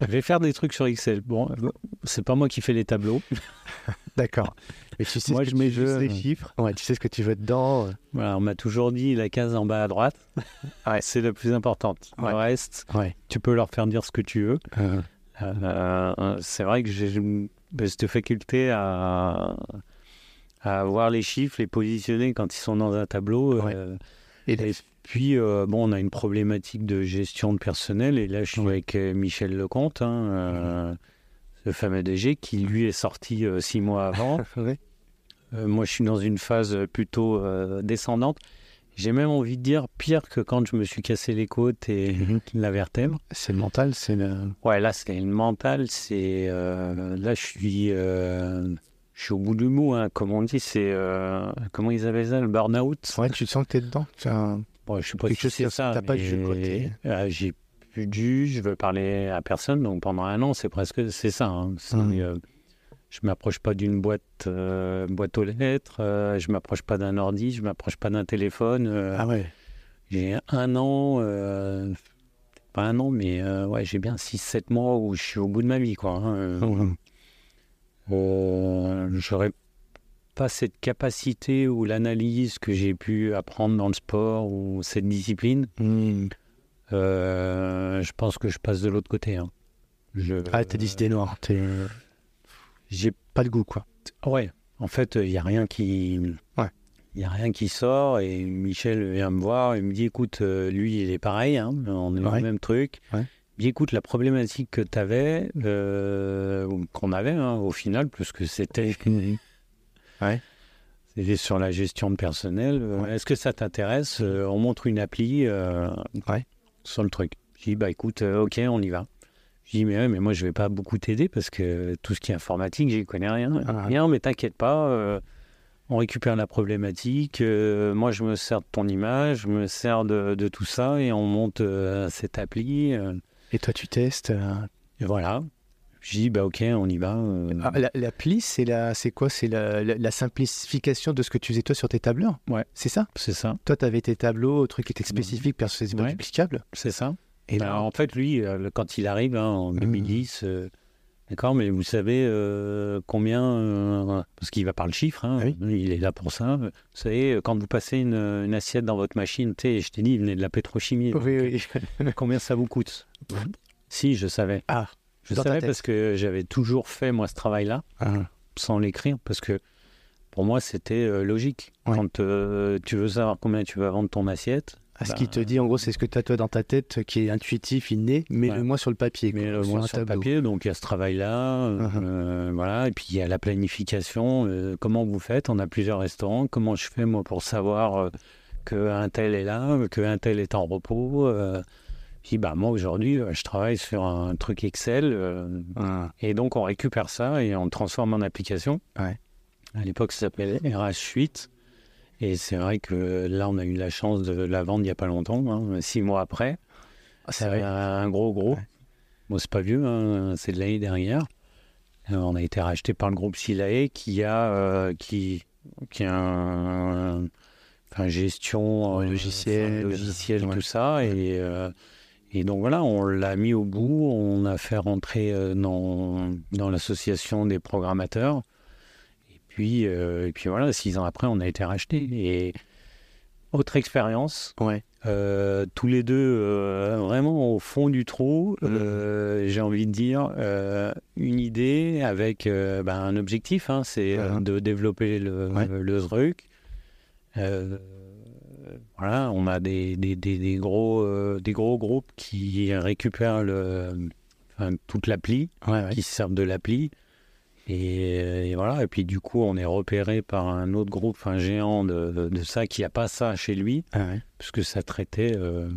je vais faire des trucs sur Excel. Bon, euh, c'est pas moi qui fais les tableaux. D'accord. Mais tu sais Moi, je mets tu veux, juste les chiffres. Ouais, tu sais ce que tu veux dedans. euh. Voilà, on m'a toujours dit la case en bas à droite, Ouais. c'est la plus importante. Ouais. Le reste, Ouais. tu peux leur faire dire ce que tu veux. Euh, c'est vrai que j'ai cette faculté à, à voir les chiffres, les positionner quand ils sont dans un tableau. Ouais. euh, Et et puis, euh, bon, on a une problématique de gestion de personnel. Et là, je suis Ouais. avec euh, Michel Lecomte, hein, euh, ce fameux DG, qui lui est sorti six mois avant. Ouais. Moi, je suis dans une phase plutôt descendante. J'ai même envie de dire pire que quand je me suis cassé les côtes et Mhm. la vertèbre. c'est le mental, c'est le. Ouais, là, c'est le mental. C'est euh, là, je suis, euh, je suis au bout du mot, hein, comme on dit. C'est euh, comment ils appellent ça, le burn-out? Ouais, tu te sens que t'es dedans? Un- Bon, je sais pas Quelque si c'est ça. t'as pas J'ai plus jus. Je veux parler à personne. Donc pendant un an, c'est presque c'est ça. hein. Euh, je m'approche pas d'une boîte euh, boîte aux lettres. euh, je m'approche pas d'un ordi. Je m'approche pas d'un téléphone. euh, Ah ouais. J'ai un an, euh, pas un an, mais ouais, j'ai bien 6-7 mois où je suis au bout de ma vie, quoi. hein. Euh, J'aurais pas cette capacité ou l'analyse que j'ai pu apprendre dans le sport ou cette discipline. Euh, je pense que je passe de l'autre côté. hein. Je, Ah, t'as des idées noires. T'es J'ai pas de goût, quoi. Ouais, en fait, il n'y a rien qui. Ouais. Il a rien qui sort et Michel vient me voir et me dit écoute, euh, lui, il est pareil, hein, on est dans le même truc. Ouais. Il dit écoute, la problématique que tu avais, ou qu'on avait hein, au final, plus que c'était. Ouais. C'était sur la gestion de personnel. euh, Ouais. Est-ce que ça t'intéresse Euh, On montre une appli euh, Ouais. sur le truc. Je dis bah écoute, euh, ok, on y va. Je dis mais, ouais, mais moi je vais pas beaucoup t'aider parce que tout ce qui est informatique, j'y connais rien. Ah. Rien, mais t'inquiète pas, euh, on récupère la problématique. euh, moi je me sers de ton image, je me sers de, de tout ça et on monte euh, cette appli. euh, Et toi, tu testes. et voilà. Je dis bah ok, on y va. Ah, la- L'appli, c'est la, c'est quoi? C'est la, la- la simplification de ce que tu faisais toi sur tes tableurs? Ouais. C'est ça? c'est ça, Toi, tu avais tes tableaux, trucs qui étaient spécifiques, parce que c'est pas Ouais. duplicable? c'est ça. Et Ben, en fait, lui, euh, quand il arrive hein, en 2010, euh, d'accord, mais vous savez euh, combien, parce qu'il va par le chiffre, hein, Ah oui. il est là pour ça. Vous savez, quand vous passez une, une assiette dans votre machine, je t'ai dit, il venait de la pétrochimie. oui, oui. Combien ça vous coûte? Si, je savais. Ah, je savais parce que j'avais toujours fait, moi, ce travail-là, Ah, sans l'écrire, parce que pour moi, c'était logique. Ouais. Quand euh, tu veux savoir combien tu vas vendre ton assiette, Ce Bah, qui te dit, en gros, c'est ce que tu as toi dans ta tête qui est intuitif, inné, mais Ouais. le moins sur le papier. Mais le un sur le papier, donc il y a ce travail-là, Mhm. euh, voilà. Et puis il y a la planification. euh, comment vous faites? On a plusieurs restaurants. Comment je fais moi pour savoir euh, que un tel est là, que un tel est en repos euh, Puis bah moi aujourd'hui, je travaille sur un truc Excel, Ah, et donc on récupère ça et on le transforme en application. Ouais. À l'époque, ça s'appelait RH8. Et c'est vrai que là, on a eu la chance de la vendre il n'y a pas longtemps, hein, six mois après. Ah, c'est vrai. un gros gros. Ouais. Bon, c'est pas vieux, hein, c'est de l'année dernière. Euh, on a été racheté par le groupe Silae qui a, euh, qui, qui a un, un gestion euh, logiciel, logiciel, ouais. tout ça. Et, euh, et donc voilà, on l'a mis au bout. On a fait rentrer dans, dans l'association des programmateurs. Et puis, euh, et puis voilà, six ans après, on a été racheté. Et autre expérience, Ouais. euh, tous les deux euh, vraiment au fond du trou, euh, j'ai envie de dire, une idée avec ben, un objectif, hein, c'est Mhm. de développer le, Ouais. le. Euh, voilà, on a des, des, des, des gros, des gros groupes qui récupèrent le, enfin, toute l'appli, ouais. qui se servent de l'appli. Et, et voilà, et puis du coup, on est repéré par un autre groupe, un géant de, de, de ça, qui n'a pas ça chez lui Ah ouais. puisque ça traitait. euh,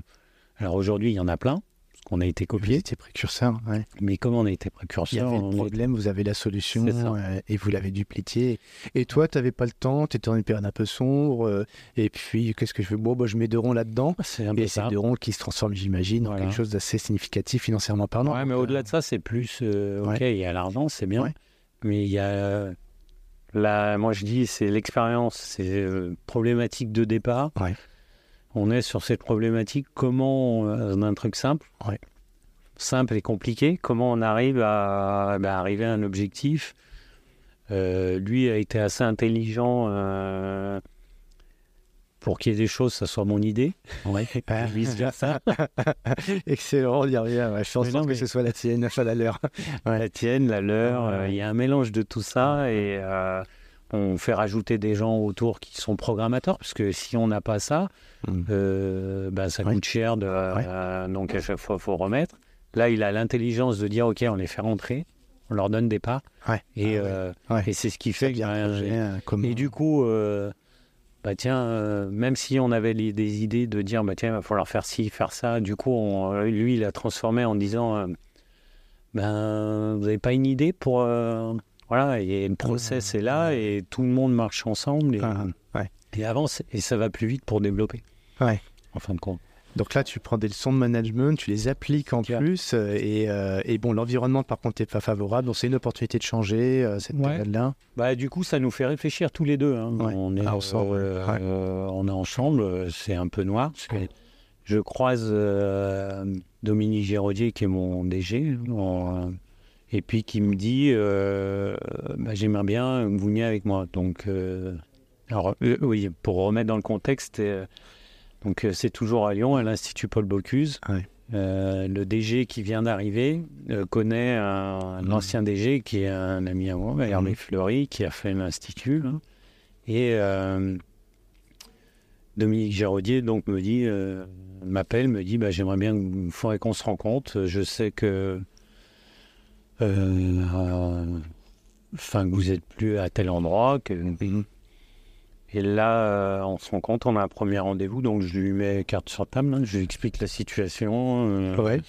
Alors aujourd'hui, il y en a plein, parce qu'on a été Vous copié, étiez précurseur. Ouais. mais comme on a été Il y précurseur, avait le est- problème, vous avez la solution euh, et vous l'avez dupliqué. Et toi, tu n'avais pas le temps, tu étais dans une période un peu sombre. euh, et puis, qu'est-ce que je fais? Bon, bah, je mets deux ronds là-dedans. c'est un peu Et c'est deux ronds qui se transforment, j'imagine, en quelque chose d'assez significatif financièrement parlant. Ouais, mais au-delà de ça, c'est plus. euh, ok, il y a l'argent, c'est bien, Ouais. Mais il y a. Là, moi je dis, c'est l'expérience, c'est euh, problématique de départ. Ouais. On est sur cette problématique, comment, euh, d'un truc simple, Ouais. simple et compliqué, comment on arrive à bah, arriver à un objectif. Euh, lui a été assez intelligent euh, pour qu'il y ait des choses, ça soit mon idée. Ouais. Et vice-versa. Excellent, on y revient. Ouais, je fais en Mais sorte que ce soit la tienne, pas la leur. la tienne, la leur. Ouais. euh, Il y a un mélange de tout ça et euh, on fait rajouter des gens autour qui sont programmateurs parce que si on n'a pas ça, Mm. euh, bah, ça coûte cher. De, donc à chaque fois, il faut remettre. Là, il a l'intelligence de dire ok, on les fait rentrer, on leur donne des Ouais. et, Ah ouais. euh, Ouais. et c'est ce qui fait projet, euh, comment- et du coup, euh, bah tiens, euh, même si on avait les- des idées de dire, bah tiens, il va falloir faire ci, faire ça, du coup, on- lui, il a transformé en disant, euh, ben, vous n'avez pas une idée pour... euh, voilà, et le process est là, et tout le monde marche ensemble, et, Ah, ouais. et avance, et ça va plus vite pour développer. Ouais. En fin de compte. Donc là, tu prends des leçons de management, tu les appliques en plus. euh, et, euh, et bon, l'environnement, par contre, n'est pas favorable. Donc c'est une opportunité de changer euh, cette Ouais. période-là. Bah, du coup, ça nous fait réfléchir tous les deux. hein. Ouais. On, est, Ah, ensemble, ouais. on est ensemble, c'est un peu noir. parce que je croise euh, Dominique Géraudier, qui est mon DG, en- et puis qui me dit euh, bah, J'aimerais bien que vous veniez avec moi. Donc, euh, alors, euh, oui, pour remettre dans le contexte, euh, donc euh, c'est toujours à Lyon, à l'Institut Paul Bocuse. Ouais. Euh, le DG qui vient d'arriver euh, connaît un, un Mhm. ancien DG qui est un ami à moi, Hervé Mhm. Fleury, qui a fait l'Institut. là. Et euh, Dominique Géraudier donc me dit, m'appelle, me dit, bah, j'aimerais bien, faudrait qu'on se rencontre. Je sais que, enfin, que vous êtes plus à tel endroit. Que... Et là, euh, on se rend compte, on a un premier rendez-vous, donc je lui mets carte sur table, hein, je lui explique la situation. euh, Ouais.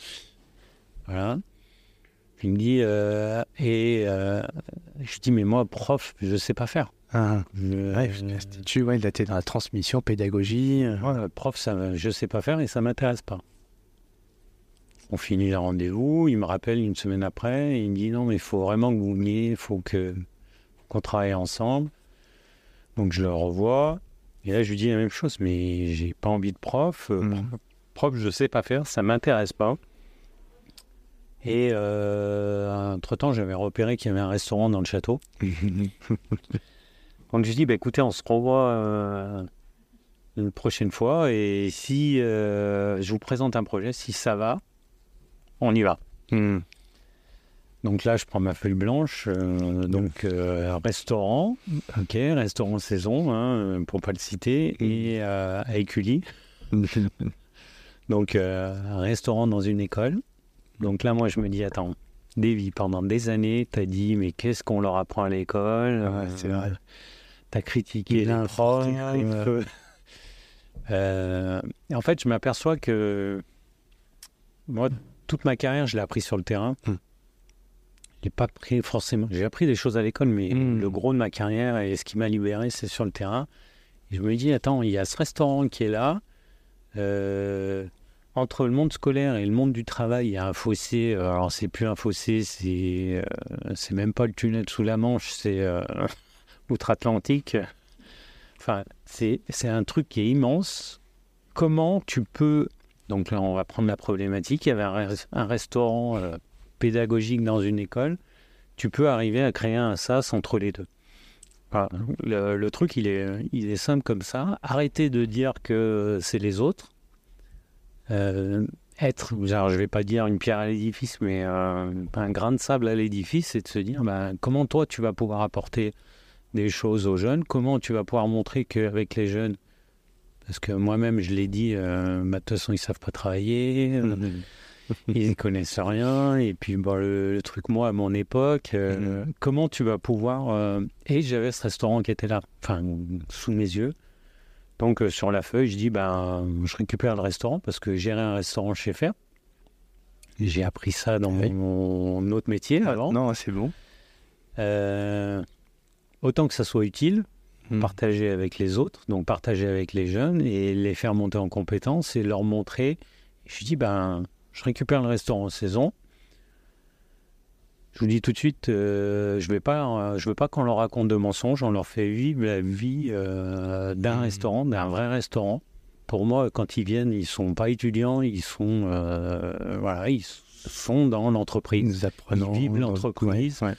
Voilà. Il me dit, euh, et euh, je dis, mais moi, prof, je sais pas faire. Ah, Je- ouais, l'Institut, ouais, là, t'es dans la transmission, pédagogie. Ouais, prof, ça, je sais pas faire et ça m'intéresse pas. On finit le rendez-vous, il me rappelle une semaine après, et il me dit non mais il faut vraiment que vous veniez, il faut qu'on travaille ensemble. Donc je le revois et là je lui dis la même chose, mais j'ai pas envie de prof, euh, Mhm. prof je sais pas faire, ça m'intéresse pas. Et euh, entre temps j'avais repéré qu'il y avait un restaurant dans le château. Donc je dis, bah, écoutez, on se revoit euh, une prochaine fois et si je vous présente un projet, si ça va, on y va. Hmm. Donc là, je prends ma feuille blanche, euh, donc euh, restaurant, ok, restaurant saison, hein, pour pas le citer, et euh, à Écully. Donc un restaurant dans une école. Donc là, moi, je me dis, attends, Davy, pendant des années, t'as dit, mais qu'est-ce qu'on leur apprend à l'école Ouais, c'est vrai. T'as critiqué fort euh, et en fait, je m'aperçois que moi, toute ma carrière, je l'ai appris sur le terrain. L'ai pas pris forcément. J'ai appris des choses à l'école, mais Hmm. le gros de ma carrière et ce qui m'a libéré, c'est sur le terrain. Et je me dis, attends, il y a ce restaurant qui est là. Euh, entre le monde scolaire et le monde du travail, il y a un fossé. euh, Alors, c'est plus un fossé, c'est euh, c'est même pas le tunnel sous la Manche, c'est euh, outre-Atlantique. Enfin, c'est c'est un truc qui est immense. Comment tu peux. Donc là, on va prendre la problématique. Il y avait un, un restaurant euh, pédagogique dans une école. Tu peux arriver à créer un sas entre les deux. Le, truc, il est, simple comme ça. Arrêtez de dire que c'est les autres. Euh, être, genre, je vais pas dire une pierre à l'édifice, mais euh, un grain de sable à l'édifice, c'est de se dire ben, comment toi tu vas pouvoir apporter des choses aux jeunes, comment tu vas pouvoir montrer qu'avec les jeunes, parce que moi-même je l'ai dit, euh, de toute façon ils savent pas travailler, euh, ils connaissent rien, et puis bon, le, le truc moi à mon époque, euh, comment tu vas pouvoir... euh, Et j'avais ce restaurant qui était là, enfin sous mes yeux? Donc euh, sur la feuille, je dis ben je récupère le restaurant parce que gérer un restaurant chez Fer. J'ai appris ça dans Oui. mon autre métier avant. Non, c'est bon. Euh, autant que ça soit utile, Mm. partager avec les autres, donc partager avec les jeunes et les faire monter en compétences et leur montrer. Je dis ben je récupère le restaurant en saison. Je vous dis tout de suite, euh, je pas, euh, veux pas qu'on leur raconte de mensonges. On leur fait vivre la vie euh, d'un Mhm. restaurant, d'un vrai restaurant. Pour moi, quand ils viennent, ils sont pas étudiants, ils sont, voilà, ils sont dans l'entreprise. Ils vivent l'entreprise. Ouais,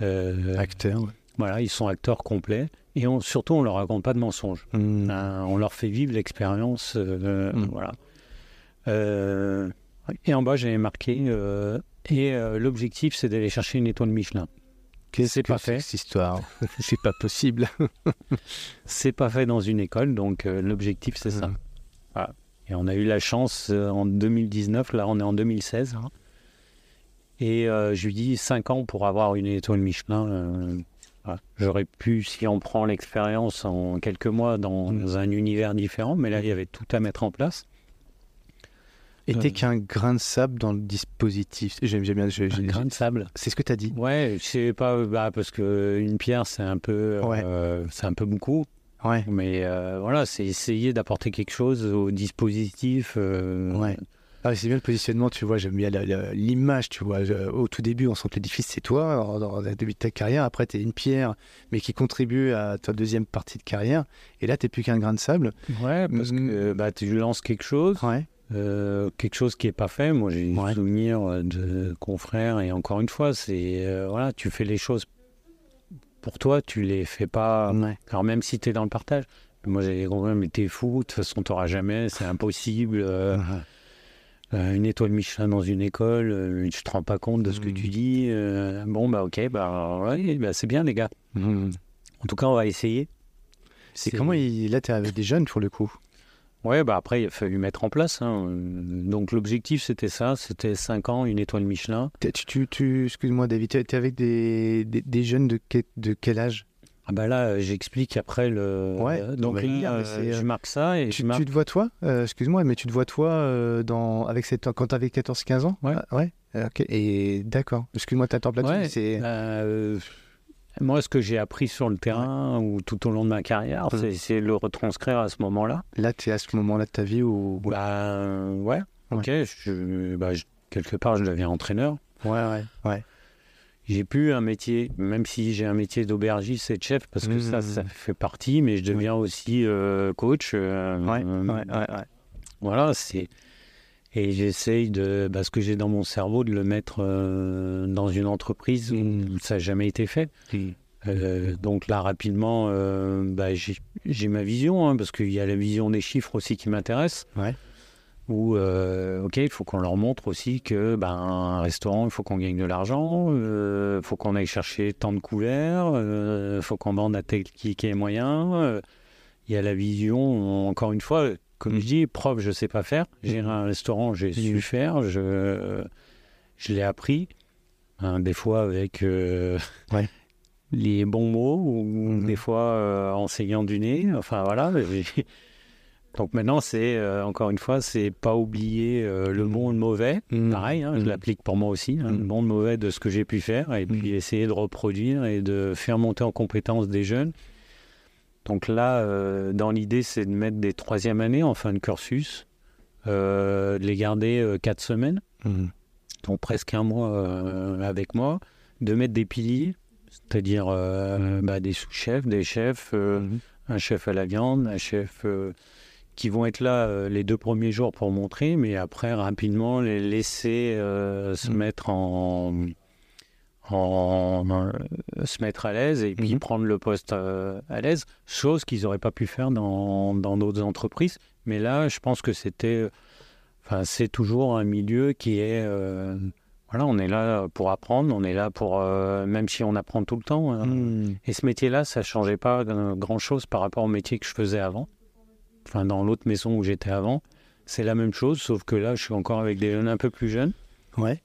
ouais. Acteur. ouais. voilà, ils sont acteurs complets. Et on- surtout, on leur raconte pas de mensonges. Mm. Euh, on leur fait vivre l'expérience. euh, Mm. Voilà. Et en bas, j'avais marqué. euh, et euh, l'objectif, c'est d'aller chercher une étoile Michelin. Qu'est-ce c'est que pas fait. cette histoire? C'est pas possible. C'est pas fait dans une école, donc euh, l'objectif, c'est ça. Voilà. Et on a eu la chance en 2019, là, on est en 2016. hein. Et je lui dis 5 ans pour avoir une étoile Michelin. voilà. J'aurais pu, si on prend l'expérience en quelques mois dans Mm. un univers différent, mais là, il y avait tout à mettre en place. T'es Euh. qu'un grain de sable dans le dispositif. J'aime bien. je- Un grain de sable. C'est ce que t'as dit. Ouais, c'est pas bah, parce que une pierre, c'est un peu, Ouais. euh, c'est un peu beaucoup. Ouais. Mais euh, voilà, c'est essayer d'apporter quelque chose au dispositif. euh, Ouais. Ah, c'est bien le positionnement, tu vois, j'aime bien la- la- l'image, tu vois. Je- au tout début, on sent que l'édifice, c'est toi, dans, le début de ta carrière. Après, tu es une pierre, mais qui contribue à ta deuxième partie de carrière. Et là, tu plus qu'un grain de sable. Ouais, parce Mm. que bah, tu lances quelque chose, Ouais. Euh, quelque chose qui est pas fait. Moi, j'ai Ouais. des souvenirs euh, de confrères et encore une fois, c'est euh, voilà, tu fais les choses pour toi, tu les fais pas. ouais. Alors même si tu es dans le partage. Moi, j'ai des confrères, mais t'es fou, de toute façon, t'auras jamais, c'est impossible. euh, une étoile Michelin dans une école, tu te rends pas compte de ce que Mm. tu dis. bon, bah ok, bah, bah, c'est bien, les gars. Mhm. En tout cas, on va essayer. C'est comment il... Là, tu es avec des jeunes pour le coup? Ouais, bah après, il a fallu mettre en place. hein. Donc, l'objectif, c'était ça. C'était 5 ans, une étoile Michelin. Tu, tu, tu- Excuse-moi, David, tu es avec des, des, des jeunes de, quel- de quel âge? Ah bah là, j'explique après le... Ouais, euh, on donc là, euh, euh, je marque ça et tu, je marque... tu te vois toi? Euh, Excuse-moi, mais tu te vois toi dans, avec cette, quand tu avais 14-15 ans? Ouais. Ah, ouais Euh, ok. Et d'accord. Excuse-moi, tu là-dessus. Ouais, moi, ce que j'ai appris sur le terrain ou tout au long de ma carrière, Mhm. c'est le retranscrire à ce moment-là. Là, tu es à ce moment-là de ta vie où. Bah euh, ouais, ok. Je, bah, je- quelque part, je deviens entraîneur. Ouais, ouais. Ouais. J'ai plus un métier, même si j'ai un métier d'aubergiste et de chef, parce que ça, Mhm. ça fait partie, mais je deviens aussi euh, coach. euh, Ouais, euh, ouais, ouais, ouais. Voilà, c'est. Et j'essaye de. Bah, ce que j'ai dans mon cerveau, de le mettre euh, dans une entreprise où ça n'a jamais été fait. Euh, donc là, rapidement, euh, bah, j'ai j'ai ma vision, hein, parce qu'il y a la vision des chiffres aussi qui m'intéresse. Ouais. Où, euh, ok, il faut qu'on leur montre aussi que ben, un restaurant, il faut qu'on gagne de l'argent, il faut qu'on aille chercher tant de couverts, il faut qu'on vende à tel qui, est moyen. Il y a la vision, encore une fois, comme Mm. je dis, prof, je sais pas faire. Gérer un restaurant, j'ai su faire, je, je l'ai appris. Hein, des fois avec euh, Ouais. les bons mots, ou Mhm. des fois euh, en saignant du nez. Enfin voilà. Donc maintenant, c'est euh, encore une fois, c'est pas oublier euh, le Mhm. bon et le mauvais. Mhm. Pareil, hein, je Mhm. l'applique pour moi aussi, hein, le Mhm. bon et le mauvais de ce que j'ai pu faire, et puis Mhm. essayer de reproduire et de faire monter en compétence des jeunes. Donc là, euh, dans l'idée, c'est de mettre des troisième années en fin de cursus. euh, de les garder 4 semaines, Mhm. donc presque un mois euh, avec moi, de mettre des piliers, c'est-à-dire euh, bah, des sous-chefs, des chefs, euh, Mhm. un chef à la viande, un chef euh, qui vont être là euh, les deux premiers jours pour montrer, mais après rapidement les laisser euh, se Mhm. mettre en, en- euh, se mettre à l'aise et puis Mhm. prendre le poste euh, à l'aise, chose qu'ils n'auraient pas pu faire dans dans d'autres entreprises. Mais là, je pense que c'était, enfin, c'est toujours un milieu qui est, euh, voilà, on est là pour apprendre, on est là pour, euh, même si on apprend tout le temps. hein. Mhm. Et ce métier-là, ça changeait pas grand chose par rapport au métier que je faisais avant. Enfin, dans l'autre maison où j'étais avant, c'est la même chose, sauf que là, je suis encore avec des jeunes un peu plus jeunes. Ouais.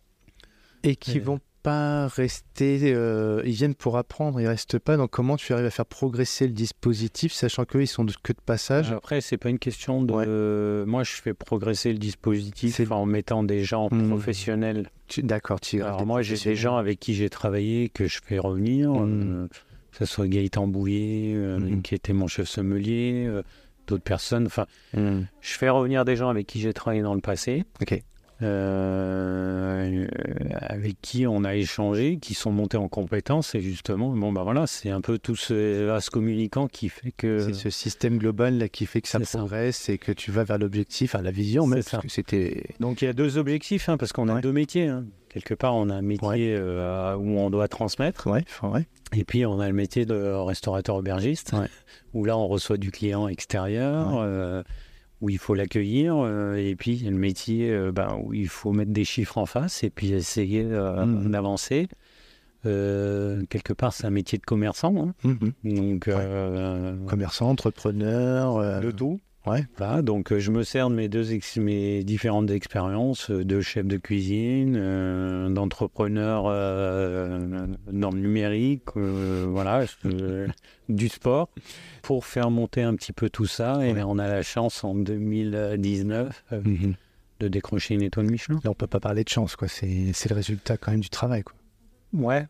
Et qui vont pas rester, euh, ils viennent pour apprendre, ils restent pas. Donc comment tu arrives à faire progresser le dispositif, sachant qu'eux ils sont de- que de passage Après, c'est pas une question de. Moi, je fais progresser le dispositif en mettant des gens Hmm. professionnels. D'accord, tu Alors moi, j'ai des gens avec qui j'ai travaillé que je fais revenir, Mm. euh, que ce soit Gaëtan Bouillet, euh, Mm. qui était mon chef sommelier, euh, d'autres personnes. Enfin, je fais revenir des gens avec qui j'ai travaillé dans le passé, Ok. Euh, avec qui on a échangé, qui sont montés en compétences. Et justement, bon, bah voilà, c'est un peu tout ce vaste communicant qui fait que. C'est ce système global là, qui fait que ça progresse et que tu vas vers l'objectif, à la vision même, c'était... Donc il y a deux objectifs, hein, parce qu'on a deux métiers. hein. Quelque part, on a un métier euh, où on doit transmettre. Ouais. Et puis, on a le métier de restaurateur aubergiste, où là, on reçoit du client extérieur, euh, où il faut l'accueillir. euh, et puis, il y a le métier euh, ben, où il faut mettre des chiffres en face et puis essayer euh, Mhm. d'avancer. Quelque part, c'est un métier de commerçant. hein. Mhm. Donc, Commerçant, entrepreneur... le tout. Ouais. Voilà, donc euh, je me sers de mes deux ex- mes différentes expériences euh, de chef de cuisine, euh, d'entrepreneur euh, dans le numérique, euh, voilà, du sport, pour faire monter un petit peu tout ça. Et Ouais. on a la chance en 2019 euh, Mhm. de décrocher une étoile Michelin. Là, on peut pas parler de chance, quoi. C'est c'est le résultat quand même du travail, quoi. Ouais,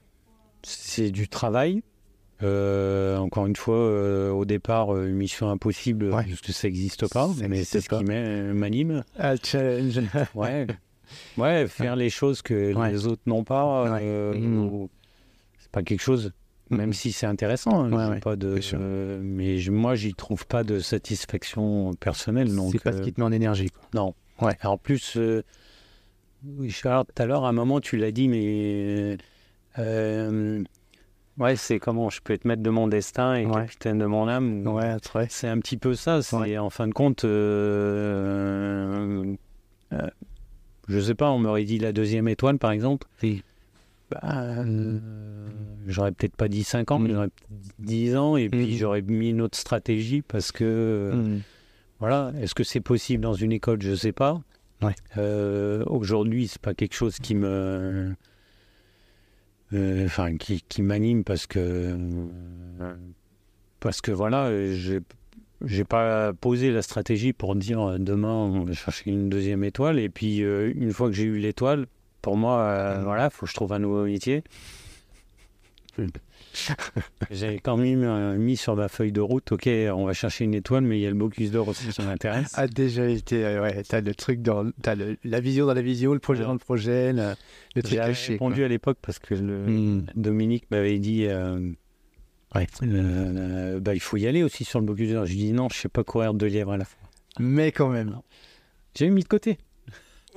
c'est du travail. Euh, encore une fois, euh, au départ, euh, mission impossible, Ouais. parce que ça n'existe pas, Ça mais c'est ce qui m'a- m'anime. Ah, challenge Ouais, ouais, faire les choses que Ouais. les autres n'ont pas, euh, ou- c'est pas quelque chose, même Mhm. si c'est intéressant. hein, Ouais, pas de, euh, mais je- moi, j'y trouve pas de satisfaction personnelle. C'est pas ce euh, qui te met en énergie, quoi. non. Ouais. Alors, en plus, euh, Charles, tout à l'heure, à un moment, tu l'as dit, mais euh, ouais, c'est comment je peux être maître de mon destin et Ouais. capitaine de mon âme. ou- Ouais, c'est un petit peu ça. C'est Ouais. en fin de compte, euh, euh, je sais pas, on m'aurait dit la deuxième étoile, par exemple. Oui. Bah, euh, j'aurais peut-être pas dit 5 ans, mais Mm. j'aurais dit 10 ans, et puis Mm. j'aurais mis une autre stratégie parce que, Mhm. voilà, est-ce que c'est possible dans une école? Je sais pas. Ouais. Euh, Aujourd'hui, c'est pas quelque chose qui me. Euh, Enfin, qui, qui m'anime parce que. parce que voilà, j'ai j'ai pas posé la stratégie pour dire euh, demain on va chercher une deuxième étoile et puis euh, une fois que j'ai eu l'étoile pour moi euh, Mhm. voilà faut que je trouve un nouveau métier. j'ai quand même euh, mis sur ma feuille de route ok on va chercher une étoile mais il y a le Bocuse d'or aussi qui m'intéresse a déjà été. euh, ouais, t'as le truc dans. T'as le- la vision dans la vision, le projet dans le projet, le, le truc j'ai caché. quoi. répondu à l'époque parce que le, Mhm. Dominique m'avait dit euh, Ouais. euh, bah, il faut y aller aussi sur le Bocuse d'or j'ai dit non je sais pas courir deux lièvres à la fois Mais quand même. j'ai mis de côté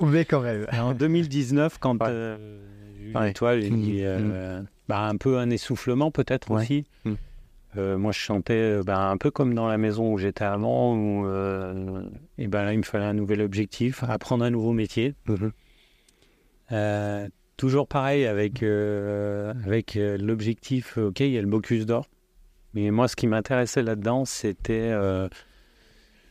Mais quand même. En 2019, quand Ouais. euh, j'ai eu Ouais. l'étoile, j'ai dit, euh, bah, un peu un essoufflement peut-être Ouais. aussi. Mhm. Euh, moi, je chantais euh, bah, un peu comme dans la maison où j'étais avant, où euh, et ben là, il me fallait un nouvel objectif, apprendre un nouveau métier. Mhm. Euh, toujours pareil avec, avec l'objectif, ok, il y a le Bocuse d'or. Mais moi, ce qui m'intéressait là-dedans, c'était...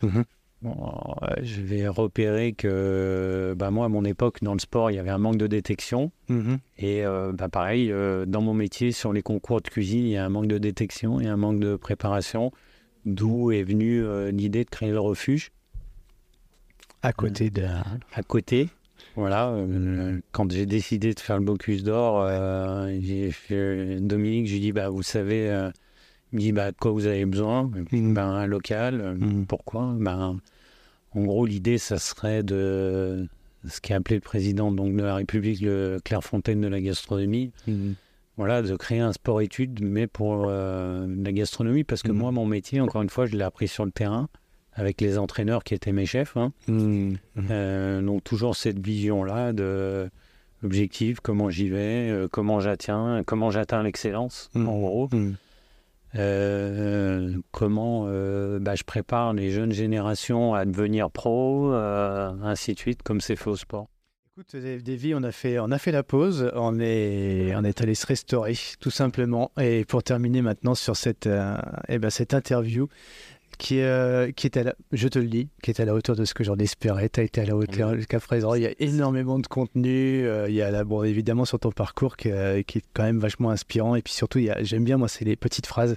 Mhm. Bon, euh, je vais repérer que bah, moi, à mon époque, dans le sport, il y avait un manque de détection. Mhm. Et euh, bah, pareil, euh, dans mon métier, sur les concours de cuisine, il y a un manque de détection et un manque de préparation. D'où est venue euh, l'idée de créer le refuge À côté de. à côté. Voilà, quand j'ai décidé de faire le Bocuse d'Or, j'ai Dominique, je lui dis bah vous savez, il me dit bah de quoi vous avez besoin? Mhm. Ben un local. Euh, Mhm. Pourquoi? Ben En gros, l'idée, ça serait de ce qu'a appelé le président donc, de la République, le Clairefontaine de la gastronomie. Mhm. Voilà, de créer un sport-études, mais pour euh, la gastronomie, parce que moi, mon métier, encore une fois, je l'ai appris sur le terrain, avec les entraîneurs qui étaient mes chefs. hein. Euh, donc, toujours cette vision-là de l'objectif, comment j'y vais, euh, comment j'atteins, comment j'atteins l'excellence, en gros. Euh, comment euh, bah, je prépare les jeunes générations à devenir pro, euh, ainsi de suite, comme c'est fait au sport. Écoute, Davy, on a fait, on a fait la pause, on est, on est allé se restaurer, tout simplement. Et pour terminer maintenant sur cette, eh ben, cette interview, qui, est, euh, qui est à la, je te le dis, qui est à la hauteur de ce que j'en espérais. Tu as été à la hauteur jusqu'à présent. Il y a énormément de contenu. euh, il y a là, bon, évidemment sur ton parcours qui, euh, qui est quand même vachement inspirant. Et puis surtout, j'aime bien, moi, c'est les petites phrases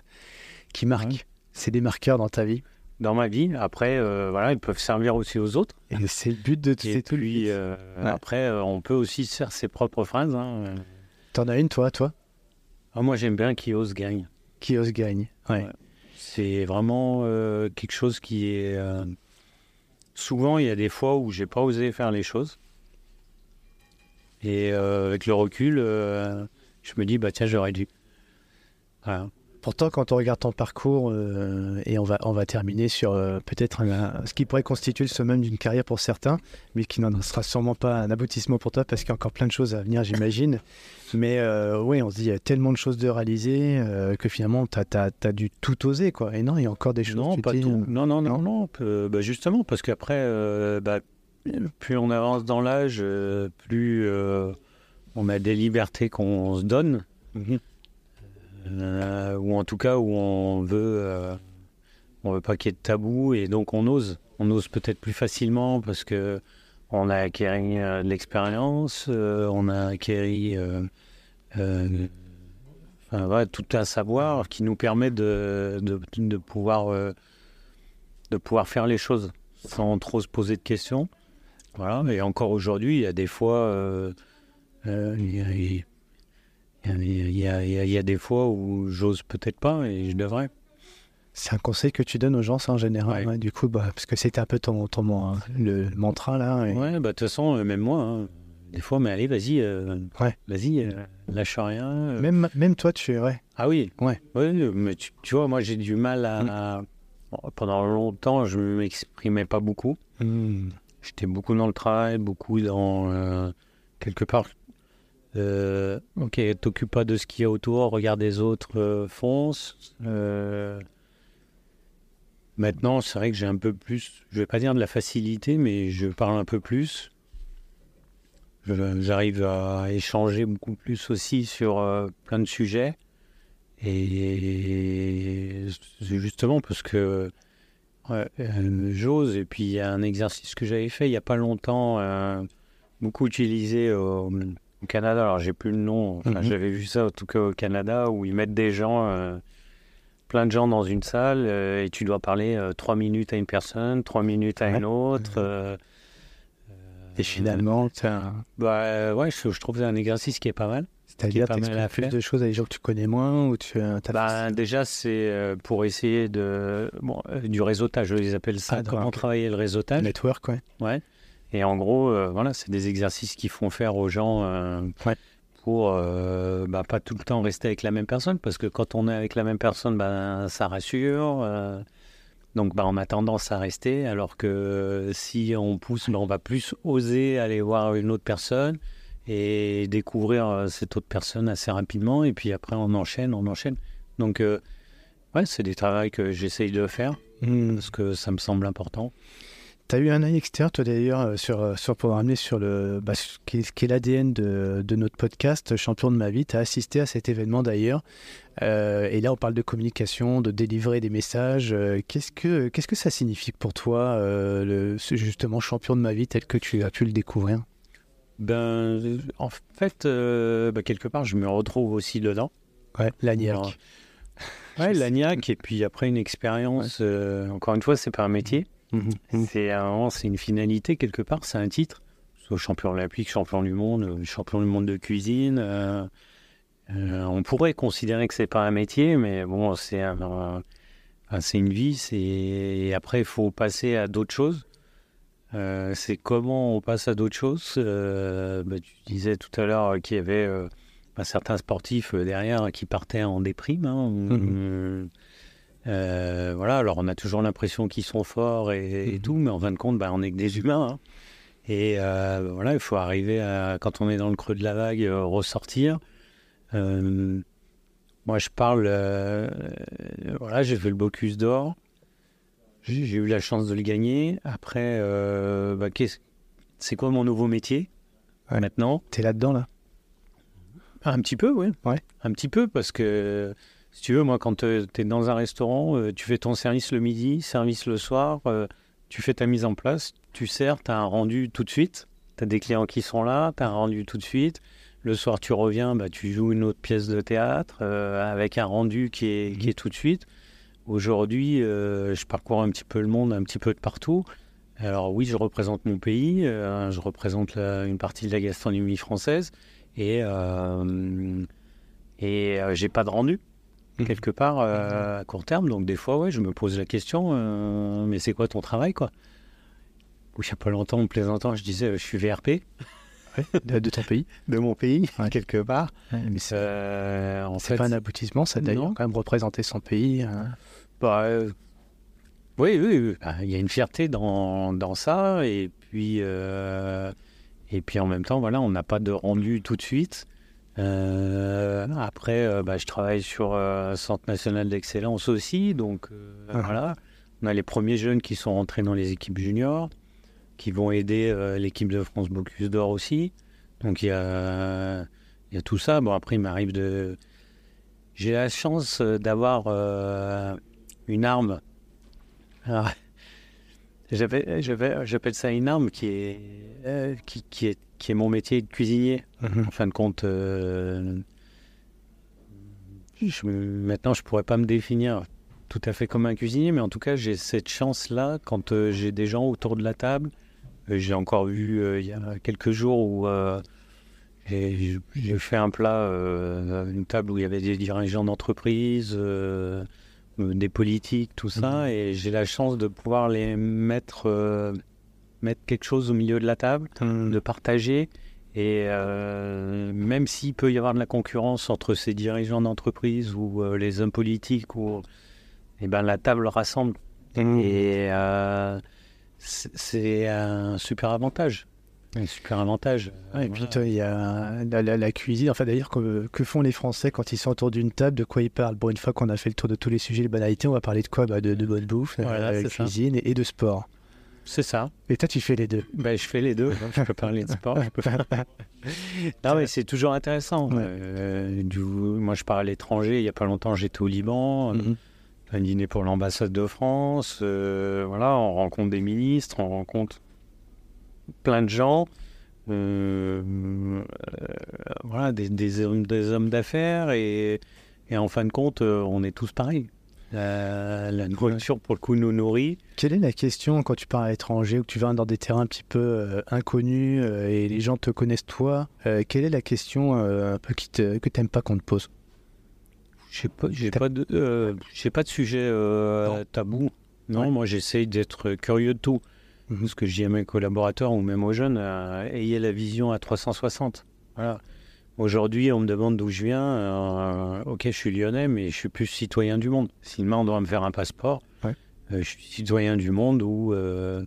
qui marquent. C'est des marqueurs dans ta vie. Dans ma vie, après, voilà, ils peuvent servir aussi aux autres. Et c'est le but de Et tout. puis, Ouais. après, on peut aussi se faire ses propres phrases. hein. T'en as une, toi, toi, Ah, moi, j'aime bien qui ose gagne. qui ose gagne. Ouais. Ouais. C'est vraiment euh, quelque chose qui est. euh, Souvent, il y a des fois où j'ai pas osé faire les choses. Et euh, avec le recul, je me dis, bah tiens, j'aurais dû. Voilà. Pourtant, quand on regarde ton parcours, euh, et on va, on va terminer sur euh, peut-être ce qui pourrait constituer le summum d'une carrière pour certains, mais qui n'en sera sûrement pas un aboutissement pour toi parce qu'il y a encore plein de choses à venir, j'imagine. Mais euh, oui, on se dit, il y a tellement de choses de réaliser que finalement, tu as, dû tout oser. Quoi. Et non, il y a encore des choses. Non, pas tout. Non, non, non, non? bah, justement, parce qu'après, bah, plus on avance dans l'âge, plus on a des libertés qu'on se donne. Euh, ou en tout cas où on veut, euh, on veut pas qu'il y ait de tabou et donc on ose. On ose peut-être plus facilement parce que on a acquéri euh, de l'expérience, on a acquéri tout un savoir qui nous permet de, pouvoir, de pouvoir faire les choses sans trop se poser de questions. Voilà, et encore aujourd'hui, il y a des fois, il y, a, il y a- il y a des fois où j'ose peut-être pas et je devrais. C'est un conseil que tu donnes aux gens, ça, en général. Ouais. ouais, du coup, bah, parce que c'était un peu ton, ton mon- le mantra là. et- Ouais, bah de toute façon, euh, même moi, hein, des fois, mais allez, vas-y, euh, Ouais. vas-y, euh, lâche rien. euh. Même, même toi, tu ouais. Ah oui, Ouais. Mais tu, tu vois, moi j'ai du mal à. Mm. à- bon, pendant longtemps, je ne m'exprimais pas beaucoup. Hmm. J'étais beaucoup dans le travail, beaucoup dans. quelque part. Euh, ok, t'occupe pas de ce qu'il y a autour, regarde les autres, euh, fonce. Euh, maintenant, c'est vrai que j'ai un peu plus. Je vais pas dire de la facilité, mais je parle un peu plus. J'arrive à échanger beaucoup plus aussi sur euh, plein de sujets. Et justement parce que j'ose. Et puis il y a un exercice que j'avais fait il n'y a pas longtemps, beaucoup utilisé au Canada. Alors j'ai plus le nom. Enfin, Mhm. J'avais vu ça en tout cas au Canada où ils mettent des gens, euh, plein de gens dans une salle euh, et tu dois parler euh, trois minutes à une personne, trois minutes à Ouais. une autre. euh, Et finalement, bah ouais, je, je trouve que c'est un exercice qui est pas mal. c'est-à-dire à plus faire. de choses à des gens que tu connais moins ou tu as Bah, déjà, c'est pour essayer de bon, du réseautage, ils appellent ça, Ah, comment travailler le réseautage. network, ouais. Ouais. Et en gros, euh, voilà, c'est des exercices qui font faire aux gens euh, Ouais. pour euh, bah, pas tout le temps rester avec la même personne, parce que quand on est avec la même personne, bah, ça rassure. euh, donc, bah, on a tendance à rester, alors que si on pousse, bah, on va plus oser aller voir une autre personne et découvrir euh, cette autre personne assez rapidement. Et puis après, on enchaîne, on enchaîne. Donc, ouais, c'est des travaux que j'essaye de faire Hmm. parce que ça me semble important. Tu as eu un œil extérieur, toi d'ailleurs, euh, sur, euh, sur pour ramener sur le, bah, ce qui est, l'ADN de, de notre podcast, Champion de ma vie. Tu as assisté à cet événement d'ailleurs. Euh, et là, on parle de communication, de délivrer des messages. Euh, qu'est-ce, que, qu'est-ce que ça signifie pour toi, euh, le, justement champion de ma vie tel que tu as pu le découvrir? Ben, euh, en fait, euh, bah, quelque part, je me retrouve aussi dedans. Ouais. Alors, Ouais, l'agnac, et puis après une expérience. euh, encore une fois, c'est pas un métier. Mhm. C'est un, c'est une finalité quelque part. C'est un titre. Soit champion olympique, champion du monde, euh, champion du monde de cuisine. euh, euh, on pourrait considérer que c'est pas un métier, mais bon, c'est un, c'est une vie. C'est et après, il faut passer à d'autres choses. Euh, c'est comment on passe à d'autres choses. Euh, bah, tu disais tout à l'heure qu'il y avait euh, bah, certains sportifs euh, derrière qui partaient en déprime. hein. Mhm. Euh, voilà, alors on a toujours l'impression qu'ils sont forts et, et Mhm. tout, mais en fin de compte, bah, on n'est que des humains. hein. Et euh, voilà, il faut arriver à, quand on est dans le creux de la vague, euh, ressortir. Euh, moi, je parle, voilà, j'ai fait le Bocuse d'or. J'ai eu la chance de le gagner. Après, bah, c'est quoi mon nouveau métier Ouais. maintenant? T'es là-dedans, là? Un petit peu, oui. Ouais. Un petit peu, parce que si tu veux, moi, quand tu es dans un restaurant, euh, tu fais ton service le midi, service le soir, euh, tu fais ta mise en place, tu sers, tu as un rendu tout de suite. Tu as des clients qui sont là, tu as un rendu tout de suite. Le soir, tu reviens, bah, tu joues une autre pièce de théâtre euh, avec un rendu qui est, qui est tout de suite. Aujourd'hui, euh, je parcours un petit peu le monde, un petit peu de partout. Alors oui, je représente mon pays, euh, je représente la- une partie de la gastronomie française et, euh, et euh, j'ai pas de rendu Mhm. quelque part euh, à court terme. Donc des fois, ouais, je me pose la question, euh, mais c'est quoi ton travail quoi? Ou il y a pas longtemps, en plaisantant, je disais, euh, je suis VRP de, de ton pays. de mon pays Ouais. quelque part. mais c'est Euh, fait, pas un aboutissement, ça, d'ailleurs, quand même représenter son pays. hein. Bah, oui, oui, oui. Bah, il y a une fierté dans, dans ça. Et puis, et puis en même temps, voilà, on n'a pas de rendu tout de suite. Euh, après, euh, bah, je travaille sur euh, Centre national d'excellence aussi. Donc, Ah. voilà. On a les premiers jeunes qui sont rentrés dans les équipes juniors, qui vont aider l'équipe de France Bocuse d'Or aussi. Donc, il y a, il y a tout ça. Bon, après, il m'arrive de. J'ai la chance d'avoir une arme. Alors, j'appelle, ça une arme qui est, qui, qui est, qui est mon métier de cuisinier. En fin de compte, euh, je, maintenant, je pourrais pas me définir tout à fait comme un cuisinier, mais en tout cas, j'ai cette chance-là quand euh, j'ai des gens autour de la table. Euh, j'ai encore vu euh, il y a quelques jours où j'ai fait un plat, euh, une table où il y avait des dirigeants d'entreprise, des politiques, tout ça, et j'ai la chance de pouvoir les mettre, mettre quelque chose au milieu de la table de partager. Et euh, même s'il peut y avoir de la concurrence entre ces dirigeants d'entreprise ou euh, les hommes politiques, ou, eh ben, la table rassemble. Et euh, c'est- un super avantage. Un super avantage. Ouais, et puis il y a la, la- la cuisine. Enfin, d'ailleurs, que, que font les Français quand ils sont autour d'une table? De quoi ils parlent? Bon, une fois qu'on a fait le tour de tous les sujets, les banalités, on va parler de quoi? Bah, de, de bonne bouffe, de cuisine et, et de sport. C'est ça. Et toi, tu fais les deux. Ben, je fais les deux. Je peux parler de sport. Je peux faire... non, mais c'est toujours intéressant. Ouais. Euh, du- moi, je pars à l'étranger. Il n'y a pas longtemps, j'étais au Liban. Mhm. un dîner pour l'ambassade de France. euh, voilà, on rencontre des ministres, on rencontre plein de gens. euh, voilà, des, des hommes, des hommes d'affaires. Et, et en fin de compte, on est tous pareils. La, la nourriture, pour le coup, nous nourrit. Quelle est la question quand tu pars à l'étranger ou que tu vas dans des terrains un petit peu euh, inconnus euh, et les gens te connaissent toi euh, Quelle est la question euh, un peu qui te, que t'aimes pas qu'on te pose? J'ai pas, j'ai pas de, euh, j'ai pas de sujet euh, tabou. Non, Ouais. moi j'essaye d'être curieux de tout. Mhm. Ce que je dis à mes collaborateurs ou même aux jeunes, euh, ayez la vision à 360. Voilà. Aujourd'hui, on me demande d'où je viens. euh, ok, je suis lyonnais, mais je suis plus citoyen du monde. Si demain on doit me faire un passeport, Ouais. euh, je suis citoyen du monde où euh,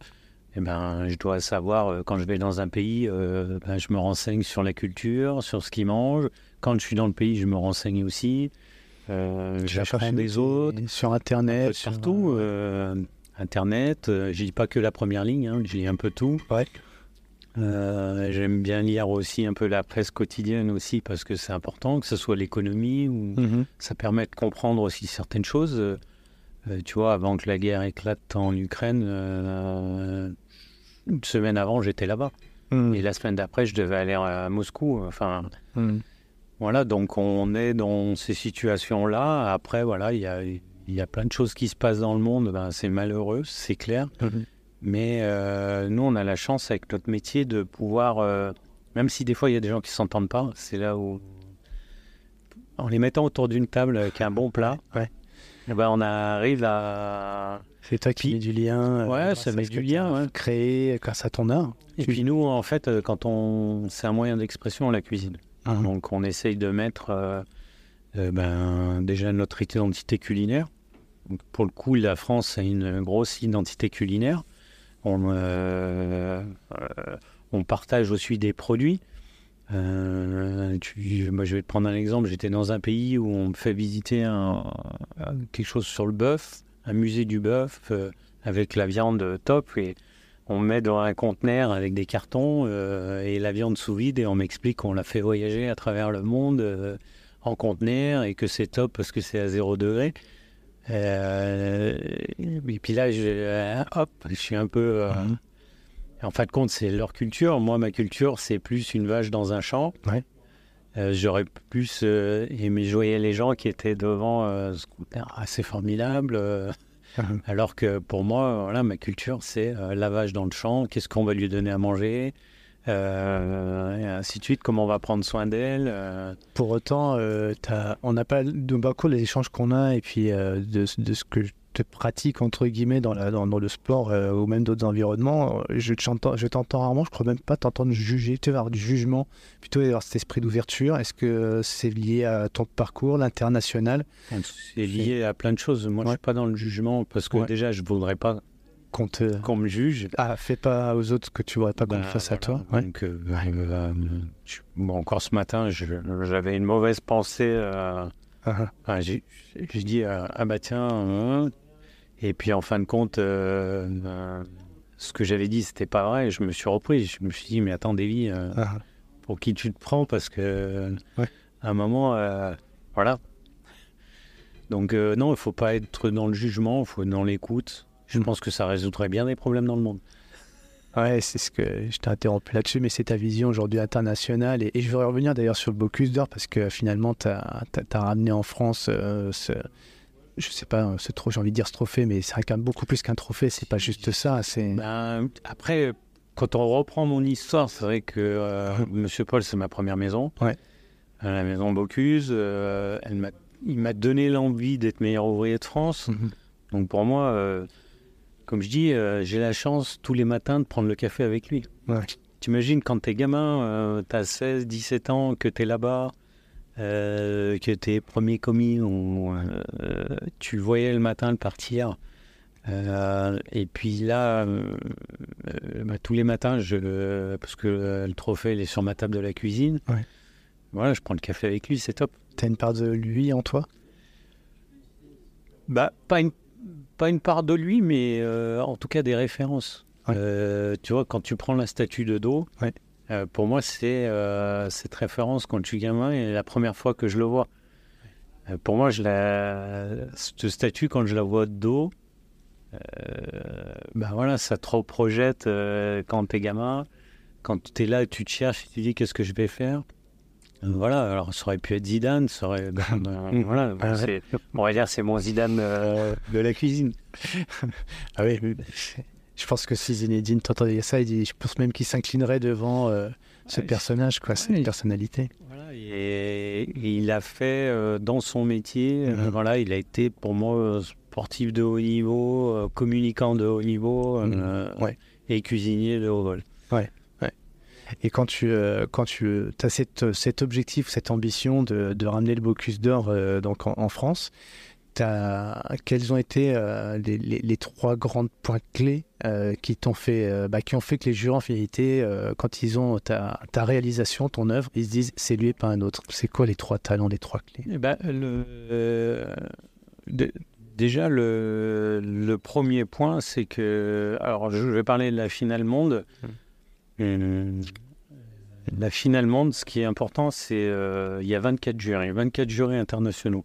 eh ben, je dois savoir quand je vais dans un pays, ben, je me renseigne sur la culture, sur ce qu'ils mangent. Quand je suis dans le pays, je me renseigne aussi. J'apprends des autres Sur Internet, de sur- partout. euh, Internet, je lis pas que la première ligne, hein, je lis un peu tout. Ouais. Euh, J'aime bien lire aussi un peu la presse quotidienne aussi parce que c'est important, que ce soit l'économie ou Mhm. ça permet de comprendre aussi certaines choses. Euh, tu vois, avant que la guerre éclate en Ukraine, euh, une semaine avant, j'étais là-bas. Mhm. Et la semaine d'après, je devais aller à Moscou. Enfin, Mhm. voilà, donc on est dans ces situations-là. Après, voilà, il y a, y a plein de choses qui se passent dans le monde. Ben, c'est malheureux, c'est clair. Mhm. Mais euh, nous, on a la chance avec notre métier de pouvoir, euh, même si des fois il y a des gens qui s'entendent pas, c'est là où, en les mettant autour d'une table avec un bon plat, Ouais. eh ben, on arrive à, C'est toi qui Puis- mets du lien. euh, Ouais, ça met du lien, ouais. Créé grâce à ton art. Et puis nous, en fait, quand on, c'est un moyen d'expression la cuisine. Mhm. Donc on essaye de mettre euh, ben, déjà notre identité culinaire. Donc, pour le coup, la France a une grosse identité culinaire. On, euh, on partage aussi des produits. Euh, moi, je vais te prendre un exemple. J'étais dans un pays où on me fait visiter un, quelque chose sur le bœuf, un musée du bœuf euh, avec la viande top et on me met dans un conteneur avec des cartons et la viande sous vide et on m'explique qu'on l'a fait voyager à travers le monde en conteneur et que c'est top parce que c'est à zéro degré. Euh, et puis là, je, euh, hop, je suis un peu. euh, Mhm. En fin de compte, c'est leur culture. Moi, ma culture, c'est plus une vache dans un champ. Ouais. Euh, J'aurais plus aimé jouer les gens qui étaient devant ce conteneur assez formidable. Mhm. alors que pour moi, voilà, ma culture, c'est la vache dans le champ, qu'est-ce qu'on va lui donner à manger, euh, et ainsi de suite, comment on va prendre soin d'elle. euh. Pour autant, euh, on n'a pas de beaucoup les échanges qu'on a et puis de, de ce que je te pratique entre guillemets dans, la, dans, dans le sport ou même d'autres environnements. Je t'entends, je t'entends rarement. Je crois même pas t'entendre juger. Tu avoir du jugement, plutôt avoir cet esprit d'ouverture. Est-ce que c'est lié à ton parcours, l'international, C'est lié à plein de choses. Moi, je Ouais. suis pas dans le jugement parce que Ouais. déjà, je voudrais pas qu'on te me juge. ah fais pas aux autres ce que tu voudrais pas qu'on Bah, fasse à toi. Ouais. Donc, euh, euh, je- bon, encore ce matin, je- j'avais une mauvaise pensée. euh, Enfin, j'ai dit euh, ah bah tiens hein. et puis en fin de compte euh, euh, ce que j'avais dit c'était pas vrai je me suis repris je me suis dit mais attends Davy euh, ah, ah. pour qui tu te prends? Parce que Ouais. à un moment euh, voilà donc euh, non il faut pas être dans le jugement il faut être dans l'écoute je pense que ça résoudrait bien des problèmes dans le monde Ouais, c'est ce que je t'ai interrompu là-dessus, mais c'est ta vision aujourd'hui internationale. Et, et je veux revenir d'ailleurs sur le Bocuse d'Or parce que finalement, tu as, ramené en France euh, ce, je sais pas, ce trophée, j'ai envie de dire ce trophée, mais c'est quand même beaucoup plus qu'un trophée, c'est pas juste ça. C'est Ben, après, quand on reprend mon histoire, c'est vrai que euh, Monsieur Paul, c'est ma première maison. Ouais. Euh, la maison Bocuse. euh, elle m'a, il m'a donné l'envie d'être meilleur ouvrier de France. Mhm. Donc pour moi, comme je dis, euh, j'ai la chance tous les matins de prendre le café avec lui. Ouais. T'imagines quand t'es gamin, euh, t'as 16, 17 ans, que t'es là-bas, euh, que t'es premier commis, ou, euh, tu voyais le matin le partir. Euh, et puis là, bah, tous les matins, je, parce que le trophée il est sur ma table de la cuisine, Ouais. voilà, je prends le café avec lui, c'est top. T'as une part de lui en toi? Bah, pas une, pas une part de lui, mais euh, en tout cas des références. Ouais. Euh, tu vois, quand tu prends la statue de dos, Ouais. euh, pour moi, c'est cette référence quand je suis gamin et la première fois que je le vois. Pour moi, je la, cette statue, quand je la vois de dos, bah voilà, ça te reprojette quand t'es gamin. Quand tu es là, tu te cherches, tu te dis qu'est-ce que je vais faire? Voilà, alors ça aurait pu être Zidane, ça aurait, ben, ben, voilà, bon, Ah ouais. c'est- on va dire c'est mon Zidane euh, de la cuisine. Ah oui, oui. Je pense que si Zinedine t'entendait ça, il je pense même qu'il s'inclinerait devant euh, ce Ouais. personnage, quoi, cette Ouais. personnalité. Voilà, et, et il a fait euh, dans son métier, Mhm. voilà, il a été pour moi sportif de haut niveau, communicant de haut niveau Ouais. et cuisinier de haut vol. Et quand tu, euh, quand tu as cette, cet objectif, cette ambition de, de ramener le Bocuse d'Or euh, donc en, en France, t'as- quels ont été euh, les, les- les trois grands points clés euh, qui t'ont fait, euh, bah, qui ont fait que les jurys en finalité, euh, quand ils ont ta, ta réalisation, ton œuvre, ils se disent c'est lui et pas un autre. C'est quoi les trois talents, les trois clés? Eh ben, le, euh, dé- déjà, le, le premier point, c'est que. Alors, je vais parler de la finale monde. La finale monde, ce qui est important, c'est euh, il y a 24 jurys, 24 jurys internationaux.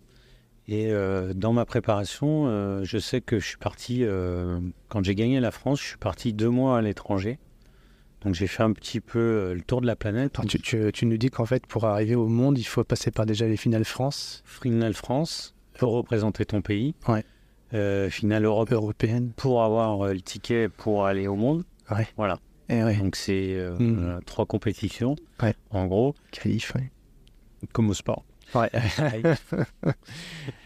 Et euh, dans ma préparation, euh, je sais que je suis parti, euh, quand j'ai gagné la France, je suis parti deux mois à l'étranger. Donc j'ai fait un petit peu le tour de la planète. Alors, tu, tu- tu nous dis qu'en fait, pour arriver au monde, il faut passer par déjà les finales France, Finale France, pour représenter ton pays. Ouais. Finale Europe européenne. pour avoir le ticket pour aller au monde. Ouais. Voilà. Ouais, Donc c'est euh, Mm. euh, trois compétitions. Ouais. En gros, qualif, ouais. comme au sport. Ouais.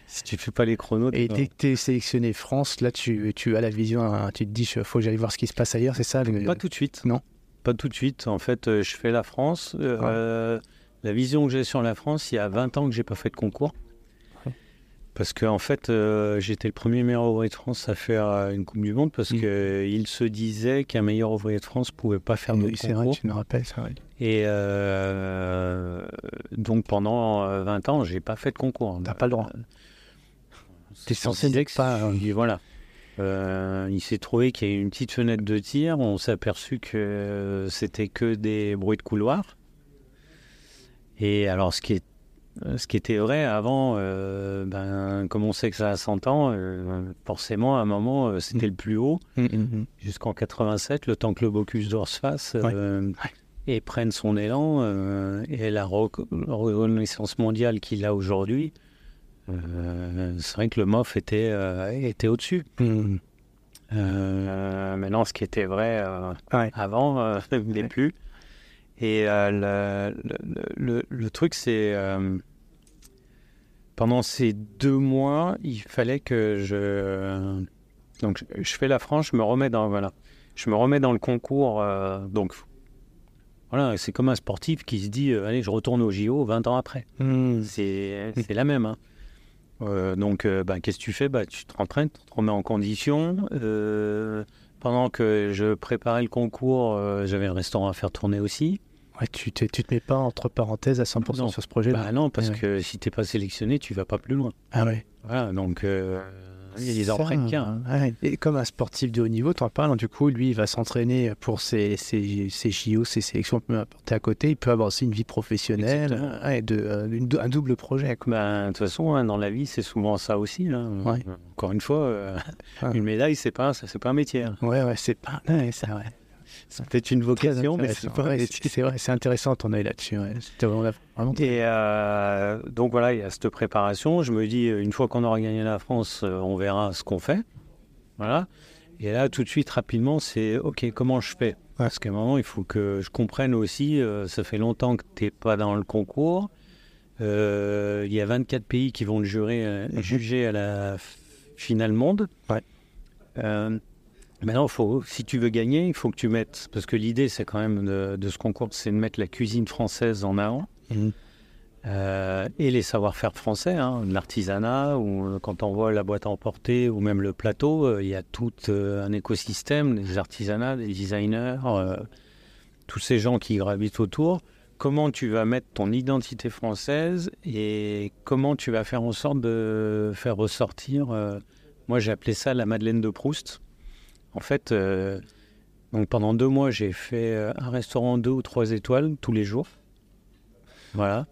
si tu fais pas les chronos. Et dès que tu es sélectionné France, là, tu, tu as la vision, hein, tu te dis, il faut que j'aille voir ce qui se passe ailleurs, c'est ça le- Pas tout de suite. Non. Pas tout de suite. En fait, euh, je fais la France. Euh, La vision que j'ai sur la France, il y a 20 ans que j'ai pas fait de concours. Parce que en fait, euh, j'étais le premier meilleur ouvrier de France à faire euh, une Coupe du Monde parce Mm. qu'il se disait qu'un meilleur ouvrier de France pouvait pas faire de Oui, c'est vrai, tu me rappelles, c'est vrai. Et euh, donc pendant euh, 20 ans, j'ai pas fait de concours. T'as pas le droit. T'es censé ne que pas, et voilà. Euh, il s'est trouvé qu'il y a eu une petite fenêtre de tir. On s'est aperçu que c'était que des bruits de couloir. Et alors, ce qui, est, ce qui était vrai avant, euh, ben, comme on sait que ça a 100 ans, euh, forcément, à un moment, euh, c'était le plus haut. Hum, hum. Jusqu'en 87, le temps que le Bocuse d'Or se fasse euh, et prenne son élan, euh, et la rec- reconnaissance mondiale qu'il a aujourd'hui, euh, c'est vrai que le MOF était, euh, était au-dessus. Euh, maintenant, ce qui était vrai euh, Ouais. avant, euh, n'est plus. Et euh, le, le- le- truc, c'est euh, pendant ces deux mois, il fallait que je donc je, fais la France, je me remets dans voilà, je me remets dans le concours. euh, donc voilà, c'est comme un sportif qui se dit allez, je retourne au JO 20 ans après. Hum. C'est c'est la même. hein. Donc, bah, qu'est-ce que tu fais? Bah, Tu te rentraînes, tu te remets en condition. Pendant que je préparais le concours, euh, j'avais un restaurant à faire tourner aussi. Ouais, tu, te, tu te mets pas entre parenthèses à 100% Non. sur ce projet-là. Bah non, parce Ouais, ouais. que si t'es pas sélectionné, tu vas pas plus loin. Ah ouais. Voilà, donc euh, il y a des entretiens. hein. ouais. Et comme un sportif de haut niveau, tu en parles, du coup, lui, il va s'entraîner pour ses, ses, ses JO, ses sélections, peu importe à côté. Il peut avoir aussi une vie professionnelle, Exactement. ouais, de, euh, une- un double projet. Bah, De toute façon, hein, dans la vie, c'est souvent ça aussi. là. Ouais. Encore une fois, euh, une médaille, c'est pas, c'est pas un métier. hein. Ouais, ouais, c'est pas. Ouais, c'est vrai. C'est peut-être une vocation, mais c'est Intéressant. pas un Ouais, métier. c'est c'est vrai, c'est intéressant ton œil là-dessus. Ouais. Vraiment, Et euh, donc voilà, il y a cette préparation. Je me dis, euh, une fois qu'on aura gagné la France, euh, on verra ce qu'on fait. Voilà. Et là, tout de suite, rapidement, c'est OK, comment je fais? Parce qu'à un moment, il faut que je comprenne aussi, euh, ça fait longtemps que tu n'es pas dans le concours. Euh, Il y a 24 pays qui vont le jurer, Mhm. juger à la finale monde. Ouais. Maintenant, faut, si tu veux gagner, il faut que tu mettes, parce que l'idée, c'est quand même de, de ce concours, c'est de mettre la cuisine française en avant. Mhm. Euh, et les savoir-faire français, hein, l'artisanat, ou euh, quand on voit la boîte à emporter, ou même le plateau, euh, il y a tout euh, un écosystème, des artisanats, des designers, tous ces gens qui gravitent autour. Comment tu vas mettre ton identité française et comment tu vas faire en sorte de faire ressortir, moi j'ai appelé ça la Madeleine de Proust. En fait, euh, donc pendant deux mois, j'ai fait euh, un restaurant deux ou trois étoiles tous les jours. Voilà.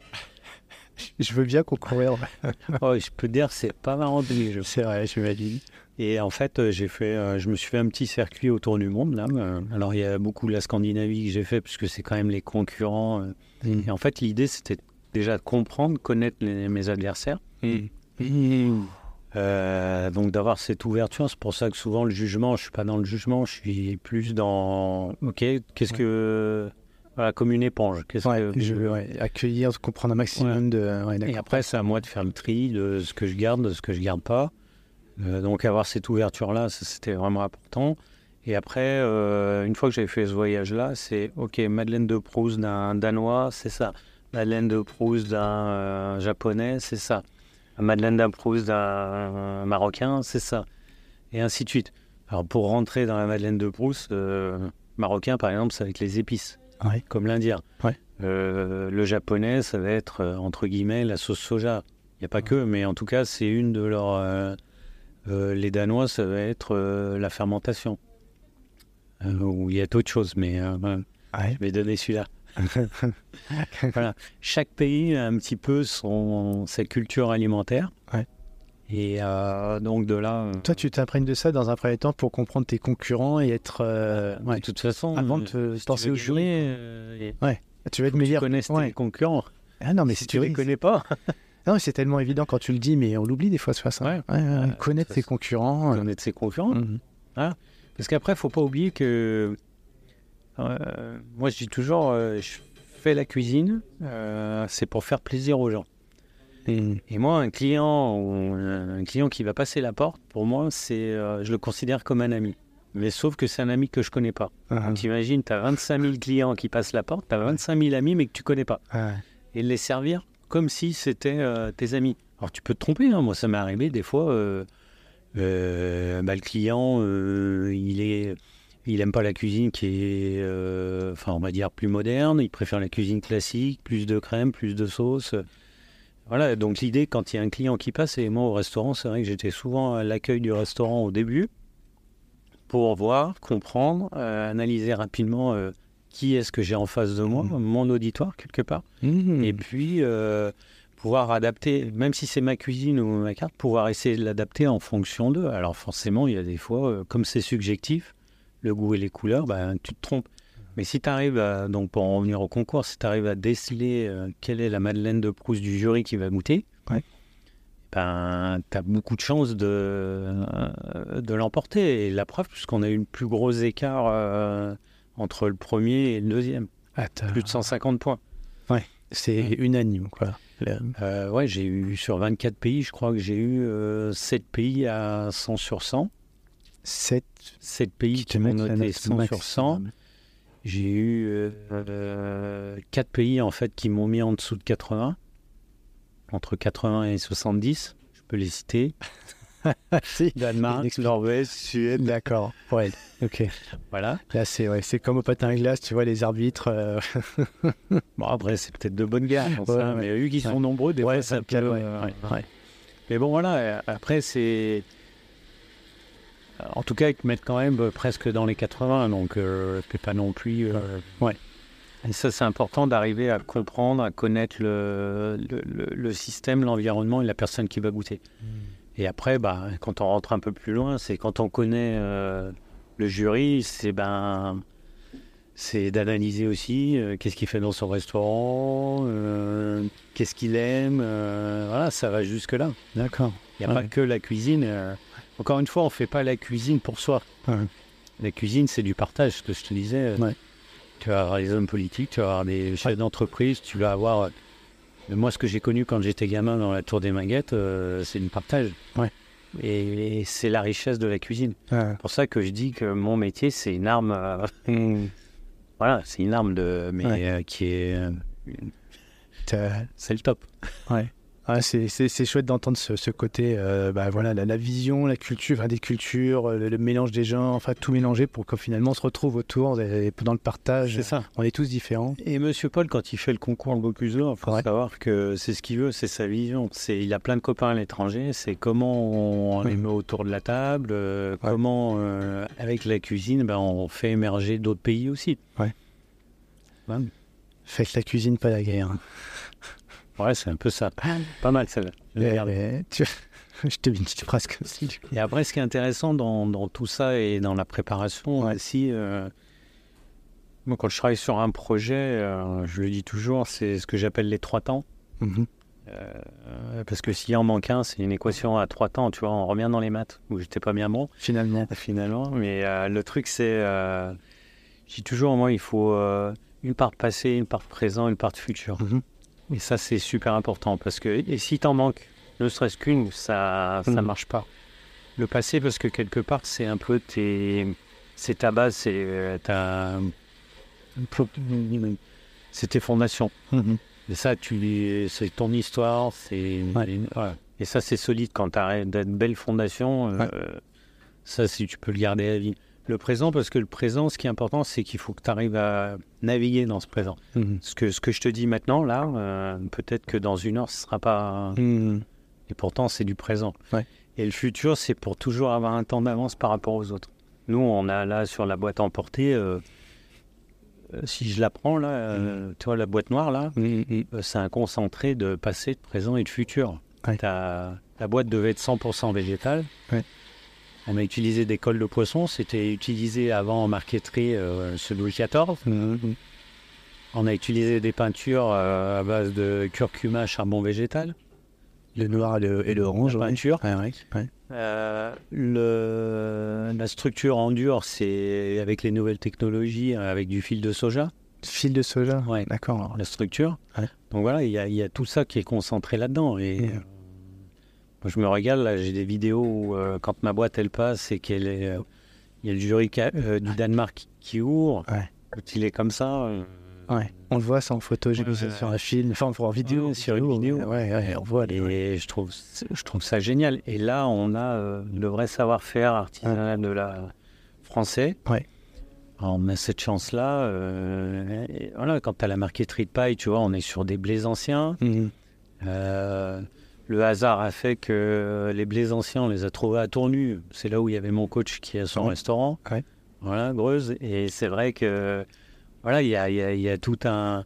Je veux bien concourir. Oh, je peux dire, c'est pas marrant les jours. C'est vrai, j'imagine. Et en fait, euh, j'ai fait, je me suis fait un petit circuit autour du monde là. Alors il y a beaucoup la Scandinavie que j'ai fait puisque c'est quand même les concurrents. euh. Et en fait, l'idée c'était déjà de comprendre, connaître les- mes adversaires. Euh, donc d'avoir cette ouverture, c'est pour ça que souvent le jugement, je suis pas dans le jugement, je suis plus dans, ok, qu'est-ce Ouais. que, voilà, comme une éponge. Qu'est-ce Ouais, que je veux ouais, accueillir, comprendre un maximum de. Et après, c'est à moi de faire le tri de ce que je garde, de ce que je garde pas. Euh, donc avoir cette ouverture-là, ça, c'était vraiment important. Et après, euh, une fois que j'ai fait ce voyage-là, c'est OK, Madeleine de Proust d'un Danois, c'est ça. Madeleine de Proust d'un Japonais, c'est ça. Madeleine de Proust d'un Marocain, c'est ça. Et ainsi de suite. Alors pour rentrer dans la Madeleine de Proust, euh, marocain par exemple, c'est avec les épices, Ouais. comme l'Indien. Ouais. Euh, le japonais, ça va être euh, entre guillemets la sauce soja. Il n'y a pas que, mais en tout cas, c'est une de leurs. euh, les Danois, ça va être la fermentation. Ou il y a d'autres choses, mais Ouais. je vais donner celui-là. voilà. Chaque pays a un petit peu son, sa culture alimentaire. Ouais. Et euh, donc de là. euh, Toi, tu t'imprègnes de ça dans un premier temps pour comprendre tes concurrents et être. euh, ouais. De toute façon, Avant de te si penser au jury. euh, et Tu veux être que tu meilleur. connaisses Ouais. tes concurrents. Ah non, mais si c'est tu les connais pas, Non, c'est tellement évident quand tu le dis, mais on l'oublie des fois, ce ça. Ouais. Ouais, ouais, ouais. Ouais, connaître ses concurrents. connaître ses concurrents. mhm. Parce qu'après, faut pas oublier que moi, je dis toujours, euh, je fais la cuisine, euh, c'est pour faire plaisir aux gens. Et moi, un client, ou un client qui va passer la porte, pour moi, c'est, euh, je le considère comme un ami. Mais sauf que c'est un ami que je connais pas. Donc imagine, tu as 25 000 clients qui passent la porte, tu as 25 000 amis, mais que tu connais pas. ah, Et les servir comme si c'était euh, tes amis. Alors tu peux te tromper, hein. moi ça m'est arrivé des fois, euh, euh, bah, le client, euh, il est... Il aime pas la cuisine qui est, euh, enfin, on va dire plus moderne. Il préfère la cuisine classique, plus de crème, plus de sauce. Voilà. Donc l'idée, quand il y a un client qui passe, et moi au restaurant, c'est vrai que j'étais souvent à l'accueil du restaurant au début pour voir, comprendre, euh, analyser rapidement euh, qui est-ce que j'ai en face de moi, Mhm. mon auditoire quelque part. Mhm. Et puis, euh, pouvoir adapter, même si c'est ma cuisine ou ma carte, pouvoir essayer de l'adapter en fonction d'eux. Alors forcément, il y a des fois, comme c'est subjectif, le goût et les couleurs, ben, tu te trompes. Mais si tu arrives, à, donc pour en revenir au concours, si tu arrives à déceler euh, quelle est la Madeleine de Proust du jury qui va goûter, Ouais. ben, tu as beaucoup de chances de, euh, de l'emporter. Et la preuve, puisqu'on a eu le plus gros écart euh, entre le premier et le deuxième, plus de 150 points. C'est unanime, quoi. Ouais, j'ai eu sur 24 pays, je crois que j'ai eu euh, 7 pays à 100 sur 100. 7 7 pays qui te qui m'ont noté note 100 sur 100. maximum. J'ai eu euh, 4 pays en fait qui m'ont mis en dessous de 80, entre 80 et 70. Je peux les citer. si. Danemark. Norvège, Suède. D'accord. Ouais. Ok. Voilà. Là, c'est ouais, c'est comme au patin à glace, tu vois, les arbitres. euh, Bon, après, c'est peut-être de bonnes guerres, Ouais, ouais. mais vu qu'ils sont nombreux, des fois, ça ça peut. euh. Mais bon, voilà. euh, Après, c'est. En tout cas, ils te mettent quand même euh, presque dans les 80, donc euh, t'es pas non plus. euh, Ouais. Et ça, c'est important d'arriver à comprendre, à connaître le, le, le- le système, l'environnement et la personne qui va goûter. Et après, bah, quand on rentre un peu plus loin, c'est quand on connaît euh, le jury, c'est ben. C'est d'analyser aussi euh, qu'est-ce qu'il fait dans son restaurant, euh, qu'est-ce qu'il aime, voilà, ça va jusque-là. D'accord. Il n'y a Ouais. pas que la cuisine. Encore une fois, on ne fait pas la cuisine pour soi. Ouais. La cuisine, c'est du partage, ce que je te disais. Ouais. Tu vas avoir des hommes politiques, tu vas avoir des chefs d'entreprise, tu vas avoir... euh, moi, ce que j'ai connu quand j'étais gamin dans la tour des Maguettes, euh, c'est du partage. Ouais. Et, et c'est la richesse de la cuisine. C'est pour ça que je dis que mon métier, c'est une arme... euh, voilà, c'est une arme de... Mais Ouais. euh, qui est... c'est le top. Ah, c'est, chouette d'entendre ce, ce côté, euh, bah, voilà, la, la vision, la culture, enfin, des cultures, euh, le, le mélange des gens, enfin tout mélanger pour qu'au finalement on se retrouve autour et, dans le partage. C'est ça. On est tous différents. Et Monsieur Paul, quand il fait le concours le Bocuse d'Or, il faut Ouais. savoir que c'est ce qu'il veut, c'est sa vision. Il a plein de copains à l'étranger. C'est comment on les met autour de la table, euh, Ouais. comment euh, avec la cuisine, ben, on fait émerger d'autres pays aussi. Ouais, Faites la cuisine, pas la guerre. Ouais, c'est un peu ça. Pas mal celle-là. Je tu- Je te ça. du coup. Et après, ce qui est intéressant dans, dans tout ça et dans la préparation aussi, euh, moi, quand je travaille sur un projet, euh, je le dis toujours, c'est ce que j'appelle les trois temps. Mhm. Euh, parce que s'il en manque un, c'est une équation à trois temps, tu vois, on revient dans les maths, où j'étais pas bien bon, Finalement. finalement. Mais le truc, c'est, je dis toujours, moi, il faut une part de passé, une part présent, une part de futur. Mhm. Et ça, c'est super important, parce que, et si t'en manques, ne serait-ce qu'une, ça, ça Mhm. marche pas. Le passé, parce que quelque part, c'est un peu tes, c'est ta base, c'est euh, ta, c'est tes fondations. Mhm. Et ça, tu c'est ton histoire, c'est Ouais. Et ça, c'est solide quand tu as de belles fondations. euh, Ouais. Ça, si tu peux le garder à vie. Le présent, parce que le présent, ce qui est important, c'est qu'il faut que tu arrives à naviguer dans ce présent. Mhm. Ce que, ce que je te dis maintenant, là, euh, peut-être que dans une heure, ce sera pas. Mhm. Et pourtant, c'est du présent. Ouais. Et le futur, c'est pour toujours avoir un temps d'avance par rapport aux autres. Nous, on a là sur la boîte emportée, euh, euh, si je la prends, là, euh, tu vois, la boîte noire, là, Mhm. c'est un concentré de passé, de présent et de futur. Ouais. La boîte devait être 100% végétale. Ouais. On a utilisé des cols de poisson. C'était utilisé avant en marqueterie, euh, ce Louis XIV. Mhm. On a utilisé des peintures euh, à base de curcuma, charbon végétal. Le noir et le, et le orange. La peinture. Ouais, ouais, ouais. Euh, le, la structure en dur, c'est avec les nouvelles technologies, euh, avec du fil de soja. Fil de soja Ouais. D'accord. la structure. Donc voilà, il y, a- il y a tout ça qui est concentré là-dedans. Et je me régale. Là, j'ai des vidéos où, euh, quand ma boîte elle passe et qu'elle est, euh, il y a le jury euh, du Danemark qui, qui ouvre. Ouais. Quand il est comme ça. Ouais. On le voit ça en photo, j'ai vu ça sur un film, enfin en vidéo. Sur une vidéo. Ouais, ouais, on voit. les- Et je trouve, je trouve ça génial. Et là, on a le vrai savoir-faire artisanal de la français. Ouais. Alors, on a cette chance-là. euh, voilà, quand tu as la marqueterie de paille, tu vois, on est sur des blés anciens. Euh, le hasard a fait que les blés anciens, on les a trouvés à Tournu. C'est là où il y avait mon coach qui a son Ouais. restaurant. Ouais. Voilà, Greuze. Et c'est vrai que voilà, il y a, y a- il y a tout un.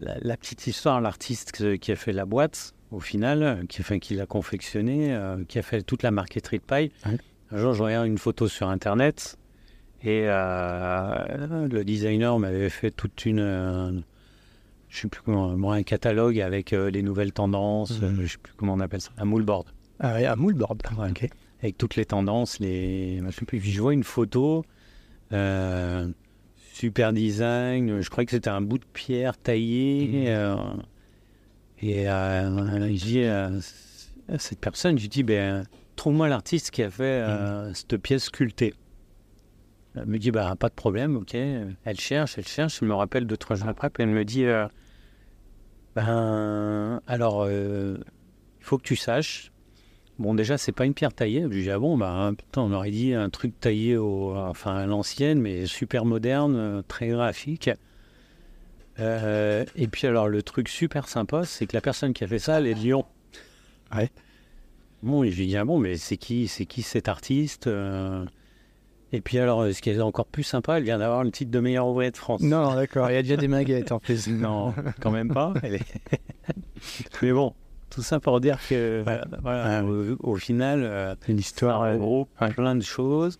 La, la petite histoire, l'artiste qui a fait la boîte, au final, qui, enfin, qui l'a confectionné, euh, qui a fait toute la marqueterie de paille. Ouais. Un jour, je regarde une photo sur Internet et euh, le designer m'avait fait toute une. euh, je sais plus comment, moi, un catalogue avec euh, les nouvelles tendances, Mhm. euh, je sais plus comment on appelle ça, un moodboard Ah ouais, à mouleboard. Ouais. Ok. avec toutes les tendances, les. Je sais plus, puis je vois une photo, euh, super design, je croyais que c'était un bout de pierre taillé, Mhm. euh, et je dis à cette personne, je dis, ben, trouve-moi l'artiste qui a fait euh, cette pièce sculptée. Elle me dit, bah, pas de problème, ok. Elle cherche, elle cherche. Je me rappelle deux, trois jours après, puis elle me dit, euh, ben, alors, euh, il faut que tu saches. Bon, déjà, c'est pas une pierre taillée. Je dis, ah bon, bah, putain, on aurait dit un truc taillé au, enfin, à l'ancienne, mais super moderne, très graphique. Euh, et puis, alors, le truc super sympa, c'est que la personne qui a fait ça, elle est de Lyon. Ouais. Bon, je lui dis, ah bon, mais c'est qui, c'est qui cet artiste euh? Et puis, alors, ce qui est encore plus sympa, elle vient d'avoir le titre de meilleur ouvrier de France. Non, d'accord. Il y a déjà des maguettes en plus. Non, quand même pas. Elle est- Mais bon, tout ça pour dire que voilà, au, au final, euh, Une histoire. euh, regroupe ouais. plein de choses.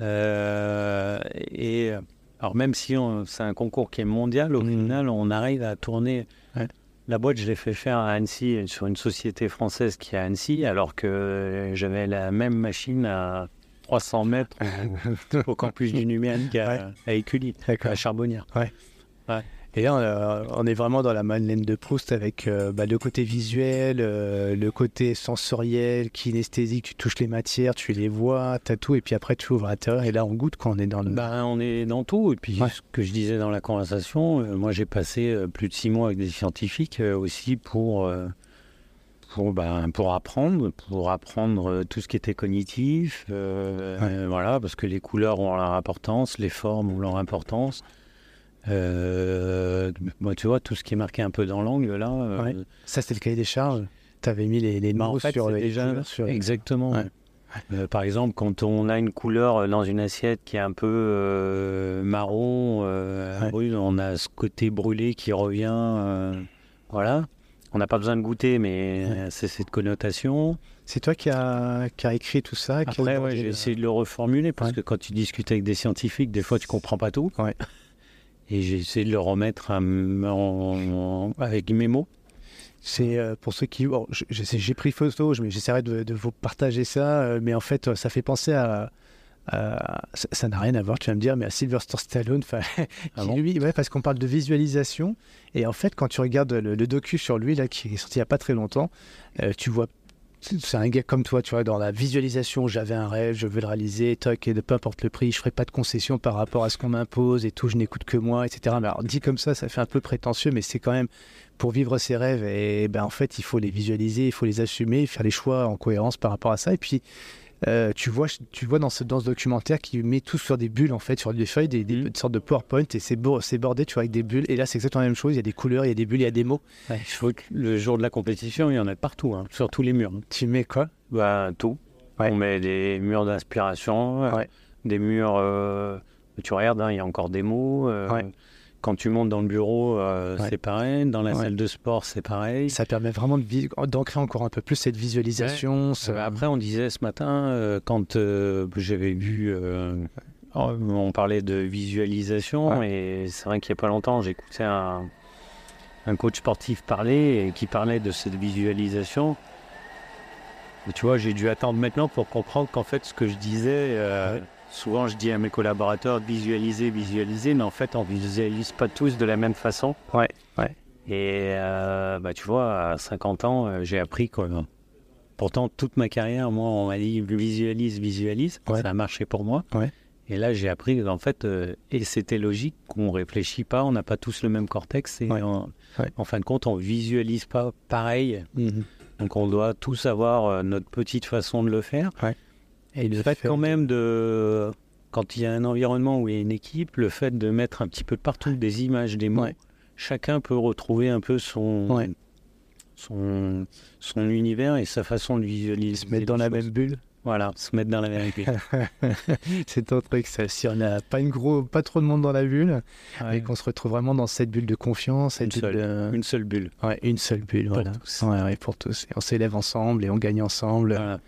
Euh, et euh, alors même si c'est un concours qui est mondial, au Mhm. final, on arrive à tourner. Ouais. La boîte, je l'ai fait faire à Annecy sur une société française qui est à Annecy, alors que j'avais la même machine à 300 mètres au campus du numérique à, Ouais. à Écully, à Charbonnière. Et là, on, on est vraiment dans la Madeleine de Proust avec euh, bah, le côté visuel, euh, le côté sensoriel, kinesthésique. Tu touches les matières, tu les vois, t'as tout, et puis après tu ouvres à l'intérieur. Et là, on goûte quand on est dans le. Ben, on est dans tout. Et puis, Ouais. ce que je disais dans la conversation, euh, moi, j'ai passé euh, plus de six mois avec des scientifiques aussi pour, pour, ben, pour apprendre, pour apprendre euh, tout ce qui était cognitif. euh, Ouais. euh, voilà, parce que les couleurs ont leur importance, les formes ont leur importance. Euh, moi, tu vois, tout ce qui est marqué un peu dans l'angle, là. Ouais. Ça, c'était le cahier des charges. T'avais mis les, les bah, mots en fait, sur les déjà sur exactement. Ouais. Euh, par exemple, quand on a une couleur dans une assiette qui est un peu euh, marron, euh, Ouais. on a ce côté brûlé qui revient. voilà. On n'a pas besoin de goûter, mais euh, c'est cette connotation. C'est toi qui as qui a écrit tout ça Après, ouais, j'ai essayé de le reformuler parce Ouais. que quand tu discutes avec des scientifiques, des fois, tu comprends pas tout. Ouais. Et j'ai essayé de le remettre en- en- avec mes mots. C'est euh, pour ceux qui. bon, j'ai pris photo, j'essaierai de, de vous partager ça. euh, mais en fait, ça fait penser à. À- ça- n'a rien à voir, tu vas me dire, mais à Sylvester Stallone, Ah bon lui, ouais, parce qu'on parle de visualisation. Et en fait, quand tu regardes le, le docu sur lui, là, qui est sorti il n'y a pas très longtemps, euh, tu vois. C'est un gars comme toi, tu vois, dans la visualisation, j'avais un rêve, je veux le réaliser, toc, et de peu importe le prix, je ferai pas de concession par rapport à ce qu'on m'impose et tout, je n'écoute que moi, etc. Mais alors, dit comme ça, ça fait un peu prétentieux, mais c'est quand même pour vivre ses rêves, et ben en fait, il faut les visualiser, il faut les assumer, faire les choix en cohérence par rapport à ça. Et puis, euh, tu vois, tu vois dans ce, dans ce documentaire qui met tout sur des bulles, en fait, sur des feuilles, des, des, Mhm. sortes de PowerPoint, et c'est bo- c'est bordé, tu vois, avec des bulles. Et là, c'est exactement la même chose. Il y a des couleurs, il y a des bulles, il y a des mots. Il faut que le jour de la compétition, il y en a partout, hein, sur tous les murs. Tu mets quoi? Bah, tout. Ouais. On met des murs d'inspiration, euh, Ouais. des murs. euh, tu regardes, hein, il y a encore des mots. euh, Ouais. Quand tu montes dans le bureau, euh, Ouais. c'est pareil. Dans la Ouais. salle de sport, c'est pareil. Ça permet vraiment d'ancrer encore un peu plus cette visualisation. ce- Euh, Après, on disait ce matin, euh, quand euh, j'avais vu. oh, on parlait de visualisation, et c'est vrai qu'il n'y a pas longtemps, j'écoutais un, un coach sportif parler et qui parlait de cette visualisation. Et tu vois, j'ai dû attendre maintenant pour comprendre qu'en fait, ce que je disais, souvent je dis à mes collaborateurs visualiser, visualiser, mais en fait on visualise pas tous de la même façon. Ouais, ouais. Et euh, bah, tu vois, à 50 ans, euh, j'ai appris quoi. Pourtant, toute ma carrière, moi, on m'a dit visualise, visualise. Ouais. Ça a marché pour moi. Ouais. Et là, j'ai appris qu'en fait, euh, et c'était logique qu'on réfléchit pas, on n'a pas tous le même cortex. Et Ouais. en, fin de compte, on visualise pas pareil. Mhm. Donc, on doit tous avoir notre petite façon de le faire. Et le fait quand même de, quand il y a un environnement où il y a une équipe, le fait de mettre un petit peu partout des images, des mots, Ouais. chacun peut retrouver un peu son, Ouais. son, son univers et sa façon de visualiser. Se mettre dans la même bulle. Voilà, se mettre dans la même bulle. c'est ton truc, ça. Si on n'a pas, une gros, pas trop de monde dans la bulle, Ouais. et qu'on se retrouve vraiment dans cette bulle de confiance, cette Une bulle de- Une seule bulle. Ouais, une seule bulle, Pour voilà. tous. Ouais, pour tous. Et on s'élève ensemble et on gagne ensemble. Voilà.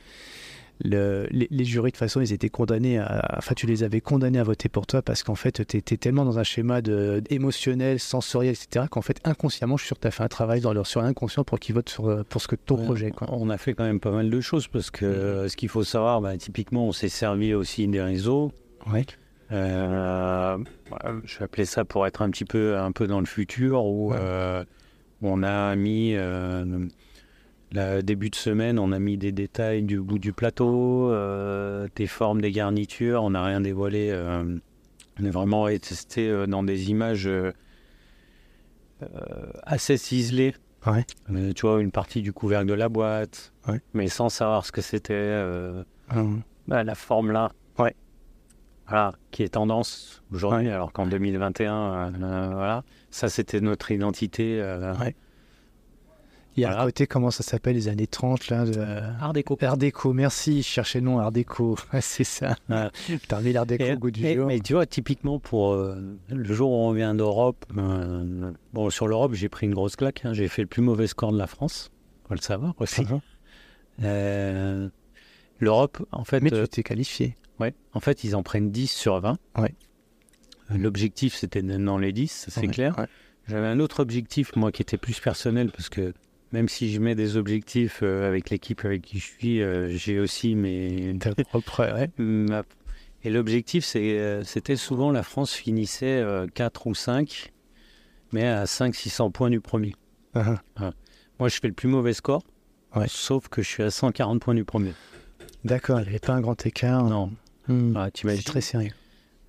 Le- les, les jurys, de toute façon, ils étaient condamnés à. Enfin, tu les avais condamnés à voter pour toi parce qu'en fait, tu étais tellement dans un schéma de, émotionnel, sensoriel, etc., qu'en fait, inconsciemment, je suis sûr que tu as fait un travail dans leur, sur l'inconscient pour qu'ils votent sur, pour ce que ton Ouais, projet. Quoi. On a fait quand même pas mal de choses parce que euh, ce qu'il faut savoir, bah, typiquement, on s'est servi aussi des réseaux. Ouais. Euh, ouais, je vais appeler ça pour être un petit peu, un peu dans le futur où Ouais. euh, on a mis euh, le début de semaine, on a mis des détails du bout du plateau, euh, des formes, des garnitures. On n'a rien dévoilé. euh, on est vraiment testé euh, dans des images assez ciselées. Ouais. Tu vois, une partie du couvercle de la boîte, Ouais. mais sans savoir ce que c'était. Hum. bah, la forme là. Ouais. Voilà, qui est tendance aujourd'hui, alors qu'en 2021, euh, euh, voilà, ça c'était notre identité. Ouais. Il y a Voilà. un côté, comment ça s'appelle, les années 30, là de... Art déco. Art déco, merci, je cherchais le nom, Art déco. C'est ça. Ouais. T'as mis l'Art déco Et- au goût du et- jour. mais tu vois, typiquement pour euh, le jour où on vient d'Europe, euh, bon, sur l'Europe, j'ai pris une grosse claque. hein, j'ai fait le plus mauvais score de la France, faut le savoir aussi. Euh, L'Europe, en fait, Mais euh, tu t'es qualifié. Ouais, en fait, ils en prennent 10 sur 20. Ouais. Euh, L'objectif, c'était d'être dans les 10, ça, c'est Ouais, clair. ouais. J'avais un autre objectif, moi, qui était plus personnel, parce que même si je mets des objectifs euh, avec l'équipe avec qui je suis, euh, j'ai aussi mes... Propre, ouais. ma- Et l'objectif, euh, c'était souvent la France finissait 4 ou 5, mais à 500-600 points du premier. Mhm. Moi, je fais le plus mauvais score, Ouais. sauf que je suis à 140 points du premier. D'accord, il n'y avait pas un grand écart. Non, Hmm. Ah, C'est très sérieux.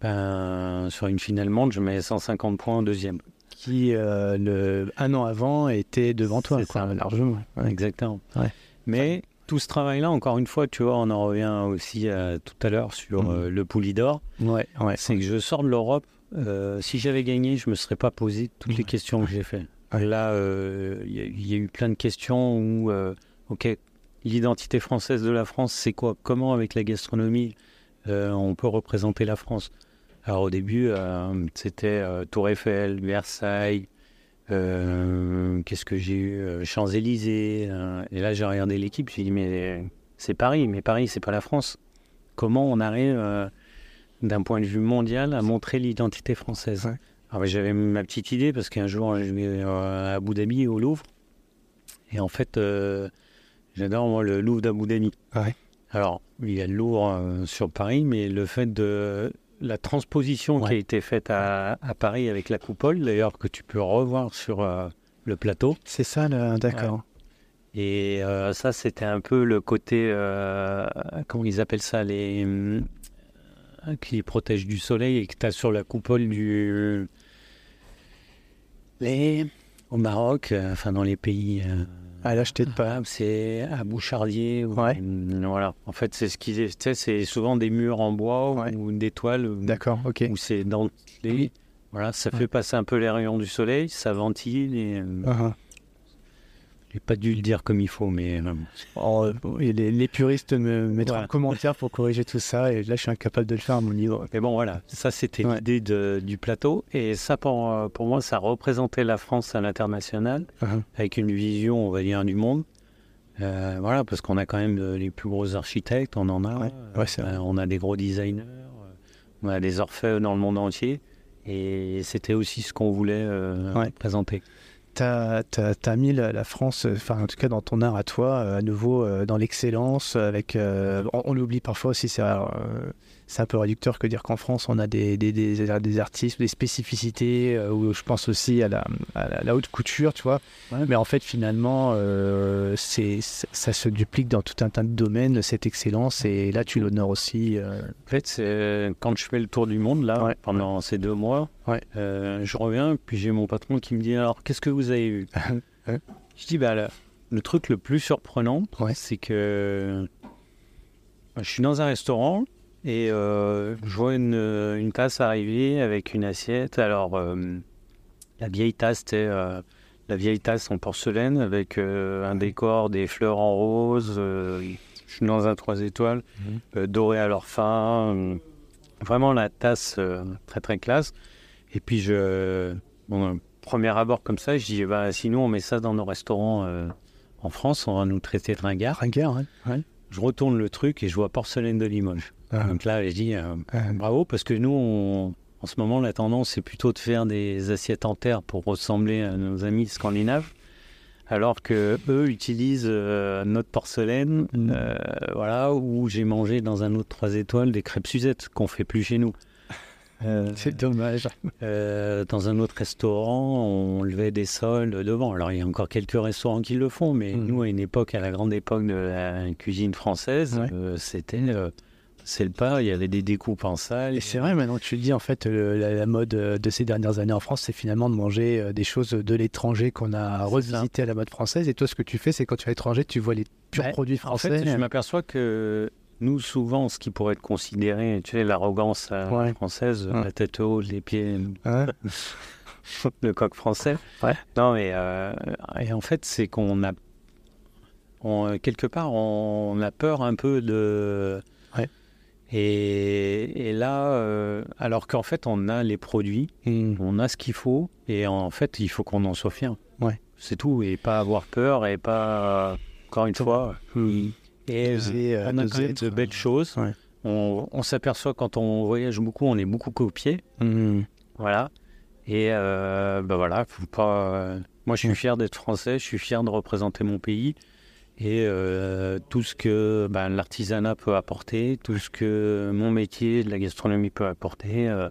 Ben, sur une finale monde, je mets 150 points en deuxième. Qui, euh, le... un an avant, était devant toi, C'est ça. largement. Ouais. Exactement. Ouais. Mais tout ce travail-là, encore une fois, tu vois, on en revient aussi à- tout à l'heure sur Mhm. euh, le Poulidor. Ouais, ouais. C'est que je sors de l'Europe. euh, si j'avais gagné, je me serais pas posé toutes les questions que j'ai fait. Ouais. Là, il y, y a eu plein de questions où, ok, l'identité française de la France, c'est quoi? Comment, avec la gastronomie, on peut représenter la France? Alors au début, euh, c'était euh, Tour Eiffel, Versailles. euh, Qu'est-ce que j'ai eu Champs-Élysées. et là, j'ai regardé l'équipe. J'ai dit, mais c'est Paris, mais Paris, c'est pas la France. Comment on arrive, d'un point de vue mondial, à montrer l'identité française? Ouais. Alors, j'avais ma petite idée parce qu'un jour, je vais à Abu Dhabi, au Louvre. Et en fait, j'adore moi le Louvre d'Abu Dhabi. Ouais. Alors, il y a le Louvre sur Paris, mais le fait de la transposition qui a été faite à, à Paris avec la coupole, d'ailleurs, que tu peux revoir sur euh, le plateau. C'est ça, d'accord. Et euh, ça, c'était un peu le côté, euh, comment ils appellent ça, les qui protègent du soleil et que tu as sur la coupole du. Les. Au Maroc, enfin dans les pays. Ah, là, je t'aide pas. arabes, c'est à Bouchardier. ou- Ouais. euh, voilà. En fait, c'est ce qu'ils. Sais, c'est souvent des murs en bois ou- Ouais. ou des toiles. D'accord, ok. Où c'est dentelé. Voilà, ça fait passer un peu les rayons du soleil, ça ventile et. euh, Ah, J'ai pas dû le dire comme il faut, mais. euh, oh, euh, les, les puristes me mettront Voilà. en commentaire pour corriger tout ça, et là, je suis incapable de le faire à mon niveau. Mais bon, voilà, ça c'était Ouais. l'idée du plateau. Et ça, pour, euh, pour moi, ça représentait la France à l'international, Mhm. avec une vision, on va dire, du monde. Euh, voilà, parce qu'on a quand même les plus gros architectes, on en a. Ouais. Ouais. Euh, on a des gros designers, on a des orfèvres dans le monde entier. Et c'était aussi ce qu'on voulait euh, présenter. T'as as, mis la, France, euh, enfin en tout cas dans ton art à toi, euh, à nouveau euh, dans l'excellence, avec, on, on l'oublie parfois aussi, c'est c'est un peu réducteur que dire qu'en France, on a des, des, des, des artistes, des spécificités, euh, où je pense aussi à la, à la, haute couture, tu vois. Mais en fait, finalement, euh, c'est, ça se duplique dans tout un tas de domaines, cette excellence, et là, tu l'honores aussi. Euh. En fait, c'est quand je fais le tour du monde, là, pendant ces deux mois, je reviens, puis j'ai mon patron qui me dit Alors, qu'est-ce que vous avez eu Je dis Bah, le truc le plus surprenant, c'est que je suis dans un restaurant et euh, je vois une, une, tasse arriver avec une assiette. Alors, euh, la vieille tasse, c'était euh, la vieille tasse en porcelaine avec un décor, des fleurs en rose. je suis dans un 3 étoiles, mhm. doré à leur fin. vraiment la tasse très très classe. Et puis, je, bon, premier abord comme ça, je dis bah, sinon, on met ça dans nos restaurants en France, on va nous traiter de ringard. Ringard, ouais. Je retourne le truc et je vois porcelaine de Limoges. Ah. Donc là, je dis euh, bravo parce que nous, en ce moment, la tendance, c'est plutôt de faire des assiettes en terre pour ressembler à nos amis scandinaves. Alors que eux utilisent euh, notre porcelaine, mm. euh, voilà, où j'ai mangé dans un autre 3 étoiles des crêpes Suzette qu'on fait plus chez nous. c'est dommage. dans un autre restaurant, on levait des sols devant. Alors, il y a encore quelques restaurants qui le font, mais mm. nous, à une époque, à la grande époque de la cuisine française, c'était c'est le pas, il y avait des découpes en salle. Et c'est vrai, maintenant que tu le dis, en fait, la, mode euh, de ces dernières années en France, c'est finalement de manger euh, des choses de l'étranger qu'on a revisité à la mode française. Et toi, ce que tu fais, c'est quand tu es à l'étranger, tu vois les purs produits français. En fait, je m'aperçois que nous, souvent, ce qui pourrait être considéré, tu sais, l'arrogance euh, française, la tête haute, les pieds, le coq français. Non, mais et en fait, c'est qu'on a, quelque part, on a peur un peu de et, là, euh, alors qu'en fait, on a les produits, hmm. on a ce qu'il faut, et en fait, il faut qu'on en soit fier. Ouais. C'est tout, et pas avoir peur, et pas, encore une fois, hmm. Et euh, on a quand même de belles choses. On, s'aperçoit quand on voyage beaucoup, on est beaucoup copié. Hmm. Voilà. Et ben voilà, faut pas. moi, je suis fier d'être français, je suis fier de représenter mon pays et euh, tout ce que ben, l'artisanat peut apporter, tout ce que mon métier de la gastronomie peut apporter. Euh,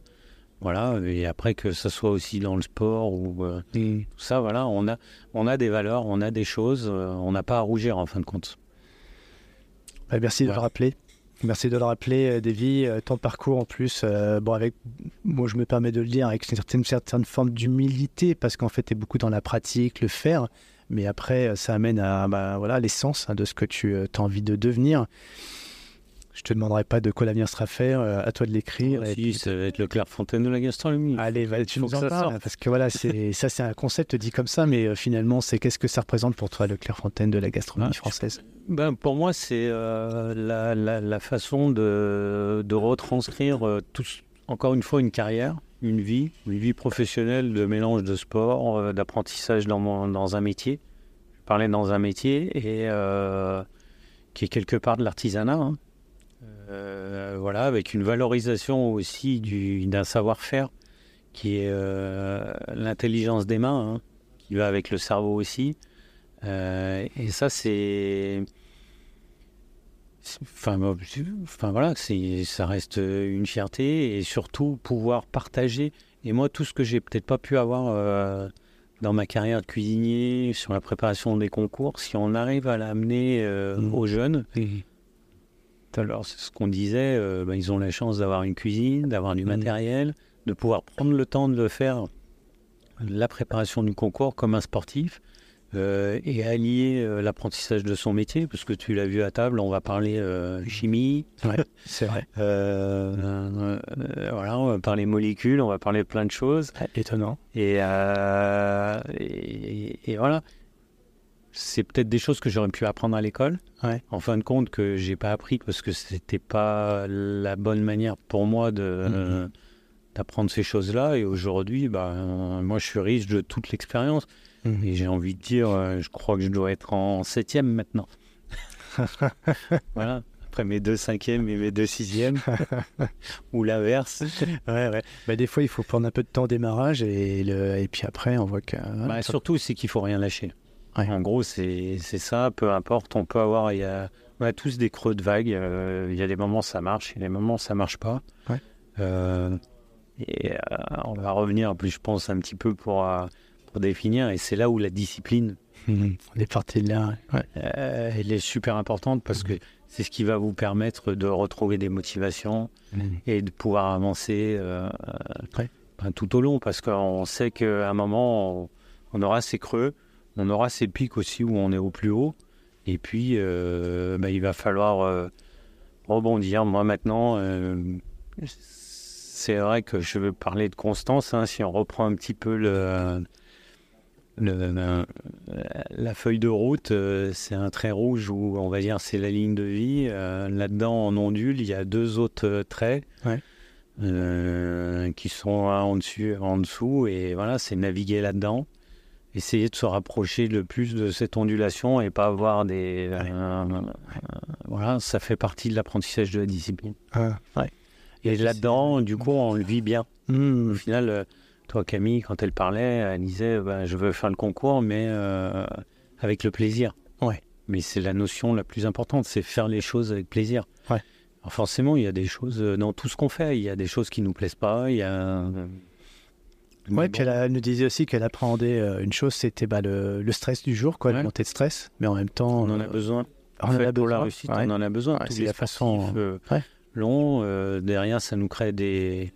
voilà, et après que ce soit aussi dans le sport ou euh, tout ça, voilà, on a, on a des valeurs, on a des choses, on n'a pas à rougir en fin de compte. Bah, merci de le rappeler. Merci de le rappeler, Davy. Ton parcours en plus, bon, avec, moi je me permets de le dire, avec une certaine, certaine forme d'humilité, parce qu'en fait, tu es beaucoup dans la pratique, le faire. Mais après, euh, ça amène à bah, voilà l'essence hein, de ce que tu euh, as envie de devenir. Je te demanderai pas de quoi l'avenir sera fait, euh, à toi de l'écrire. Oh, si, ça va être le Clairefontaine de la gastronomie. Allez, tu nous en parles, parce que voilà, c'est ça, c'est un concept dit comme ça, mais finalement, c'est qu'est-ce que ça représente pour toi le Clairefontaine de la gastronomie ah, française? ben, pour moi, c'est la, la, façon de, de retranscrire encore une fois une carrière, une vie, une vie professionnelle de mélange de sport, euh, d'apprentissage dans, dans un métier. Je parlais dans un métier et euh, qui est quelque part de l'artisanat. Hein. Euh, voilà, avec une valorisation aussi d'un savoir-faire qui est l'intelligence des mains, hein, qui va avec le cerveau aussi. et ça, c'est Enfin, enfin voilà, ça reste une fierté et surtout pouvoir partager. Et moi, tout ce que j'ai peut-être pas pu avoir euh, dans ma carrière de cuisinier, sur la préparation des concours, si on arrive à l'amener euh, mmh. aux jeunes, alors c'est ce qu'on disait, euh, ben, ils ont la chance d'avoir une cuisine, d'avoir du mmh. matériel, de pouvoir prendre le temps de faire, la préparation du concours comme un sportif. Euh, et allier euh, l'apprentissage de son métier, parce que tu l'as vu à table, on va parler euh, chimie. c'est vrai. voilà, on va parler molécules, on va parler plein de choses. étonnant. Et, et, voilà. C'est peut-être des choses que j'aurais pu apprendre à l'école. En fin de compte, que j'ai pas appris parce que c'était pas la bonne manière pour moi de. Mm-hmm. d'apprendre ces choses-là et aujourd'hui bah, moi je suis riche de toute l'expérience Mhm. Et j'ai envie de dire, euh, je crois que je dois être en septième maintenant. voilà. Après mes deux cinquièmes et mes deux sixièmes, ou l'inverse. ouais, ouais. Bah, des fois, il faut prendre un peu de temps au démarrage et, le... et puis après, on voit que. Bah, surtout, c'est qu'il faut rien lâcher. En gros, c'est ça. Peu importe, on peut avoir. Il y a... On a tous des creux de vague. euh, Il y a des moments ça marche, il y a des moments ça marche pas. Ouais. Euh, et euh, on va revenir plus, je pense, un petit peu pour, pour définir. Et c'est là où la discipline. On est parti de là. Ouais. elle est super importante parce que c'est ce qui va vous permettre de retrouver des motivations et de pouvoir avancer ben, tout au long. Parce qu'on sait qu'à un moment, on, on aura ces creux, on aura ces pics aussi où on est au plus haut. Et puis, euh, ben, il va falloir euh, rebondir. Moi, maintenant, euh, c'est vrai que je veux parler de constance. hein. si on reprend un petit peu le, le- le- la feuille de route, c'est un trait rouge où on va dire c'est la ligne de vie. Là-dedans, en ondule, il y a deux autres traits Ouais. qui sont en dessus, en dessous. Et voilà, c'est naviguer là-dedans. Essayer de se rapprocher le plus de cette ondulation et pas avoir des. euh, euh, voilà, ça fait partie de l'apprentissage de la discipline. Ah, ouais. Et là-dedans, du coup, on le vit bien. Mhm. Au final, euh, toi, Camille, quand elle parlait, elle disait ben, Je veux faire le concours, mais euh, avec le plaisir. Ouais. Mais c'est la notion la plus importante c'est faire les choses avec plaisir. Ouais. Alors forcément, il y a des choses dans tout ce qu'on fait. Il y a des choses qui nous plaisent pas. Il y a. Mais puis elle, a- elle nous disait aussi qu'elle appréhendait euh, une chose, c'était bah, le, le stress du jour, quoi, la Ouais. montée de stress. Mais en même temps, on en a euh, besoin. on En en fait, a pour la besoin. réussite, Ouais. on en a besoin. Ouais, c'est la façon, euh, euh, derrière, ça nous crée des.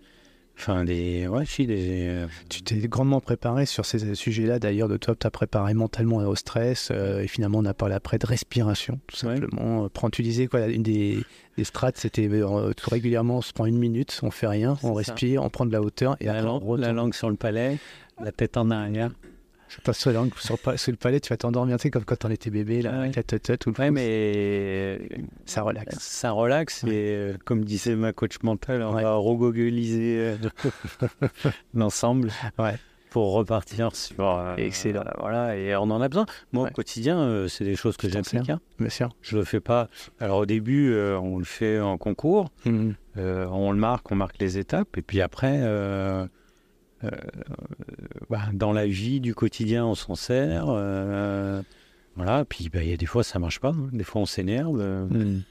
Enfin, des. Ouais, si, des. euh, Tu t'es grandement préparé sur ces sujets-là. D'ailleurs, de toi, tu as préparé mentalement au stress. euh, et finalement, on a parlé après de respiration, tout simplement. Euh, Prends, tu disais quoi Une des, des strats, c'était euh, tout régulièrement, on se prend une minute, on fait rien, on ça. respire, on prend de la hauteur. Et la, après, on la langue sur le palais, la tête en arrière. Je passe sur langue sur, le palais, tu vas t'endormir, tu sais, comme quand on était bébé, là, Ah avec la tête, tout le Ouais, mais Ça relaxe. Ça relaxe et euh, comme disait ma coach mentale, on va regogueliser euh, l'ensemble Ouais. pour repartir sur. euh, Excellent. voilà, et on en a besoin. Moi, Ouais. au quotidien, euh, c'est des choses que j'applique. hein. Bien sûr. Je le fais pas. Alors au début, euh, on le fait en concours, euh, on le marque, on marque les étapes, et puis après. Euh, bah, dans la vie du quotidien, on s'en sert. euh, voilà, puis bah, il y a des fois ça marche pas, hein. des fois on s'énerve. euh, Mhm.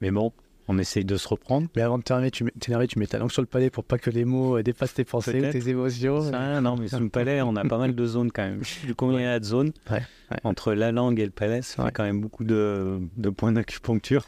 mais bon, on essaye de se reprendre. Mais avant de t'énerver, tu, mets- tu mets ta langue sur le palais pour pas que les mots dépassent tes pensées ou tes émotions. Ça, non, mais sous le palais, on a pas mal de zones quand même. Je plus combien il y a de zones. Ouais, ouais. Entre la langue et le palais, ça Ouais. fait quand même beaucoup de, de points d'acupuncture.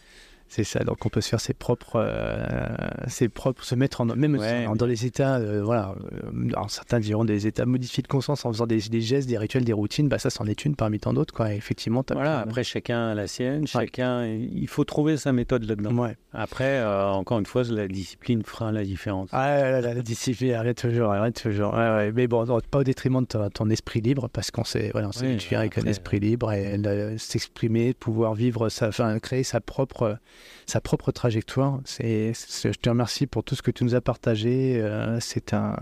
C'est ça, donc on peut se faire ses propres, euh, ses propres, se mettre en, même Ouais, dans, mais- les états, euh, voilà. euh, alors certains diront des états modifiés de conscience en faisant des, des gestes, des rituels, des routines. Bah ça, c'en est une parmi tant d'autres, quoi. Et effectivement, Voilà, après chacun a la sienne, chacun, il faut trouver sa méthode là-dedans. Ouais. Après, euh, encore une fois, la discipline fera la différence. Ah là là, là, la discipline, arrête toujours, arrête toujours. Ouais. Mais bon, non, pas au détriment de ton, ton esprit libre, parce qu'on sait, voilà, on sait Oui, que tu viens avec un esprit libre et s'exprimer, pouvoir vivre, sa, enfin, créer sa propre, sa propre trajectoire. C'est, je te remercie pour tout ce que tu nous as partagé. euh, c'est un,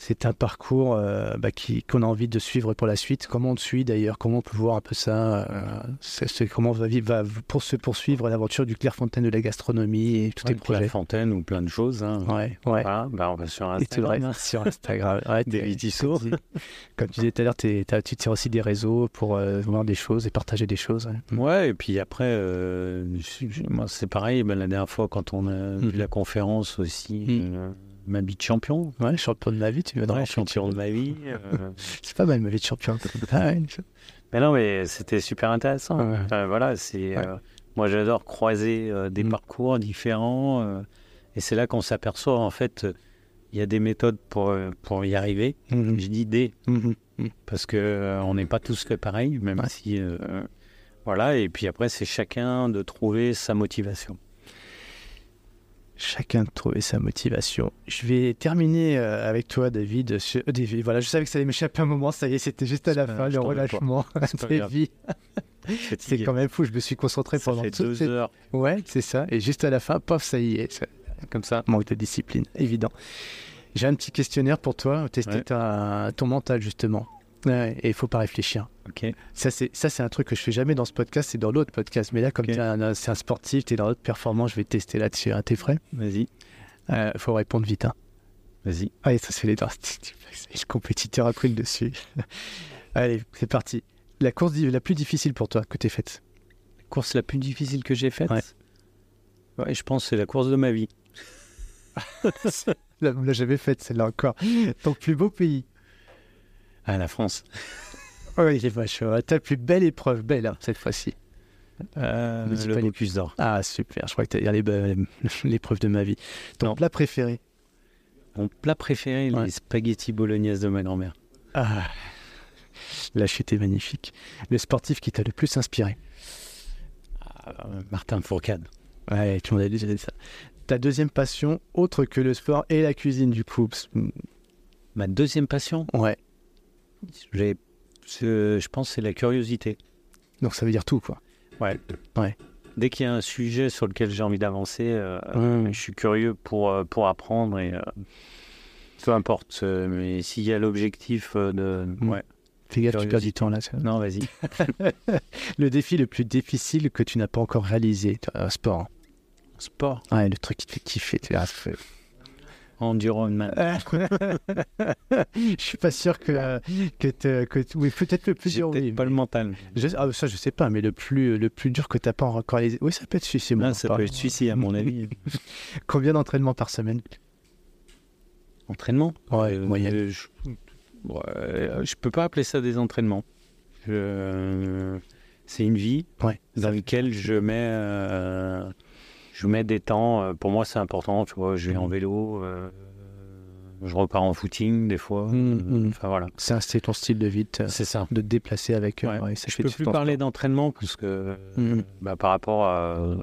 c'est un parcours euh, bah, qui, qu'on a envie de suivre pour la suite. Comment on te suit d'ailleurs? Comment on peut voir un peu ça euh, c'est, c'est comment va, va pour se poursuivre l'aventure du Clairefontaine de la gastronomie et tous tes Ouais, projets? Fontaine ou plein de choses. hein. Ouais, ouais. Voilà, bah, on va sur vrai, Instagram. hein. sur Instagram. Ouais, Des t'es- Vitissos. comme tu disais tout à l'heure, t'es- tu tires aussi des réseaux pour euh, voir des choses et partager des choses. ouais. Ouais, et puis après, moi, c'est pareil. ben, la dernière fois, quand on a Mhm. vu la conférence aussi, Mhm. Euh, ma vie de champion, Ouais, champion de ma vie, tu viendras. Ouais, champion de ma vie. euh, C'est pas mal ma vie de champion. Mais non, mais c'était super intéressant. Ouais. Enfin, voilà, c'est. Euh, moi, j'adore croiser euh, des Mhm. parcours différents, euh, et c'est là qu'on s'aperçoit en fait, euh, il y a des méthodes pour euh, pour y arriver. Mhm. Je dis des Mhm. parce que euh, on n'est pas tous fait pareil, même si. euh, voilà, et puis après, c'est chacun de trouver sa motivation. Chacun de trouver sa motivation. Je vais terminer euh, avec toi, David. sur- euh, David, Voilà, je savais que ça allait m'échapper un moment. Ça y est, c'était juste à la fin, le relâchement. David, c'est quand même fou. Je me suis concentré Ça pendant fait deux cette- heures Ouais, c'est ça. Et juste à la fin, pof, ça y est. comme ça. Manque de discipline, évident. J'ai un petit questionnaire pour toi, tester Ouais. ta- ton mental justement. Ouais, et il faut pas réfléchir. Ça, c'est un truc que je fais jamais dans ce podcast, c'est dans l'autre podcast. Mais là, comme Ok. t'es un- c'est un sportif, tu es dans l'autre performance, je vais tester là-dessus. Hein. T'es frais Vas-y, Il faut répondre vite. Hein. vas-y. Allez, ça se fait les dents. Le compétiteur a pris le dessus. Allez, c'est parti. La course la plus difficile pour toi que tu faite? Course la plus difficile que j'ai faite? Ouais. Ouais, je pense que c'est la course de ma vie. Là, on l'a jamais faite, celle-là encore. Ton plus beau pays Ah, la France. Oui, il est vachement. Ta plus belle épreuve, belle, hein, cette fois-ci. Euh, le pas Bocuse d'Or. Ah, super. Je crois que tu as l'épreuve de ma vie. Ton Non. plat préféré? Mon plat préféré, Ouais. les spaghettis bolognaise de ma grand-mère. Ah, la chute est magnifique. Le sportif qui t'a le plus inspiré? Ah, Martin Fourcade. Ouais, tu m'en as déjà dit ça. Ta deuxième passion, autre que le sport et la cuisine, du coup? Ma deuxième passion, Ouais. J'ai, je, pense que c'est la curiosité. Donc ça veut dire tout, quoi. Ouais. Ouais. Dès qu'il y a un sujet sur lequel j'ai envie d'avancer, euh, Ouais. je suis curieux pour, euh, pour apprendre et euh, peu importe. mais s'il y a l'objectif de. Mm. Ouais. Fais gaffe, tu perds du temps là. Non, vas-y. Le défi le plus difficile que tu n'as pas encore réalisé, euh, sport. Sport? Ouais, le truc qui te fait kiffer. C'est- Enduroman. je suis pas sûr que, que, que oui, peut-être le plus dur. peut-être pas le mental. Je- ah, ça, je sais pas, mais le plus, le plus dur que t'as pas encore réalisé. Oui, ça peut être celui-ci. Là, ça peut être celui-ci, à mon avis. Combien d'entraînements par semaine? Entraînement? Ouais, Euh, moyenne. je... ouais, je peux pas appeler ça des entraînements. Je- C'est une vie Ouais. dans laquelle je mets, euh, je mets des temps. euh, Pour moi, c'est important. Tu vois, je vais en Mhm. vélo, euh, je repars en footing des fois. Mhm, mhm. Enfin voilà, C'est ton style de vie de, c'est ça. de te déplacer avec. euh, Ouais. ouais, ça Je peux plus parler d'entraînement parce que bah, par rapport à, euh,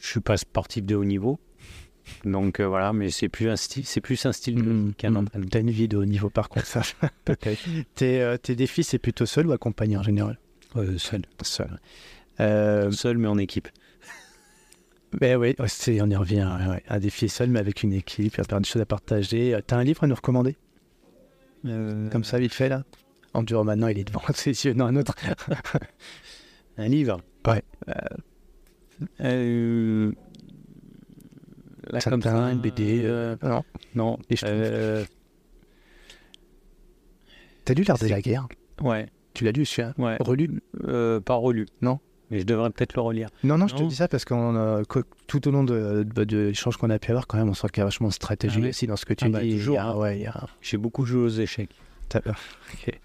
je suis pas sportif de haut niveau. Donc euh, voilà, mais c'est plus un style, c'est plus un style Mhm, qu'un entraînement. T'as une vie de haut niveau par contre, ça. tes, euh, tes défis, c'est plutôt seul ou accompagné en général? Euh, seul, Seul. Euh, seul mais en équipe. Ben oui, ouais, c'est- on y revient. ouais, ouais. Un défi seul, mais avec une équipe, il y a plein de choses à partager. Euh, T'as un livre à nous recommander? Comme ça, vite fait, là? Enduro maintenant, il est devant ses yeux. Non, un autre. Un livre? Ouais. Euh, là, Ça comme ça, BD euh, Non. Non. Et je trouve- euh, T'as lu L'art de la guerre? Ouais, Tu l'as lu, celui-là? Ouais. Relu? Euh, pas relu. Non? Mais je devrais peut-être le relire. Non, non, je te dis ça parce que tout au long de, de, de l'échange qu'on a pu avoir, quand même, on sent qu'il y a vachement de stratégie Ah aussi dans ce que tu Ah bah, dis. toujours, Il y a- hein. ouais, il y a- J'ai beaucoup joué aux échecs. t'as- ok.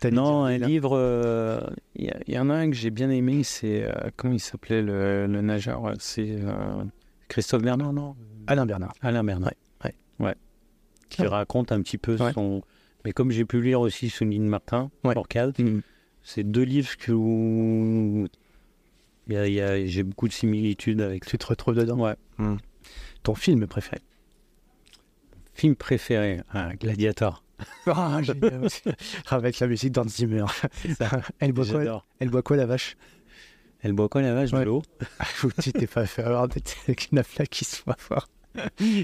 T'as Non, dit- un livre. euh, Il y, en a un que j'ai bien aimé. C'est euh, comment il s'appelait le, le nageur euh, C'est euh, Christophe Bernard, non? Alain Bernard. Alain Bernard. Ouais, ouais. Qui Ah. raconte un petit peu Ouais. son. Mais comme j'ai pu lire aussi Souline Martin, Ouais. Fourcade, Mhm. c'est deux livres que j'ai beaucoup de similitudes avec. Tu te retrouves dedans Ouais. Ton film préféré? Film préféré, ah, Gladiator. Ah. Avec la musique d'Hans Zimmer. Elle boit, quoi, elle boit quoi la vache? Elle boit quoi la vache? Ouais. de l'eau que tu t'es pas fait avoir des- avec une affaire qui soit fort.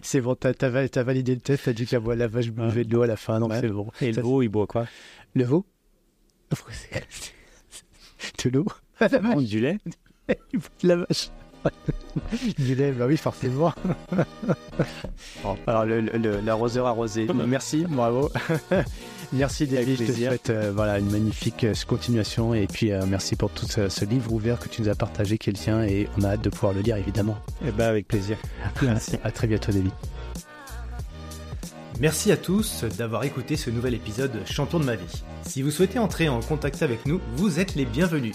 C'est bon, t'as t'as validé le test, t'as dit que la, voix- la vache buvait de l'eau à la fin, donc Ouais. c'est bon. Et le veau, il boit quoi? Le veau? De l'eau? Ah, Du lait il boit de la vache. du lait, bah oui, forcément. Alors, le- le- le- l'arroseur arrosé. Merci, bravo. merci, David. Je te plaisir. souhaite euh, voilà, une magnifique euh, continuation. Et puis, euh, merci pour tout ce, ce livre ouvert que tu nous as partagé, qui est le tien. Et on a hâte de pouvoir le lire, évidemment. Eh ben avec plaisir. Merci. À très bientôt, David. Merci à tous d'avoir écouté ce nouvel épisode de Champion de ma vie. Si vous souhaitez entrer en contact avec nous, vous êtes les bienvenus.